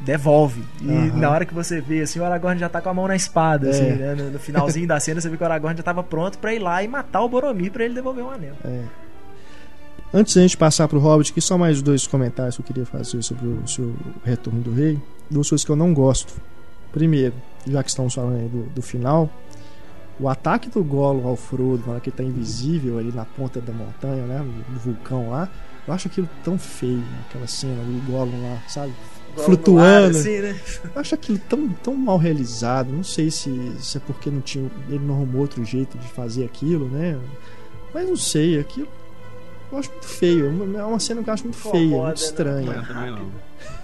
B: devolve. E
A: Aham.
B: na hora que você vê assim, o Aragorn já tá com a mão na espada,
A: É.
B: assim, né? no, no finalzinho da cena você vê que o Aragorn já tava pronto pra ir lá e matar o Boromir pra ele devolver o anel.
A: É. Antes da gente passar pro Hobbit, aqui só mais dois comentários que eu queria fazer sobre o seu Retorno do Rei. Duas coisas que eu não gosto. Primeiro, já que estamos falando aí do, do final, o ataque do Gollum ao Frodo, na hora que ele tá invisível ali na ponta da montanha, né, no vulcão lá, eu acho aquilo tão feio, né, aquela cena do Gollum lá, sabe? Flutuando.
D: Assim, né?
A: Eu acho aquilo tão, tão mal realizado. Não sei se, se é porque não tinha, ele não arrumou outro jeito de fazer aquilo, né? Mas não sei, aquilo eu acho muito feio. É uma cena que eu acho muito feia, muito
D: né?
A: estranha.
C: Eu também não.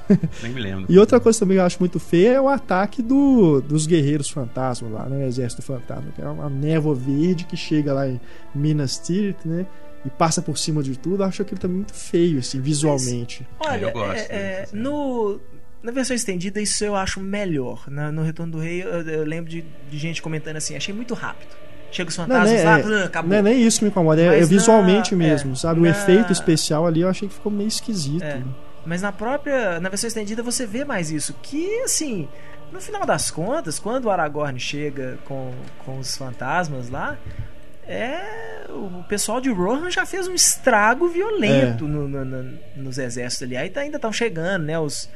C: Nem me lembro.
A: E outra coisa também que eu acho muito feia é o ataque do, dos guerreiros fantasmas lá, né? O exército fantasma, que é uma névoa verde que chega lá em Minas Tirith, né? E passa por cima de tudo. Eu acho aquilo também muito feio, assim, visualmente.
C: É, eu
B: Olha,
C: gosto
B: é, é, no, na versão estendida, isso eu acho melhor. Na- no Retorno do Rei, eu, eu lembro de, de gente comentando assim: achei muito rápido. Chega os
A: Não,
B: fantasmas
A: né,
B: lá,
A: é-
B: acabou.
A: Não é nem isso que me incomoda, é,
B: Mas
A: é visualmente
B: na-
A: mesmo,
B: é,
A: sabe? O
B: na-
A: efeito especial ali eu achei que ficou meio esquisito.
B: É. Mas na própria. Na versão estendida você vê mais isso. Que assim. No final das contas, quando o Aragorn chega com, com os fantasmas lá, é. O pessoal de Rohan já fez um estrago violento no- no- no- nos exércitos ali. Aí tá- ainda estão chegando, né? Os,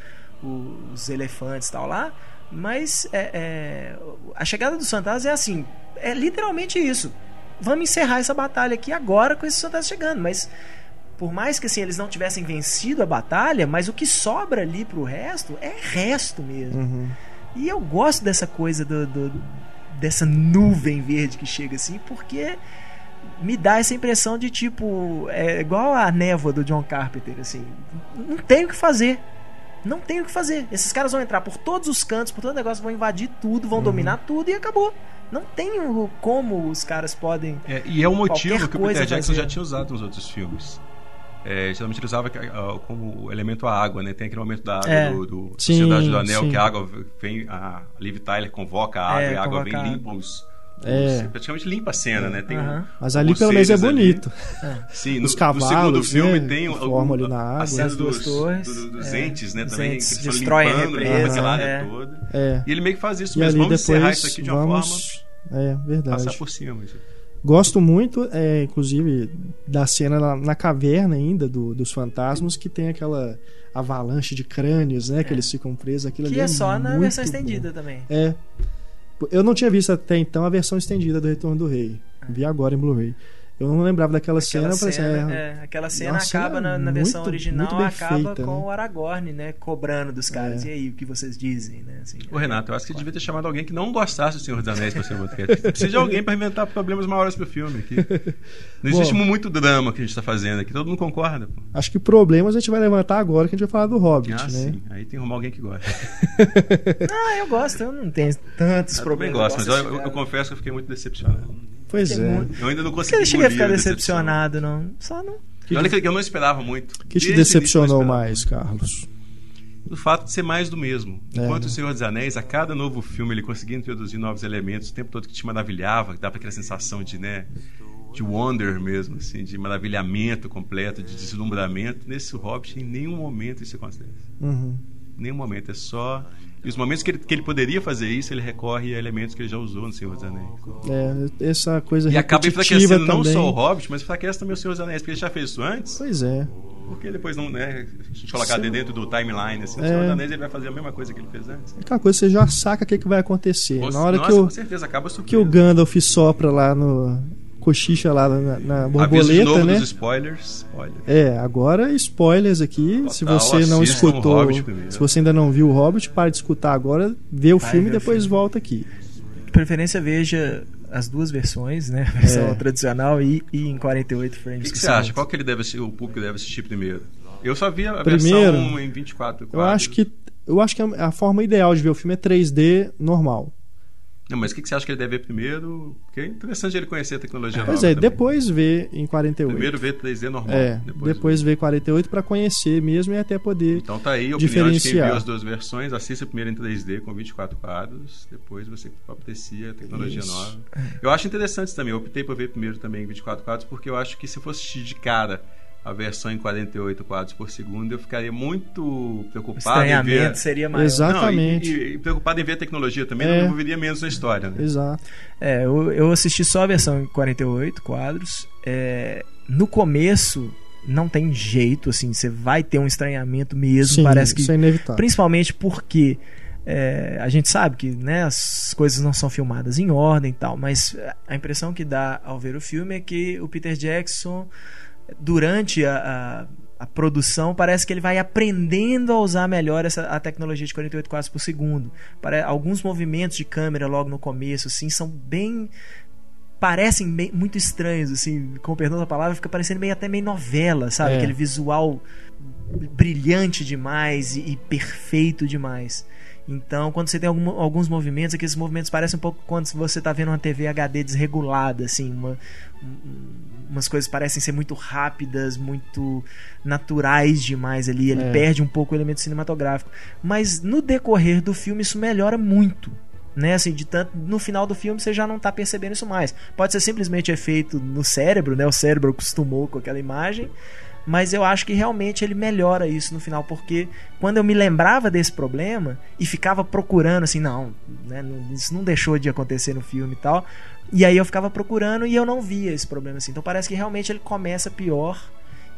B: os elefantes e tal lá. Mas é, é, a chegada dos fantasmas é assim. É literalmente isso. Vamos encerrar essa batalha aqui agora com esses fantasmas chegando. Mas por mais que assim, eles não tivessem vencido a batalha, mas o que sobra ali pro resto é resto mesmo.
A: Uhum.
B: E eu gosto dessa coisa do, do- dessa nuvem verde que chega assim, porque me dá essa impressão de tipo, é igual a névoa do John Carpenter, assim, não tem o que fazer. Não tem o que fazer. Esses caras vão entrar por todos os cantos, por todo negócio, vão invadir tudo, vão dominar tudo e acabou. Não tem o- como os caras podem.
C: É, e é o motivo que o Peter Jackson
B: fazer.
C: já tinha usado nos outros filmes. É, geralmente ele usava ah, como elemento a água, né? Tem aquele momento da água
B: É.
C: do, do
A: Sim,
C: Sociedade do Anel,
A: sim.
C: que a água vem, a Liv Tyler convoca a água
B: É,
C: e a água vem
B: a
C: limpa os.
A: É.
C: os- praticamente limpa a cena, né? Tem um-
B: Aham.
A: Mas ali pelo menos é bonito.
C: Sim,
A: Os
C: no,
A: cavalos,
C: no segundo filme
A: né,
C: tem
A: formam ali
C: a-
A: na água.
C: a cena dos,
B: torres,
C: do- dos
B: é.
C: entes, né?
B: Os
C: Também,
B: entes
C: que
B: destroem a
C: limpando, limpando
B: represa,
C: aquela área
B: é.
C: toda.
A: É.
C: E ele meio que faz isso
A: E
C: mesmo. Vamos encerrar isso aqui de uma
A: vamos.
C: forma
A: É, verdade.
C: passar por cima. gente.
A: Gosto muito, é, inclusive, da cena na, na caverna ainda do- dos fantasmas, que tem aquela avalanche de crânios, né? Que eles ficam presos. Aquilo
B: Que
A: ali
B: é só na versão
A: bom.
B: estendida também.
A: É. Eu não tinha visto até então a versão estendida do Retorno do Rei. Vi agora em Blu-ray. Eu não lembrava daquela cena.
B: Aquela
A: eu falei assim,
B: cena,
A: é,
B: é, aquela cena
A: Nossa,
B: acaba
A: cena
B: na, na versão
A: muito-
B: original,
A: muito bem
B: acaba
A: feita,
B: com
A: né?
B: o Aragorn, né? Cobrando dos caras.
A: É.
B: E aí, o que vocês dizem, né? Assim,
C: Ô, Renato, eu acho que devia ter chamado alguém que não gostasse do Senhor dos Anéis pra ser podcast. Precisa de alguém pra inventar problemas maiores pro filme aqui. Não existe
A: Bom.
C: muito drama que a gente tá fazendo aqui, todo mundo concorda. Pô.
A: acho que problemas a gente vai levantar agora que a gente vai falar do Hobbit,
C: Ah,
A: né?
C: sim. Aí tem que arrumar alguém que gosta.
B: Ah, eu gosto, eu não tenho tantos
C: Eu também
B: problemas.
C: gosto, mas eu,
B: gosto
C: eu-
B: desse
C: eu
B: cara.
C: confesso que eu fiquei muito decepcionado.
A: Pois
B: Tem
A: é.
B: muito-
C: Eu ainda não consegui
B: que eu cheguei a ficar
C: decepção.
B: decepcionado, não? Só não.
C: E olha que eu não esperava muito.
A: O que te
C: Desde
A: decepcionou mais, Carlos?
C: O fato de ser mais do mesmo.
A: É,
C: Enquanto
A: né?
C: o Senhor dos Anéis, a cada novo filme, ele conseguia introduzir novos elementos, o tempo todo que te maravilhava, que dava aquela sensação de, né, de wonder mesmo, assim, de maravilhamento completo, de deslumbramento. Nesse Hobbit, em nenhum momento isso acontece.
A: Uhum.
C: Nenhum momento. É só. E os momentos que ele, que ele poderia fazer isso, ele recorre a elementos que ele já usou no Senhor dos Anéis.
A: É, essa coisa
C: E acaba enfraquecendo não
A: também.
C: só o Hobbit, mas enfraquece também o Senhor dos Anéis, porque ele já fez isso antes.
A: Pois é.
C: Porque depois não, né? Se a gente colocar
A: Sim.
C: dentro do timeline, assim, o
A: É.
C: Senhor dos Anéis ele vai fazer a mesma coisa que ele fez antes.
A: É aquela coisa, você já saca o que, que vai acontecer.
C: Nossa,
A: Na hora
C: nossa,
A: que o,
C: com certeza acaba
A: que o. Gandalf sopra lá no. Cochicha lá na, na
C: Aviso de
A: borboleta,
C: novo
A: né?
C: dos spoilers. Olha.
A: É, agora spoilers aqui. se
C: Total,
A: você não
C: o
A: escutou, se você ainda não viu o Hobbit, para de escutar agora, vê o
B: Vai
A: filme e
B: o
A: depois
B: filme.
A: volta aqui.
B: De preferência, veja as duas versões, né? A versão
A: É.
B: tradicional e, e em 48
C: O
B: frames.
C: que, que você acha? Qual que ele deve o público deve assistir primeiro? Eu só vi a
A: Primeiro,
C: versão em 24
A: Eu
C: quadros.
A: acho que eu acho que a a forma ideal de ver o filme é 3D normal.
C: Não, mas o que, que você acha que ele deve ver primeiro? Porque é interessante ele conhecer a tecnologia
A: Pois
C: nova
A: é,
C: também.
A: depois ver em 48.
C: Primeiro ver 3D normal.
A: é,
C: depois,
A: depois ver 48 para conhecer mesmo e até poder.
C: Então tá aí a opinião de quem viu as duas versões. Assista primeiro em 3D com 24 quadros. Depois você aprecia a tecnologia
A: Isso.
C: nova. Eu acho interessante também. Eu optei por ver primeiro também em 24 quadros porque eu acho que se fosse de cara a versão em 48 quadros por segundo, eu ficaria muito
B: O
C: preocupado em ver...
B: estranhamento seria maior.
A: Exato.
C: Não, e-
A: Exatamente.
C: e, e preocupado em ver a tecnologia também,
A: É.
C: não envolveria menos na história. Né?
A: Exato.
B: É, eu, eu assisti só a versão em 48 quadros. É, no começo, não tem jeito, assim, você vai ter um estranhamento mesmo.
A: Sim,
B: parece que
A: isso é inevitável.
B: Principalmente porque é, a gente sabe que né, as coisas não são filmadas em ordem e tal, mas a impressão que dá ao ver o filme é que o Peter Jackson, durante a, a produção, parece que ele vai aprendendo a usar melhor essa, a tecnologia de 48 quadros por segundo. Para, alguns movimentos de câmera logo no começo assim, são bem parecem meio, muito estranhos, assim, com perdão da palavra, fica parecendo meio até meio novela, sabe?
A: É.
B: Aquele visual brilhante demais e, e perfeito demais. Então, quando você tem algum, alguns movimentos, aqueles movimentos parecem um pouco quando você está vendo uma TV HD desregulada, assim, uma, um, umas coisas parecem ser muito rápidas, muito naturais demais ali. Ele
A: É.
B: perde um pouco o elemento cinematográfico. Mas no decorrer do filme isso melhora muito. Né, assim, de tanto no final do filme você já não tá percebendo isso mais. Pode ser simplesmente efeito no cérebro, né? O cérebro acostumou com aquela imagem, mas eu acho que realmente ele melhora isso no final, porque quando eu me lembrava desse problema e ficava procurando assim, não, né, não- isso não deixou de acontecer no filme e tal, e aí eu ficava procurando e eu não via esse problema assim. Então parece que realmente ele começa pior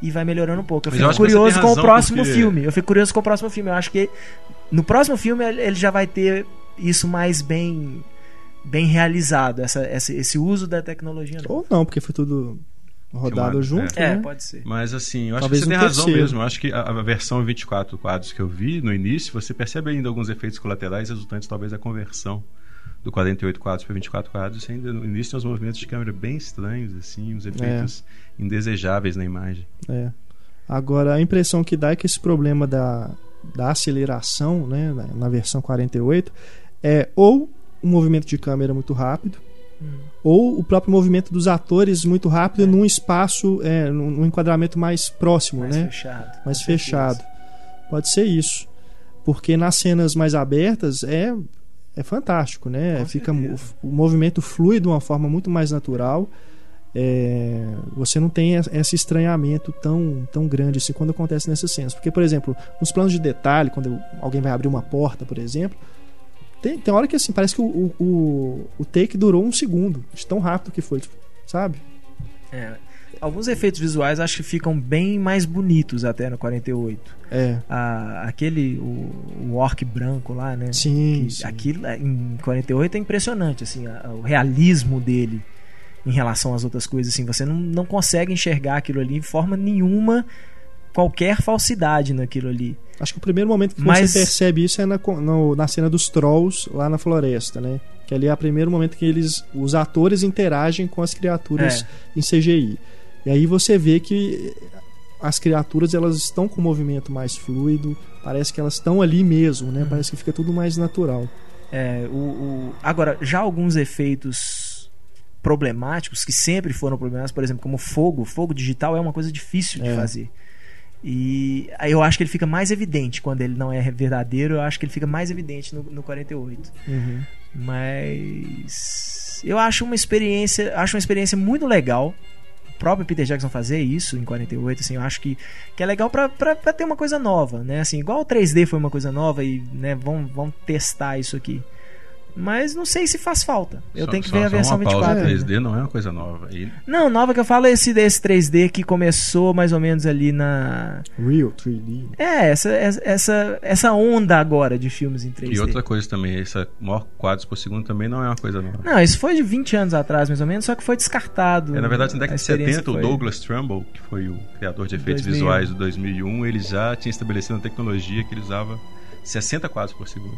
B: e vai melhorando um pouco. Eu
C: Mas eu
B: fico
C: você
B: curioso com o próximo
C: porque-
B: filme. Eu fico curioso com o próximo filme. Eu acho que no próximo filme ele já vai ter isso mais bem bem realizado, essa, essa- esse uso da tecnologia. nova.
A: Ou não, porque foi tudo rodado
C: Filmado,
A: junto,
B: É,
A: né?
B: pode ser.
C: Mas assim, eu acho
A: Talvez
C: que você tem razão mesmo. Eu acho que a, a versão 24 quadros que eu vi no início, você percebe ainda alguns efeitos colaterais resultantes talvez da conversão do 48 quadros para 24 quadros. Você ainda no início tem uns movimentos de câmera bem estranhos, assim, uns efeitos indesejáveis na imagem.
A: É. Agora, a impressão que dá é que esse problema da, da aceleração, né, na, na versão 48, é ou um movimento de câmera muito rápido,
B: Hum.
A: ou o próprio movimento dos atores muito rápido num espaço, é, num, num enquadramento mais próximo,
B: Mais
A: né?
B: fechado.
A: mais fechado.
B: certeza.
A: Pode ser isso. Porque nas cenas mais abertas é, é fantástico, né? Fica o movimento flui de uma forma muito mais natural. É, você não tem es- esse estranhamento tão, tão grande assim quando acontece nessas cenas. Porque, por exemplo, nos planos de detalhe, quando alguém vai abrir uma porta, por exemplo, tem, tem hora que assim, parece que o, o, o, take durou um segundo, de tão rápido que foi, sabe?
B: É. Alguns efeitos visuais acho que ficam bem mais bonitos até no 48.
A: É,
B: A, aquele, o, o orc branco lá, né?
A: sim.
B: Que
A: sim.
B: Aquilo é, em 48 é impressionante, assim, a- o realismo dele em relação às outras coisas, assim, você não, não consegue enxergar aquilo ali de forma nenhuma, qualquer falsidade naquilo ali.
A: Acho que o primeiro momento que
B: Mas-
A: você percebe isso é na, no- na cena dos trolls lá na floresta, né? Que ali é o primeiro momento que eles, os atores interagem com as criaturas
B: É.
A: em CGI. E aí você vê que as criaturas elas estão com um movimento mais fluido, parece que elas estão ali mesmo, né?
B: Uhum.
A: Parece que fica tudo mais natural.
B: É, o, o- Agora, já alguns efeitos problemáticos, que sempre foram problemáticos, por exemplo, como fogo, fogo digital é uma coisa difícil de
A: É.
B: fazer. E eu acho que ele fica mais evidente quando ele não é verdadeiro, eu acho que ele fica mais evidente no, no 48.
A: Uhum.
B: Mas eu acho uma experiência, acho uma experiência muito legal. Próprio Peter Jackson fazer isso em 48, assim, eu acho que, que é legal pra ter uma coisa nova, né? Assim, igual o 3D foi uma coisa nova e, né, vamos, vamos testar isso aqui. Mas não sei se faz falta. Eu
C: Só-
B: tenho que
C: só-
B: ver a
C: só
B: versão
C: uma pausa,
B: 24. ainda.
C: 3D não é uma coisa nova. E
B: Não, nova que eu falo é esse desse 3D que começou mais ou menos ali na.
A: Real 3D.
B: É, essa, essa, essa onda agora de filmes em 3D.
C: E outra coisa também, essa maior quadros por segundo também não é uma coisa nova.
B: Não, isso foi de 20 anos atrás, mais ou menos, só que foi descartado.
C: É, na verdade, na década de
B: experiência
C: 70, o
B: foi-
C: Douglas Trumbull, que foi o criador de efeitos
B: 2001.
C: visuais do 2001, ele já tinha estabelecido uma tecnologia que ele usava 60 quadros por segundo.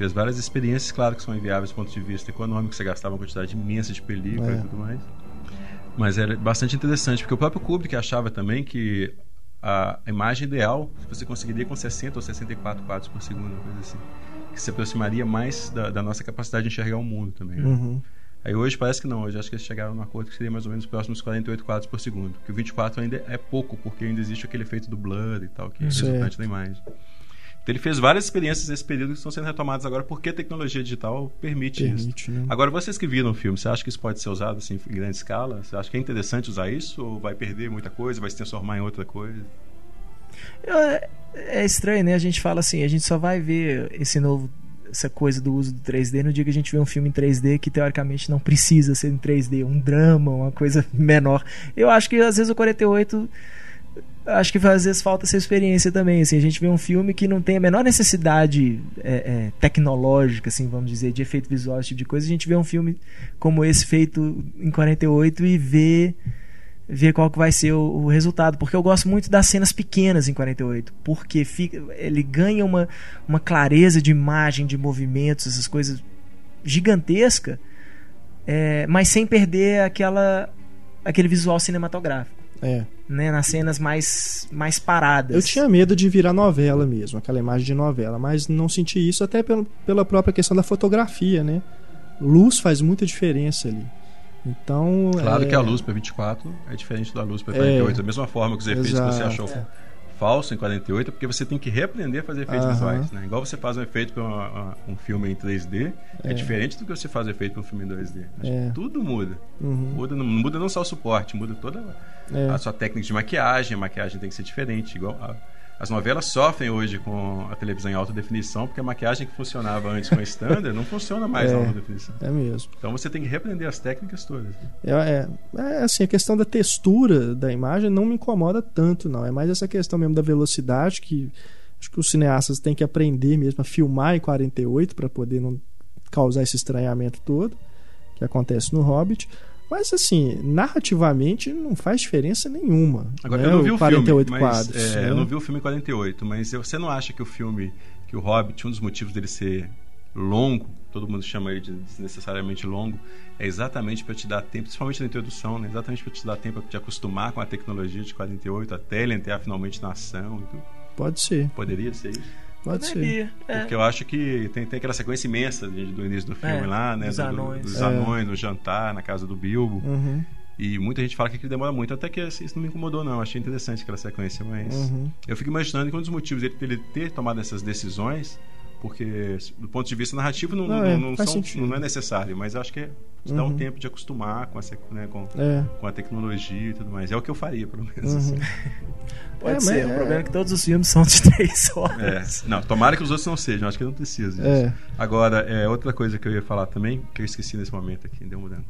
C: Fez várias experiências, claro que são inviáveis do ponto de vista econômico, você gastava uma quantidade imensa de película
A: É.
C: e tudo mais. Mas era bastante interessante, porque o próprio Kubrick achava também que a imagem ideal você conseguiria com 60 ou 64 quadros por segundo, uma coisa assim. Que se aproximaria mais da, da nossa capacidade de enxergar o mundo também. né?
A: Uhum.
C: Aí hoje parece que não, hoje acho que eles chegaram num acordo que seria mais ou menos próximo dos 48 quadros por segundo. Que o 24 ainda é pouco, porque ainda existe aquele efeito do blur e tal, que é
A: Certo.
C: resultante da imagem. Então ele fez várias experiências nesse período que estão sendo retomadas agora porque a tecnologia digital permite, isso.
A: Permite, né?
C: Agora, vocês que viram o filme, você acha que isso pode ser usado assim, em grande escala? Você acha que é interessante usar isso? Ou vai perder muita coisa, vai se transformar em outra coisa?
B: É, é estranho, né? A gente fala assim, a gente só vai ver esse novo essa coisa do uso do 3D no dia que a gente vê um filme em 3D que teoricamente não precisa ser em 3D, um drama, uma coisa menor. Eu acho que às vezes o 48 acho que às vezes falta essa experiência também. Assim, a gente vê um filme que não tem a menor necessidade é, é, tecnológica, assim, vamos dizer, de efeito visual, esse tipo de coisa. A gente vê um filme como esse feito em 48 e vê
E: ver qual que vai ser o, o, resultado, porque eu gosto muito das cenas pequenas em 48, porque fica, ele ganha uma, uma clareza de imagem, de movimentos, essas coisas gigantesca, é, mas sem perder aquela aquele visual cinematográfico.
A: É.
E: Né, nas cenas mais, mais paradas.
A: Eu tinha medo de virar novela mesmo, aquela imagem de novela, mas não senti isso até pelo, pela própria questão da fotografia, né? Luz faz muita diferença ali. Então.
C: Claro
A: é...
C: que a luz para 24 é diferente da luz para 48. É... Da mesma forma que os efeitos Exato. que você achou é. Falso em 48, porque você tem que reaprender a fazer efeitos uh -huh. visuais. Né? Igual você faz um efeito para um filme em 3D, é. é. diferente do que você faz um efeito para um filme em 2D. É. Tudo muda. Uhum. muda. Não muda não só o suporte, muda toda a sua técnica de maquiagem. A maquiagem tem que ser diferente. Igual a, as novelas sofrem hoje com a televisão em alta definição, porque a maquiagem que funcionava antes com a standard não funciona mais é, alta definição.
A: É mesmo.
C: Então você tem que reaprender as técnicas todas.
A: É, é, é, assim, a questão da textura da imagem não me incomoda tanto, não. É mais essa questão mesmo da velocidade que acho que os cineastas têm que aprender mesmo a filmar em 48 para poder não causar esse estranhamento todo que acontece no Hobbit. Mas assim, narrativamente não faz diferença nenhuma.
C: Agora,
A: né?
C: eu não vi o, o 48 filme, quadros. É, né? Eu não vi o filme 48, mas você não acha que o filme, que o Hobbit, um dos motivos dele ser longo, todo mundo chama ele de desnecessariamente longo, é exatamente para te dar tempo, principalmente na introdução, né? exatamente para te dar tempo para te acostumar com a tecnologia de 48 até ele entrar finalmente na ação e tudo.
A: Pode ser.
C: Poderia ser isso.
A: Pode ser.
C: É. Porque eu acho que tem, tem aquela sequência imensa do início do filme é, lá, né?
E: Dos
C: do,
E: anões.
C: Dos anões, no jantar, na casa do Bilbo.
A: Uhum.
C: E muita gente fala que ele demora muito, até que isso não me incomodou, não. Eu achei interessante aquela sequência, mas
A: uhum.
C: eu fico imaginando que um dos motivos dele, dele ter tomado essas decisões porque do ponto de vista narrativo não, não, é, não, são, não, é necessário, mas acho que é te dá um uhum. tempo de acostumar com, essa, né, com, é. com a tecnologia e tudo mais. É o que eu faria, pelo menos. Uhum. Assim.
E: Pode é, ser, o problema é que todos os filmes são de três
C: horas. É. Não, tomara que os outros não sejam, acho que não precisa disso.
A: É.
C: Agora, é, outra coisa que eu ia falar também, que eu esqueci nesse momento aqui, deu mudando.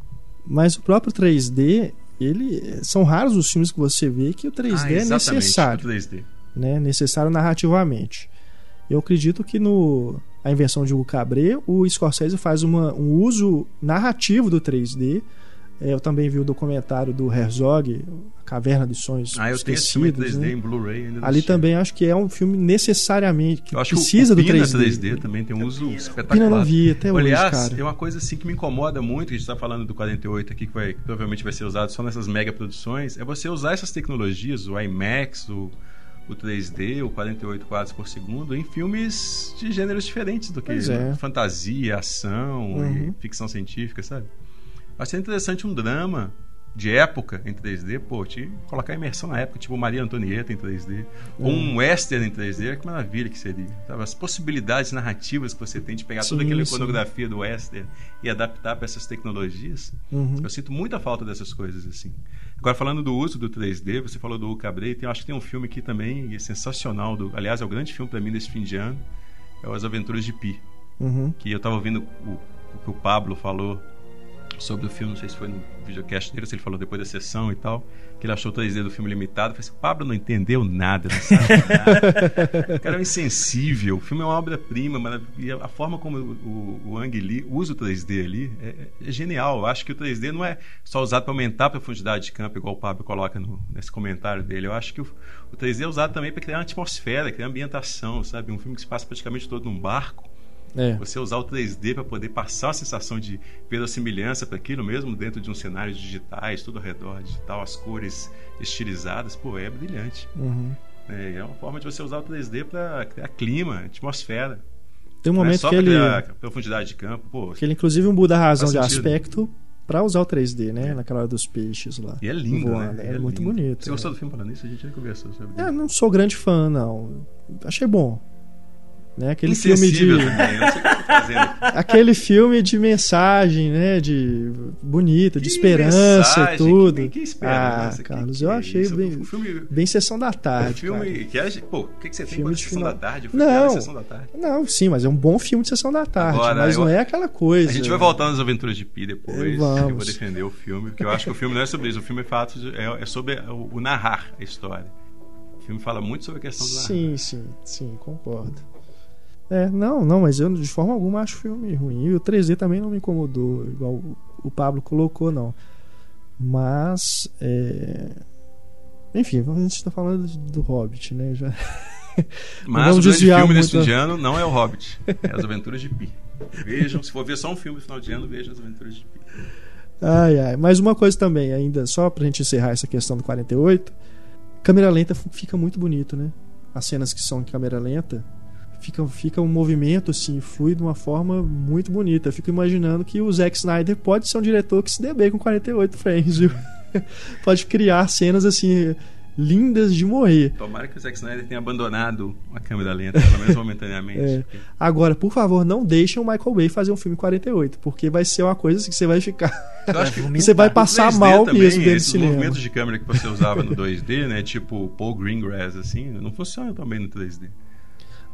A: Mas o próprio 3D, ele são raros os filmes que você vê que o 3D ah, é necessário.
C: O 3D.
A: Né, necessário narrativamente. Eu acredito que no a invenção de Hugo Cabret, o Scorsese faz uma, um uso narrativo do 3D. É, eu também vi o documentário do Herzog, A Caverna dos Sonhos
C: Ah, eu tenho esse filme 3D né? em Blu-ray.
A: Ali assisti. também acho que é um filme necessariamente que precisa que o, o do 3D.
C: 3D também tem um uso Pina. espetacular.
A: Pina não vi até
C: Aliás,
A: hoje, cara.
C: tem uma coisa assim que me incomoda muito, que a gente está falando do 48 aqui, que, vai, que provavelmente vai ser usado só nessas mega produções, é você usar essas tecnologias, o IMAX, o o 3D, o 48 quadros por segundo, em filmes de gêneros diferentes do que é. fantasia, ação uhum. e ficção científica, sabe? Achei interessante um drama de época em 3D, pô, te colocar imersão na época, tipo Maria Antonieta em 3D, ou um western em 3D, que maravilha que seria. Sabe? As possibilidades narrativas que você tem de pegar sim, toda aquela sim. iconografia do western e adaptar para essas tecnologias.
A: Uhum.
C: Eu sinto muita falta dessas coisas assim. Agora, falando do uso do 3D, você falou do Cabré, tem, acho que tem um filme aqui também é sensacional, do, aliás, é o grande filme para mim desse fim de ano, é As Aventuras de Pi.
A: Uhum.
C: Que eu estava ouvindo o, o que o Pablo falou sobre o filme, não sei se foi no videocast dele, se ele falou depois da sessão e tal, que ele achou o 3D do filme limitado. Eu falei assim, Pablo não entendeu nada, não sabe nada. o cara é insensível, o filme é uma obra-prima, mas a forma como o, o, Ang Lee usa o 3D ali é, é, genial. Eu acho que o 3D não é só usado para aumentar a profundidade de campo, igual o Pablo coloca no, nesse comentário dele. Eu acho que o, o 3D é usado também para criar uma atmosfera, criar ambientação, sabe? Um filme que se passa praticamente todo num barco
A: é.
C: Você usar o 3D para poder passar a sensação de verossimilhança para aquilo mesmo dentro de um cenário digitais, tudo ao redor digital, as cores estilizadas, pô, é brilhante.
A: Uhum.
C: É, é uma forma de você usar o 3D para criar clima, atmosfera.
A: Tem um momento é só que ele
C: profundidade de campo, pô.
A: Que ele inclusive muda a razão de aspecto para usar o 3D, né? Naquela hora dos peixes lá.
C: E é lindo, voando. né?
A: É, é muito lindo. bonito.
C: Você gostou do filme falando isso? A gente já conversou sobre
A: É, não sou grande fã, não. Achei bom. Né? Aquele filme de aquele filme de mensagem, né, de bonita, de que esperança e tudo.
C: Que, que espera,
A: ah, Carlos, que, eu achei isso? bem, filme, bem sessão da tarde.
C: Um filme cara. que é, pô, o que, que você filme tem de sessão final... da tarde?
A: Não,
C: sessão da tarde.
A: não, sim, mas é um bom filme de sessão da tarde, Agora, mas eu, não é aquela coisa.
C: A gente vai voltar nas Aventuras de Pi depois. Vamos. Eu vou defender o filme, porque eu acho que o filme não é sobre isso. O filme é fato é, é sobre o, o narrar a história. O filme fala muito sobre a questão do narrar.
A: Sim, sim, sim, concordo. É, não, não, mas eu de forma alguma acho o filme ruim. E o 3D também não me incomodou, igual o Pablo colocou, não. Mas. É... Enfim, a gente está falando do Hobbit, né? Já...
C: Mas o grande filme desse fim de ano não é o Hobbit, é As Aventuras de Pi. Vejam, se for ver só um filme no final de ano, vejam As Aventuras de Pi.
A: Ai, ai. Mas uma coisa também, ainda, só pra gente encerrar essa questão do 48, câmera lenta fica muito bonito, né? As cenas que são em câmera lenta, fica, fica um movimento assim, flui de uma forma muito bonita. Eu fico imaginando que o Zack Snyder pode ser um diretor que se dê bem com 48 frames, viu? pode criar cenas assim lindas de morrer.
C: Tomara que o Zack Snyder tenha abandonado a câmera lenta, pelo menos momentaneamente. é.
A: Agora, por favor, não deixem o Michael Bay fazer um filme 48, porque vai ser uma coisa que você vai ficar. você vai passar mal também, mesmo dentro do cinema. Os
C: movimentos de câmera que você usava no 2D, né? Tipo Paul Greengrass, assim, não funciona também no 3D.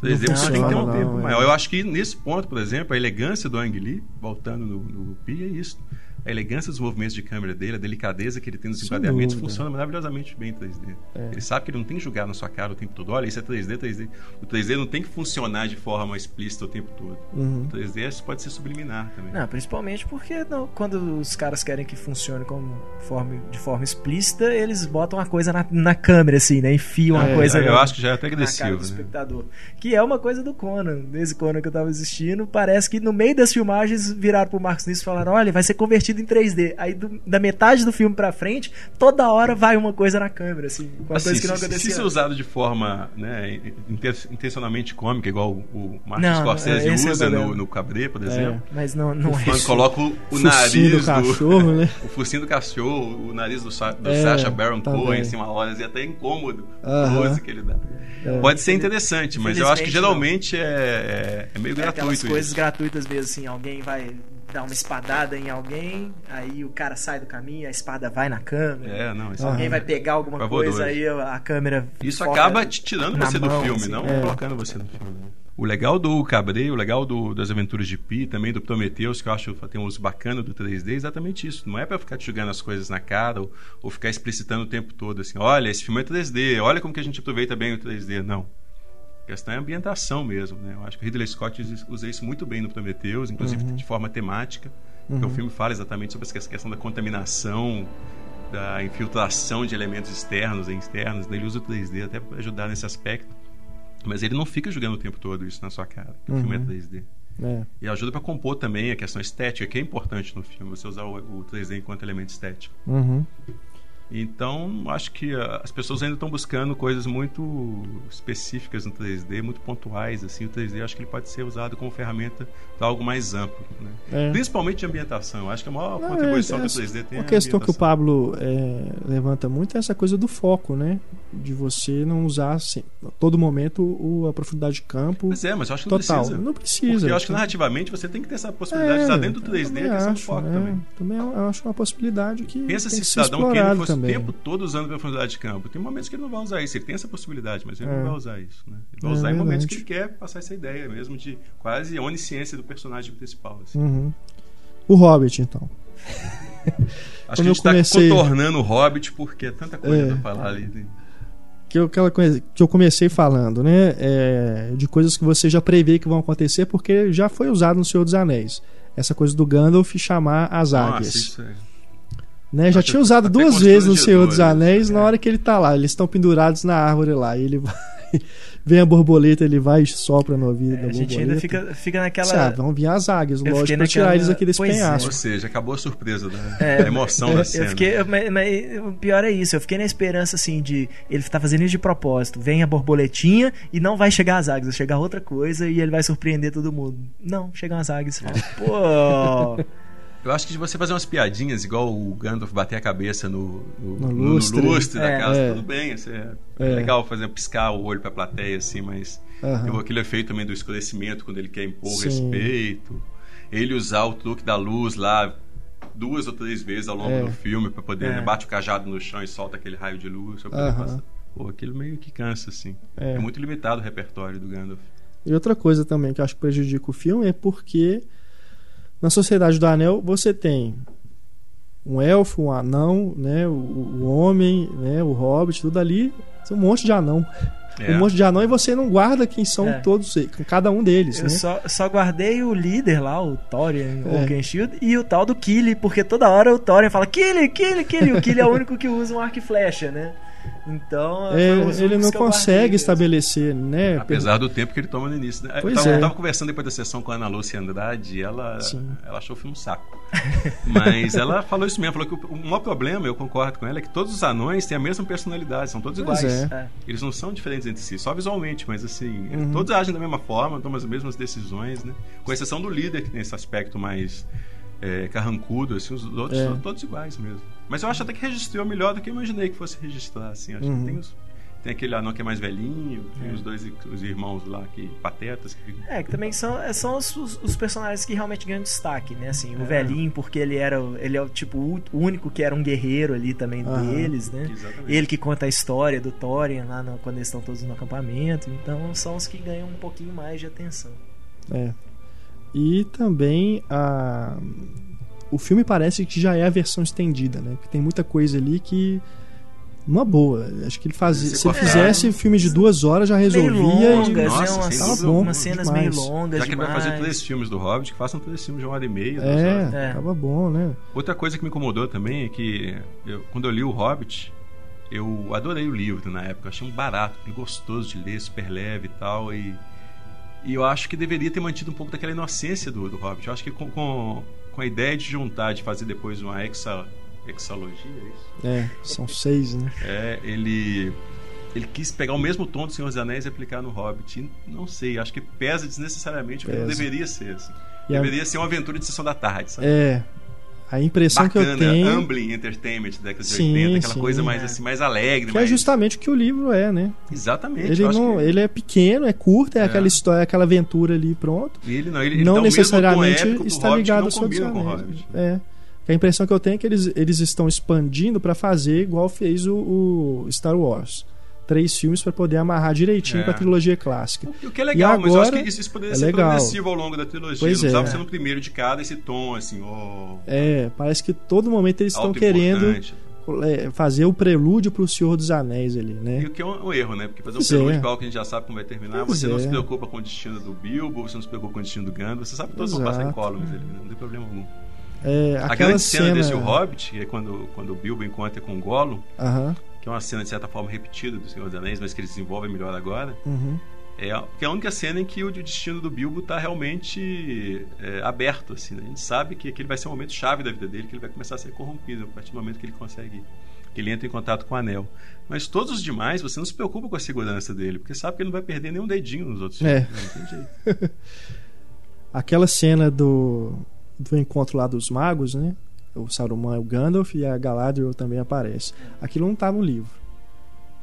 C: 3D você tem que ter um não, tempo é. maior. Eu acho que nesse ponto, por exemplo, a elegância do Ang Lee, voltando no, no Pi, é isso a elegância dos movimentos de câmera dele, a delicadeza que ele tem nos Sem enquadramentos, dúvida. funciona maravilhosamente bem em 3D. É. Ele sabe que ele não tem que jogar na sua cara o tempo todo. Olha, isso é 3D, 3D. O 3D não tem que funcionar de forma explícita o tempo todo. Uhum. O 3D pode ser subliminar também.
E: Não, principalmente porque não, quando os caras querem que funcione como forma, de forma explícita, eles botam uma coisa na, na câmera, assim, né? Enfiam é, coisa.
C: Eu acho que já é até agressivo.
E: do né? espectador. Que é uma coisa do Conan. Desde Conan que eu tava assistindo, parece que no meio das filmagens viraram pro Marcos Nisso e falaram: olha, vai ser convertido em 3D. Aí do, da metade do filme pra frente, toda hora vai uma coisa na câmera, assim. Uma
C: assim,
E: coisa que não
C: acontecia.
E: Se
C: isso é usado de forma né, intencionalmente cômica, igual o Martin Scorsese é usa no, no Cabré, por é, exemplo.
E: É, mas não, não
C: é. coloca o, o nariz
A: do cachorro, né?
C: O focinho do cachorro, o nariz do, do é, Sacha Baron tá Cohen, assim, uma hora, assim, até incômodo uh -huh. o que ele dá. É. Pode ser interessante, mas eu acho que geralmente é, é, meio é gratuito. Aquelas
E: coisas
C: isso.
E: gratuitas mesmo, assim, alguém vai dar uma espadada em alguém, aí o cara sai do caminho, a espada vai na câmera.
C: É, não,
E: isso Alguém é... vai pegar alguma coisa, aí a câmera.
C: Isso acaba te tirando você mão, do filme, assim, não é. colocando você no filme. O legal do Cabré, o legal do, das Aventuras de Pi, também do Prometheus, que eu acho que tem um uso bacana do 3D, é exatamente isso. Não é para ficar te jogando as coisas na cara ou, ou ficar explicitando o tempo todo assim, olha, esse filme é 3D, olha como que a gente aproveita bem o 3D. Não. A questão é a ambientação mesmo, né? Eu acho que o Ridley Scott usa isso muito bem no Prometheus, inclusive uhum. de forma temática. Uhum. o filme fala exatamente sobre essa questão da contaminação, da infiltração de elementos externos e internos. Ele usa o 3D até para ajudar nesse aspecto. Mas ele não fica jogando o tempo todo isso na sua cara. O filme é 3D. Uhum. É. E ajuda para compor também a questão estética, que é importante no filme, você usar o, o 3D enquanto elemento estético.
A: Uhum.
C: Então, acho que ah, as pessoas ainda estão buscando coisas muito específicas no 3D, muito pontuais. Assim, o 3D acho que ele pode ser usado como ferramenta para algo mais amplo, né? é. principalmente de ambientação. Acho que a maior Não, contribuição é, que o 3D tem.
A: Uma é questão que o Pablo é, levanta muito é essa coisa do foco, né? De você não usar assim, a todo momento o, a profundidade de campo.
C: Mas é, mas eu acho que
A: não
C: total.
A: precisa. Não precisa.
C: Porque eu acho que narrativamente você tem que ter essa possibilidade de estar dentro do 3D, que é foco
A: é,
C: também.
A: Também eu acho uma possibilidade que.
C: Pensa
A: se
C: o cidadão Kane fosse também. o tempo todo usando profundidade de campo. Tem momentos que ele não vai usar isso. Ele tem essa possibilidade, mas ele é. não vai usar isso. Né? Ele vai é usar em momentos que ele quer passar essa ideia mesmo de quase onisciência do personagem principal. Assim.
A: Uhum. O Hobbit, então.
C: Acho que a gente está comecei... contornando o Hobbit porque é tanta coisa é. para falar ali. Né?
A: Que eu, que eu comecei falando, né? É, de coisas que você já prevê que vão acontecer porque já foi usado no Senhor dos Anéis. Essa coisa do Gandalf chamar as águias. Nossa, isso é. Né? Já tinha usado duas vezes no Senhor dos Anéis, é. na hora que ele tá lá. Eles estão pendurados na árvore lá. E ele vai. Vem a borboleta, ele vai e sopra no ouvido é, da borboleta. A gente ainda
E: fica, fica naquela. Sabe,
A: vão vir as águias, lógico, pra naquela... tirar eles aqui desse pois é. penhasco.
C: É. Ou seja, acabou a surpresa da, é, da emoção da cena.
E: Eu fiquei, mas, mas, o pior é isso, eu fiquei na esperança assim de. Ele tá fazendo isso de propósito. Vem a borboletinha e não vai chegar as águias, vai chegar outra coisa e ele vai surpreender todo mundo. Não, chegam as águias. Pô.
C: Eu acho que de você fazer umas piadinhas, igual o Gandalf bater a cabeça no, no, no, no lustre, no lustre da é, casa, é. tudo bem. Assim, é, é, legal fazer piscar o olho pra plateia, assim, mas uhum. aquele efeito também do escurecimento quando ele quer impor o respeito. Ele usar o truque da luz lá duas ou três vezes ao longo é. do filme para poder é. bate o cajado no chão e solta aquele raio de luz. Uhum. Pô, aquilo meio que cansa, assim. É. é muito limitado o repertório do Gandalf.
A: E outra coisa também que eu acho que prejudica o filme é porque na Sociedade do Anel você tem um elfo, um anão, né, o, o homem, né, o hobbit, tudo ali, um monte de anão.
C: É.
A: um monte de anão e você não guarda quem são
E: É.
A: todos, cada um deles,
E: Eu
A: né?
E: só, só guardei o líder lá, o Thorian
A: É.
E: Oakenshield, e o tal do Killy, porque toda hora o Thorian fala Killy, Killy, Killy. O Killy é o único que usa um arco e flecha, né? Então,
A: É, ele não consegue
E: mesmo.
A: estabelecer, né?
C: Apesar do tempo que ele toma no início. Né?
A: Pois
C: eu, tava,
A: é.
C: conversando depois da sessão com a Ana Lúcia Andrade e ela,
A: Sim.
C: ela achou o filme um saco. Mas ela falou isso mesmo, falou que o, o maior problema, eu concordo com ela, é que todos os anões têm a mesma personalidade, são todos
A: Pois
C: iguais.
A: é.
E: É.
C: Eles não são diferentes entre si, só visualmente, mas assim,
A: Uhum.
C: todos agem da mesma forma, tomam as mesmas decisões, né? Com exceção do líder, que tem esse aspecto mais é, carrancudo, assim, os outros
A: É.
C: são todos iguais mesmo. Mas eu acho até que registrou melhor do que eu imaginei que fosse registrar, assim. Acho
A: Uhum.
C: que tem, os- tem aquele anão que é mais velhinho, tem
E: É.
C: os dois os irmãos lá, que patetas, que ficam...
E: É, que também são, é, são os, os- os personagens que realmente ganham destaque, né? Assim, o
C: É.
E: velhinho, porque ele era ele é o tipo o único que era um guerreiro ali também
A: Aham.
E: deles, né?
C: Exatamente.
E: Ele que conta a história do Thorian lá no- quando eles estão todos no acampamento. Então são os que ganham um pouquinho mais de atenção.
A: É. E também a o filme parece que já é a versão estendida, né? Porque tem muita coisa ali que uma boa. Acho que ele fazia,
C: Se
A: se ele fizesse filme de duas horas já resolvia.
E: meio
A: e-
E: longas,
C: Nossa,
E: né? Umas,
C: dúvida
A: bom,
E: umas cenas
A: demais.
E: meio longas
C: Já que vai fazer
E: demais.
C: três filmes do Hobbit, que façam três filmes de uma hora e meia,
A: É.
E: É.
A: tava bom, né?
C: Outra coisa que me incomodou também é que eu- quando eu li o Hobbit, eu adorei o livro na época, eu achei um barato, gostoso de ler, super leve e tal, e, e eu acho que deveria ter mantido um pouco daquela inocência do, do Hobbit. Eu acho que com, com, com a ideia de juntar, de fazer depois uma hexa, hexalogia, é isso?
A: É, são seis, né?
C: É, ele ele quis pegar o mesmo tom do Senhor dos Anéis e aplicar no Hobbit. E não sei, acho que pesa desnecessariamente, porque não
A: Pesa.
C: deveria ser assim.
A: E a-
C: Deveria ser uma aventura de sessão da tarde, sabe?
A: É. A impressão que eu
C: bacana,
A: tenho
C: Amblin Entertainment da década de
A: Sim,
C: 80, aquela
A: sim.
C: coisa mais
E: É.
C: assim, mais alegre,
A: que é
C: mais...
A: justamente o que o livro é, né?
C: Exatamente.
A: Ele não,
C: que-
A: ele é pequeno, é curto, é,
C: É.
A: aquela história, aquela aventura ali, pronto.
C: E ele não, ele,
A: não necessariamente está
C: Hobbit,
A: ligado ao Senhor dos Anéis. É. A impressão que eu tenho é que eles, eles estão expandindo para fazer igual fez o, o Star Wars. Três filmes para poder amarrar direitinho
C: É.
A: com a trilogia clássica.
C: O que é legal,
A: E
C: mas eu acho
A: agora
C: que isso, isso poderia
A: é
C: ser
A: legal.
C: progressivo ao longo da trilogia.
A: Pois
C: não precisava
A: é.
C: ser no primeiro de cada esse tom, assim, ó.
A: É, parece que todo momento eles estão querendo é, fazer o prelúdio pro Senhor dos Anéis ali,
C: E
A: né?
C: o que é um, um erro, né? Porque fazer um
A: Pois
C: prelúdio
A: é.
C: igual que a gente já sabe como vai terminar,
A: Pois
C: você não
A: é.
C: se preocupa com o destino do Bilbo, você não se preocupa com o destino do Gandalf, você sabe que todos vão passar
A: Exato.
C: incólumes ali, né? não tem problema algum.
A: É,
C: A
A: aquela
C: grande cena,
A: cena
C: desse O Hobbit, que é quando, quando o Bilbo encontra com o Gollum,
A: Aham,
C: que é uma cena de certa forma repetida do Senhor dos Anéis, mas que eles desenvolvem melhor agora,
A: uhum.
C: é que é a única cena em que o destino do Bilbo está realmente é, aberto. Assim, né? A gente sabe que aquele vai ser um momento chave da vida dele, que ele vai começar a ser corrompido a partir do momento que ele consegue, que ele entra em contato com o anel. Mas todos os demais, você não se preocupa com a segurança dele, porque sabe que ele não vai perder nenhum dedinho nos outros
A: É.
C: jeito.
A: Aquela cena do, do encontro lá dos magos, né? O Saruman e o Gandalf e a Galadriel também aparece. Aquilo não tá no livro.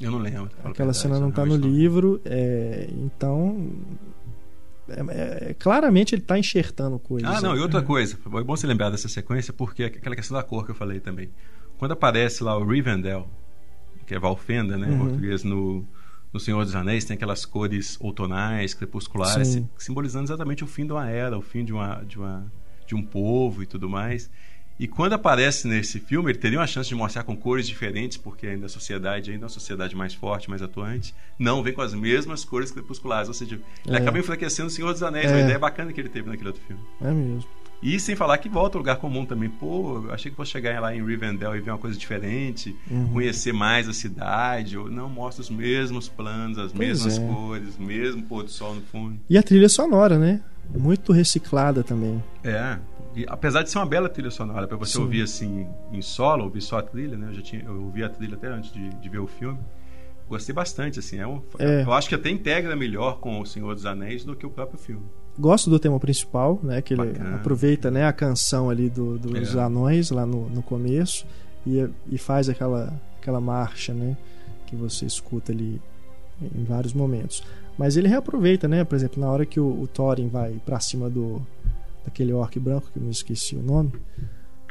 C: Eu não lembro.
A: Aquela
C: verdade,
A: cena não tá no livro, é, então é- é- é- claramente ele tá enxertando coisas.
C: Ah, não,
A: né?
C: e outra coisa, foi bom você lembrar dessa sequência, porque aquela questão da cor que eu falei também. Quando aparece lá o Rivendell, que é Valfenda, né, em
A: Uhum.
C: português, no, no Senhor dos Anéis, tem aquelas cores outonais, crepusculares,
A: Sim.
C: si- simbolizando exatamente o fim de uma era, o fim de, uma, de, uma, de um povo e tudo mais. E quando aparece nesse filme, ele teria uma chance de mostrar com cores diferentes, porque ainda a sociedade, ainda é uma sociedade mais forte, mais atuante, não vem com as mesmas cores crepusculares. Ou seja, ele
A: É.
C: acaba enfraquecendo o Senhor dos Anéis,
A: É.
C: uma ideia bacana que ele teve naquele outro filme.
A: É mesmo.
C: E sem falar que volta ao lugar comum também. Pô, eu achei que fosse chegar lá em Rivendell e ver uma coisa diferente,
A: Uhum.
C: conhecer mais a cidade. Ou não, mostra os mesmos planos, as
A: Pois
C: mesmas
A: é.
C: cores, mesmo pôr do sol no fundo.
A: E a trilha sonora, né? Muito reciclada também.
C: É. E apesar de ser uma bela trilha sonora, para você
A: Sim.
C: ouvir assim em solo, ouvir só a trilha, né? Eu já tinha, eu ouvi a trilha até antes de, de ver o filme. Gostei bastante, assim. É um,
A: É.
C: Eu acho que até integra melhor com O Senhor dos Anéis do que o próprio filme.
A: Gosto do tema principal, né? Que ele
C: Bacana.
A: aproveita né, a canção ali do- dos
C: É.
A: anões lá no, no começo e, e faz aquela, aquela marcha, né? Que você escuta ali em vários momentos. Mas ele reaproveita, né? Por exemplo, na hora que o, o Thorin vai pra cima do daquele orc branco, que eu me esqueci o nome.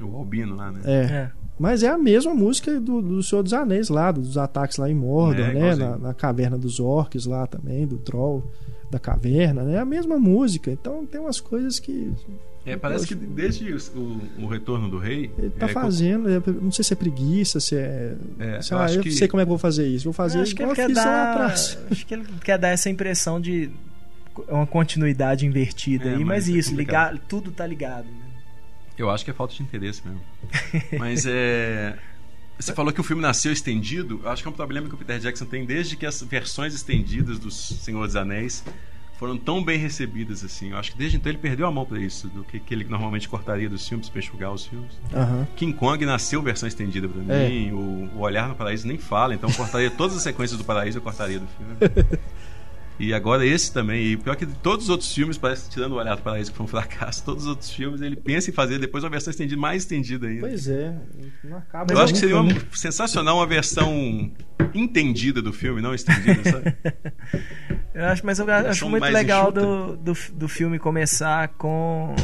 C: O Albino lá, né?
A: É,
E: É.
A: Mas é a mesma música do, do Senhor dos Anéis lá, dos ataques lá em Mordor,
C: É,
A: né? Na, na caverna dos orcs lá também, do troll da caverna, né? É a mesma música. Então tem umas coisas que
C: É, parece que desde o, o- retorno do rei.
A: ele tá
C: é,
A: fazendo. é, não sei se é preguiça, se é.
C: É,
A: sei
C: eu
A: lá,
C: acho
A: eu
C: que-
A: sei como é que eu vou fazer isso. Vou fazer
E: Eu acho que ele
A: eu
E: quer
A: fiz lá
E: dar.
A: atrás.
E: Acho que ele quer dar essa impressão de uma continuidade invertida
C: É,
E: aí, mas,
C: mas é
E: isso,
C: complicado.
E: ligar, tudo tá ligado. né?
C: Eu acho que é falta de interesse mesmo. Mas é. Você falou que o filme nasceu estendido. Eu acho que é um problema que o Peter Jackson tem desde que as versões estendidas do Senhor dos Anéis foram tão bem recebidas assim. Eu acho que desde então ele perdeu a mão para isso, do que, que ele normalmente cortaria dos filmes para enxugar os filmes.
A: Aham.
C: King Kong nasceu versão estendida para
A: É.
C: mim. O, o Olhar no Paraíso nem fala, então eu cortaria todas as sequências do Paraíso, eu cortaria do filme. E agora esse também. E pior que todos os outros filmes, parece tirando o Olhar do Paraíso, que foi um fracasso, todos os outros filmes ele pensa em fazer depois uma versão estendida, mais estendida ainda.
A: Pois é, não acaba
C: Eu acho que seria uma,
A: né?
C: sensacional uma versão entendida do filme, não estendida, sabe?
E: Eu acho, mas eu acho muito legal
C: enxuta.
E: do, do, do filme começar com.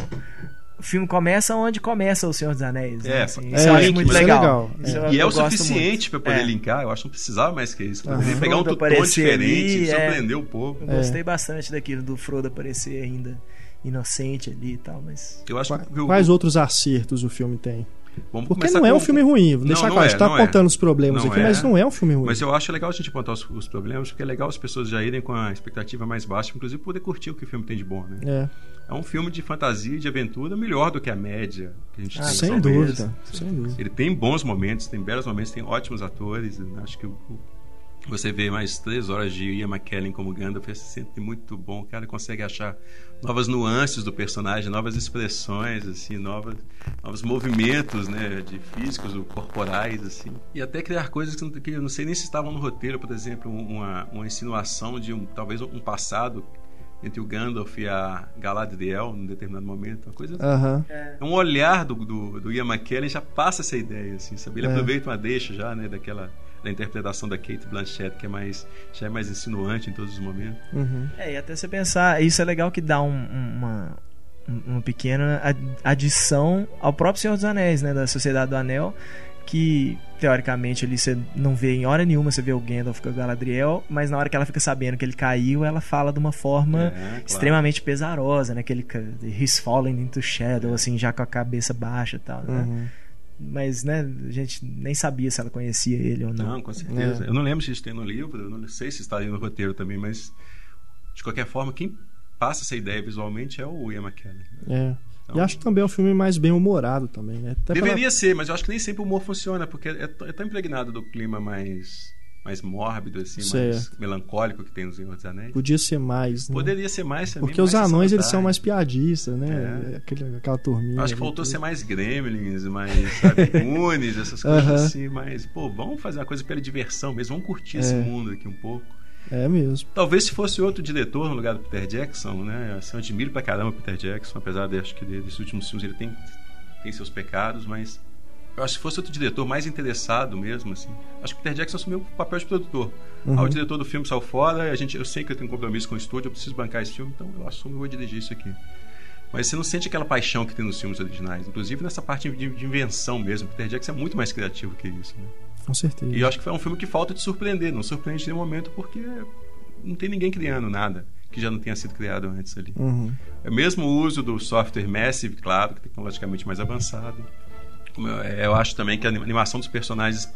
E: O filme começa onde começa O Senhor dos Anéis. né?
C: É,
E: Assim,
C: é,
E: isso eu acho muito
C: isso é
E: legal.
A: legal.
E: Isso
A: É.
E: eu-
C: E é
E: eu
C: o suficiente para poder
E: É.
C: linkar. Eu acho que não precisava mais que isso. Poderia pegar um tom diferente,
E: ali, é.
C: surpreender o povo.
E: Eu gostei bastante daquilo do Frodo aparecer ainda inocente ali e tal, mas.
C: Eu acho
A: Qua-
C: que o-
A: Quais outros acertos o filme tem?
C: Vamos
A: Porque não é um filme ruim.
C: Não,
A: Deixa
C: não
A: claro, a
C: é,
A: gente tá
C: não é.
A: apontando os problemas
C: Não
A: aqui,
C: é.
A: mas não é um filme ruim.
C: Mas eu acho legal a gente apontar os, os problemas, porque é legal as pessoas já irem com a expectativa mais baixa, inclusive poder curtir o que o filme tem de bom, né?
A: É,
C: É um filme de fantasia e de aventura melhor do que a média que a gente
E: Ah,
C: tem.
A: sem dúvida, sem dúvida.
C: Ele tem bons momentos, tem belos momentos, tem ótimos atores. Acho que o- o- você vê mais três horas de Ian McKellen como Gandalf, é sempre muito bom. O cara consegue achar novas nuances do personagem, novas expressões, assim, novas, novos movimentos, né, de físicos ou corporais, assim. E até criar coisas que, não- que eu não sei nem se estavam no roteiro, por exemplo, uma, uma insinuação de um, talvez um passado entre o Gandalf e a Galadriel, num determinado momento, uma coisa
A: Aham.
C: é um olhar do, do, do Ian McKellen já passa essa ideia, assim, sabe? Ele
A: É.
C: aproveita uma deixa já, né, daquela da interpretação da Kate Blanchett, que é mais já é mais insinuante em todos os momentos.
A: Uhum.
E: É, e até você pensar, isso é legal que dá um- um- uma, um- uma pequena ad- adição ao próprio Senhor dos Anéis, né? Da Sociedade do Anel, que teoricamente ali você não vê em hora nenhuma, você vê o Gandalf com a Galadriel, mas na hora que ela fica sabendo que ele caiu, ela fala de uma forma
C: É, claro.
E: extremamente pesarosa, né? Aquele he's falling into shadow, assim, já com a cabeça baixa e tal, né?
A: Uhum.
E: Mas, né, a gente nem sabia se ela conhecia ele ou não.
C: Não, com certeza.
A: É.
C: Eu não lembro se isso tem no livro, eu não sei se está aí no roteiro também, mas de qualquer forma, quem passa essa ideia visualmente é o Ian McKellen.
A: É.
C: Então-
A: E acho que também é um filme mais bem humorado também, né? Até pela-
C: Deveria ser, mas eu acho que nem sempre o humor funciona, porque é, é tão impregnado do clima mais mais mórbido, assim, mais
A: Certo.
C: melancólico que tem no Senhor dos Anéis.
A: Podia ser mais, né?
C: Poderia ser mais também.
A: Porque
C: mais
A: os anões eles são mais piadistas, né?
C: É.
A: Aquele, aquela turminha.
C: Eu acho que faltou ser mais gremlins, mais, sabe, essas coisas
A: Aham.
C: assim, mas, pô, vamos fazer uma coisa pela diversão mesmo, vamos curtir esse
A: É.
C: mundo aqui um pouco.
A: É mesmo.
C: Talvez se fosse outro diretor no lugar do Peter Jackson, né? Assim, eu admiro pra caramba o Peter Jackson, apesar de acho que desses últimos filmes ele tem, tem seus pecados, mas eu acho que se fosse outro diretor mais interessado mesmo, assim. Acho que o Peter Jackson assumiu o papel de produtor.
A: Uhum.
C: Ah, o diretor do filme saiu fora, a gente, eu sei que eu tenho compromisso com o estúdio, eu preciso bancar esse filme, então eu assumo e vou dirigir isso aqui. Mas você não sente aquela paixão que tem nos filmes originais, inclusive nessa parte de, de invenção mesmo. O Peter Jackson é muito mais criativo que isso, né?
A: Com certeza.
C: E eu acho que foi um filme que falta de surpreender. Não surpreende em nenhum momento porque não tem ninguém criando nada que já não tenha sido criado antes ali.
A: Uhum.
C: É mesmo o uso do software Massive, claro, que é tecnologicamente mais avançado. Eu, é, eu acho também que a animação dos personagens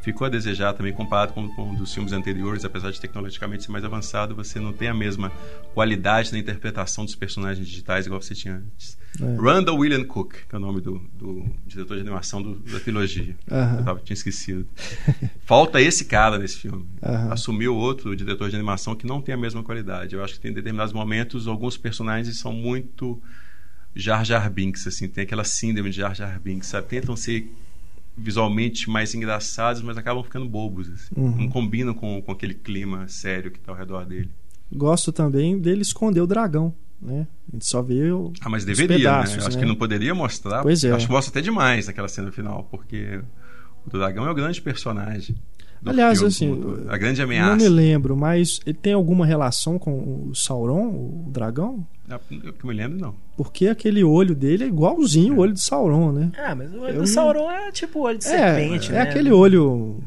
C: ficou a desejar também comparado com, com um dos filmes anteriores, apesar de tecnologicamente ser mais avançado, você não tem a mesma qualidade na interpretação dos personagens digitais igual você tinha antes.
A: É.
C: Randall William Cook, que é o nome do, do diretor de animação do- da trilogia. Eu tava, tinha esquecido. Falta esse cara nesse filme. Assumiu outro diretor de animação que não tem a mesma qualidade. Eu acho que tem determinados momentos, alguns personagens são muito Jar Jar Binks, assim, tem aquela síndrome de Jar Jar Binks, sabe? Tentam ser visualmente mais engraçados, mas acabam ficando bobos. assim.
A: Uhum.
C: Não combinam com, com aquele clima sério que está ao redor dele.
A: Gosto também dele esconder o dragão, né? A gente só vê o...
C: Ah, mas deveria,
A: pedaços,
C: né? Eu acho
A: né?
C: que não poderia mostrar.
A: Pois é.
C: Acho que mostra até demais naquela cena final, porque o dragão é o grande personagem.
A: Aliás,
C: filme,
A: assim,
C: do- a grande
A: Não
C: ameaça.
A: me lembro, mas ele tem alguma relação com o Sauron, o dragão?
C: Ah, Eu que me lembro, não.
A: Porque aquele olho dele é igualzinho o olho de Sauron, né?
B: Ah, mas o olho
A: Eu
B: do
A: não-
B: Sauron é tipo o olho de
A: É,
B: serpente,
A: é
B: né?
A: aquele olho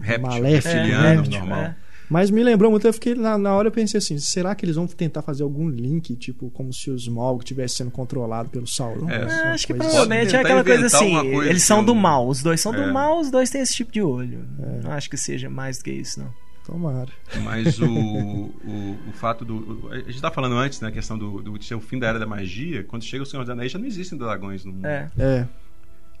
C: Réptil,
A: maléfico.
B: é,
C: reptiliano,
A: né?
B: réptil,
C: normal.
B: é.
A: Mas me lembrou muito, eu fiquei na, na hora eu pensei assim, será que eles vão tentar fazer algum link, tipo, como se o Smaug estivesse sendo controlado pelo Sauron?
C: É,
B: Ah, acho que provavelmente é aquela
C: tentar
B: coisa assim.
C: coisa
B: eles são do mal. Os dois são
C: É.
B: do mal, os dois têm esse tipo de olho.
A: É.
B: Não acho que seja mais do que isso, não.
A: assim. Tomara.
C: Mas o, o, o fato do. a gente estava falando antes, né? A questão do, do ser o fim da era da magia. Quando chega o Senhor dos Anéis, já não existem dragões no mundo.
B: É.
A: É,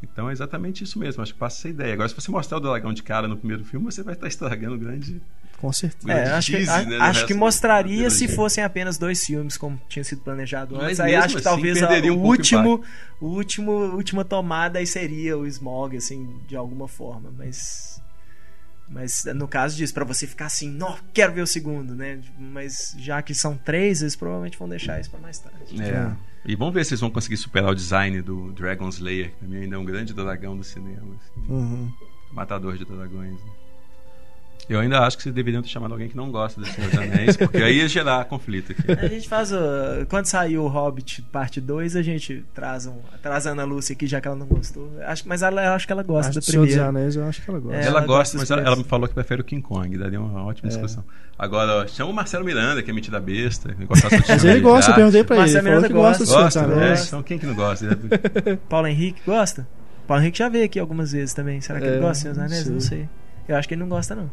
C: Então é exatamente isso mesmo. Acho que passa essa ideia. Agora, se você mostrar o dragão de cara no primeiro filme, você vai estar estragando o grande.
A: Com certeza.
B: É, acho que,
C: tease,
B: a-
C: né,
B: acho que
C: da
B: mostraria se
C: trilogia.
B: fossem apenas dois filmes, como tinha sido planejado
C: Mas
B: antes. Aí
C: mesmo
B: acho que
C: assim,
B: talvez
C: um
B: o
C: o
B: último, o último, última tomada aí seria o Smog, assim, de alguma forma. Mas, mas no caso disso, pra você ficar assim, não, quero ver o segundo, né? Mas já que são três, eles provavelmente vão deixar isso pra mais tarde.
C: É. E vamos ver se eles vão conseguir superar o design do Dragon Slayer, que pra mim ainda é um grande dragão do cinema. assim.
A: Uhum.
C: matador de dragões. né? Eu ainda acho que vocês deveriam ter chamado alguém que não gosta do Senhor dos Anéis, porque aí ia gerar conflito aqui.
B: A gente faz o. Quando sair o Hobbit parte 2, a gente traz, um, traz a Ana Lúcia aqui, já que ela não gostou. Acho, mas ela, eu acho que ela gosta
A: Acho
B: do
A: que o Senhor dos
B: primeiro.
A: Anéis eu acho que ela gosta.
B: É,
C: ela,
B: ela
C: gosta,
B: gosta
C: mas ela, ela me falou que prefere o King Kong, daria uma ótima
A: É.
C: discussão. Agora, ó, chama o Marcelo Miranda, que é besta. que gosta de
A: Mas ele gosta, eu perguntei pra ele. Ele
B: Marcelo Miranda
A: gosta do Senhor dos
C: Gosta, né?
A: Anéis.
C: Então quem que não gosta?
B: Paulo Henrique gosta? Paulo Henrique já veio aqui algumas vezes também. Será que
A: É,
B: ele gosta dos Senhor dos Anéis?
A: não sei.
B: Eu acho que ele não gosta, não.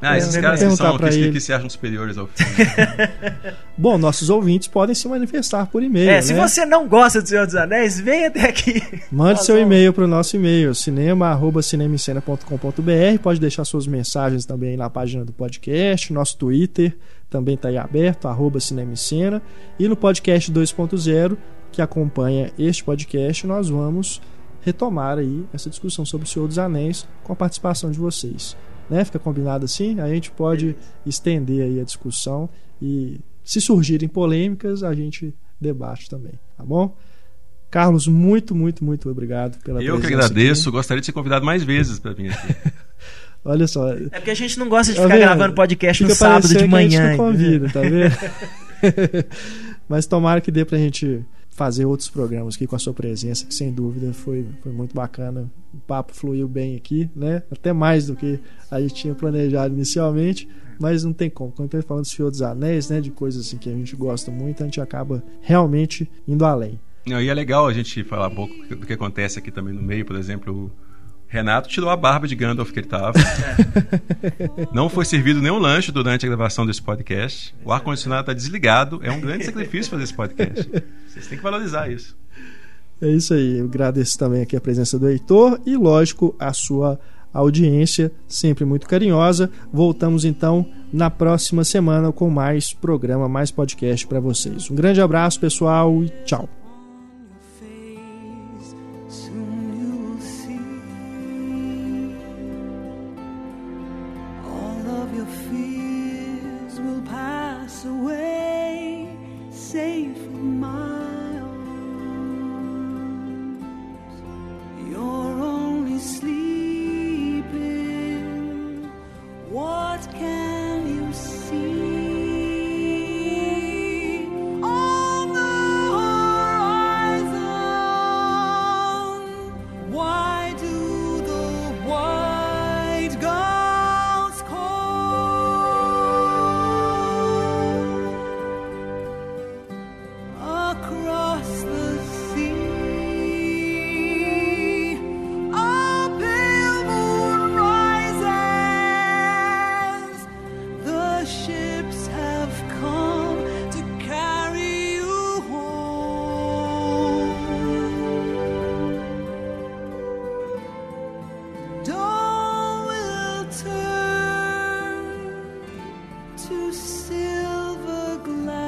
C: Ah, esses
A: Eu
C: caras que são aqueles que, se acham superiores ao filme.
A: Bom, nossos ouvintes podem se manifestar por e-mail,
B: É, se
A: né?
B: você não gosta do Senhor dos Anéis, vem até aqui.
A: Mande
B: Nós
A: seu
B: vamos-
A: e-mail para o nosso e-mail, cinema.cinemascena.com.br. Pode deixar suas mensagens também na página do podcast, nosso Twitter também está aí aberto, arroba Cinema em Cena. E no podcast 2.0, que acompanha este podcast, nós vamos retomar aí essa discussão sobre o Senhor dos Anéis com a participação de vocês. Né? Fica combinado assim? A gente pode estender aí a discussão e se surgirem polêmicas, a gente debate também, tá bom? Carlos, muito, muito, muito obrigado pela
C: Eu que
A: presença
C: agradeço, gostaria de ser convidado mais vezes para vir aqui.
A: aqui. Olha só.
B: É porque a gente não gosta de
A: Tá
B: ficar
A: vendo?
B: gravando podcast no
A: Fica
B: sábado
A: parecendo
B: de
A: que a gente
B: manhã.
A: não convida, tá vendo? Mas tomara que dê pra gente fazer outros programas aqui com a sua presença, que sem dúvida foi, foi muito bacana. O papo fluiu bem aqui, né? Até mais do que a gente tinha planejado inicialmente, mas não tem como. Quando a gente tá falando do Senhor dos Anéis, né? De coisas assim que a gente gosta muito, a gente acaba realmente indo além.
C: E é legal a gente falar um pouco do que acontece aqui também no meio, por exemplo, o Renato tirou a barba de Gandalf que ele tava. Não foi servido nenhum lanche durante a gravação desse podcast. O ar-condicionado está desligado. É um grande sacrifício fazer esse podcast. Vocês têm que valorizar isso.
A: É isso aí. Eu agradeço também aqui a presença do Heitor e, lógico, a sua audiência, sempre muito carinhosa. Voltamos então na próxima semana com mais programa, mais podcast para vocês. Um grande abraço, pessoal, e tchau.
F: Silver glass.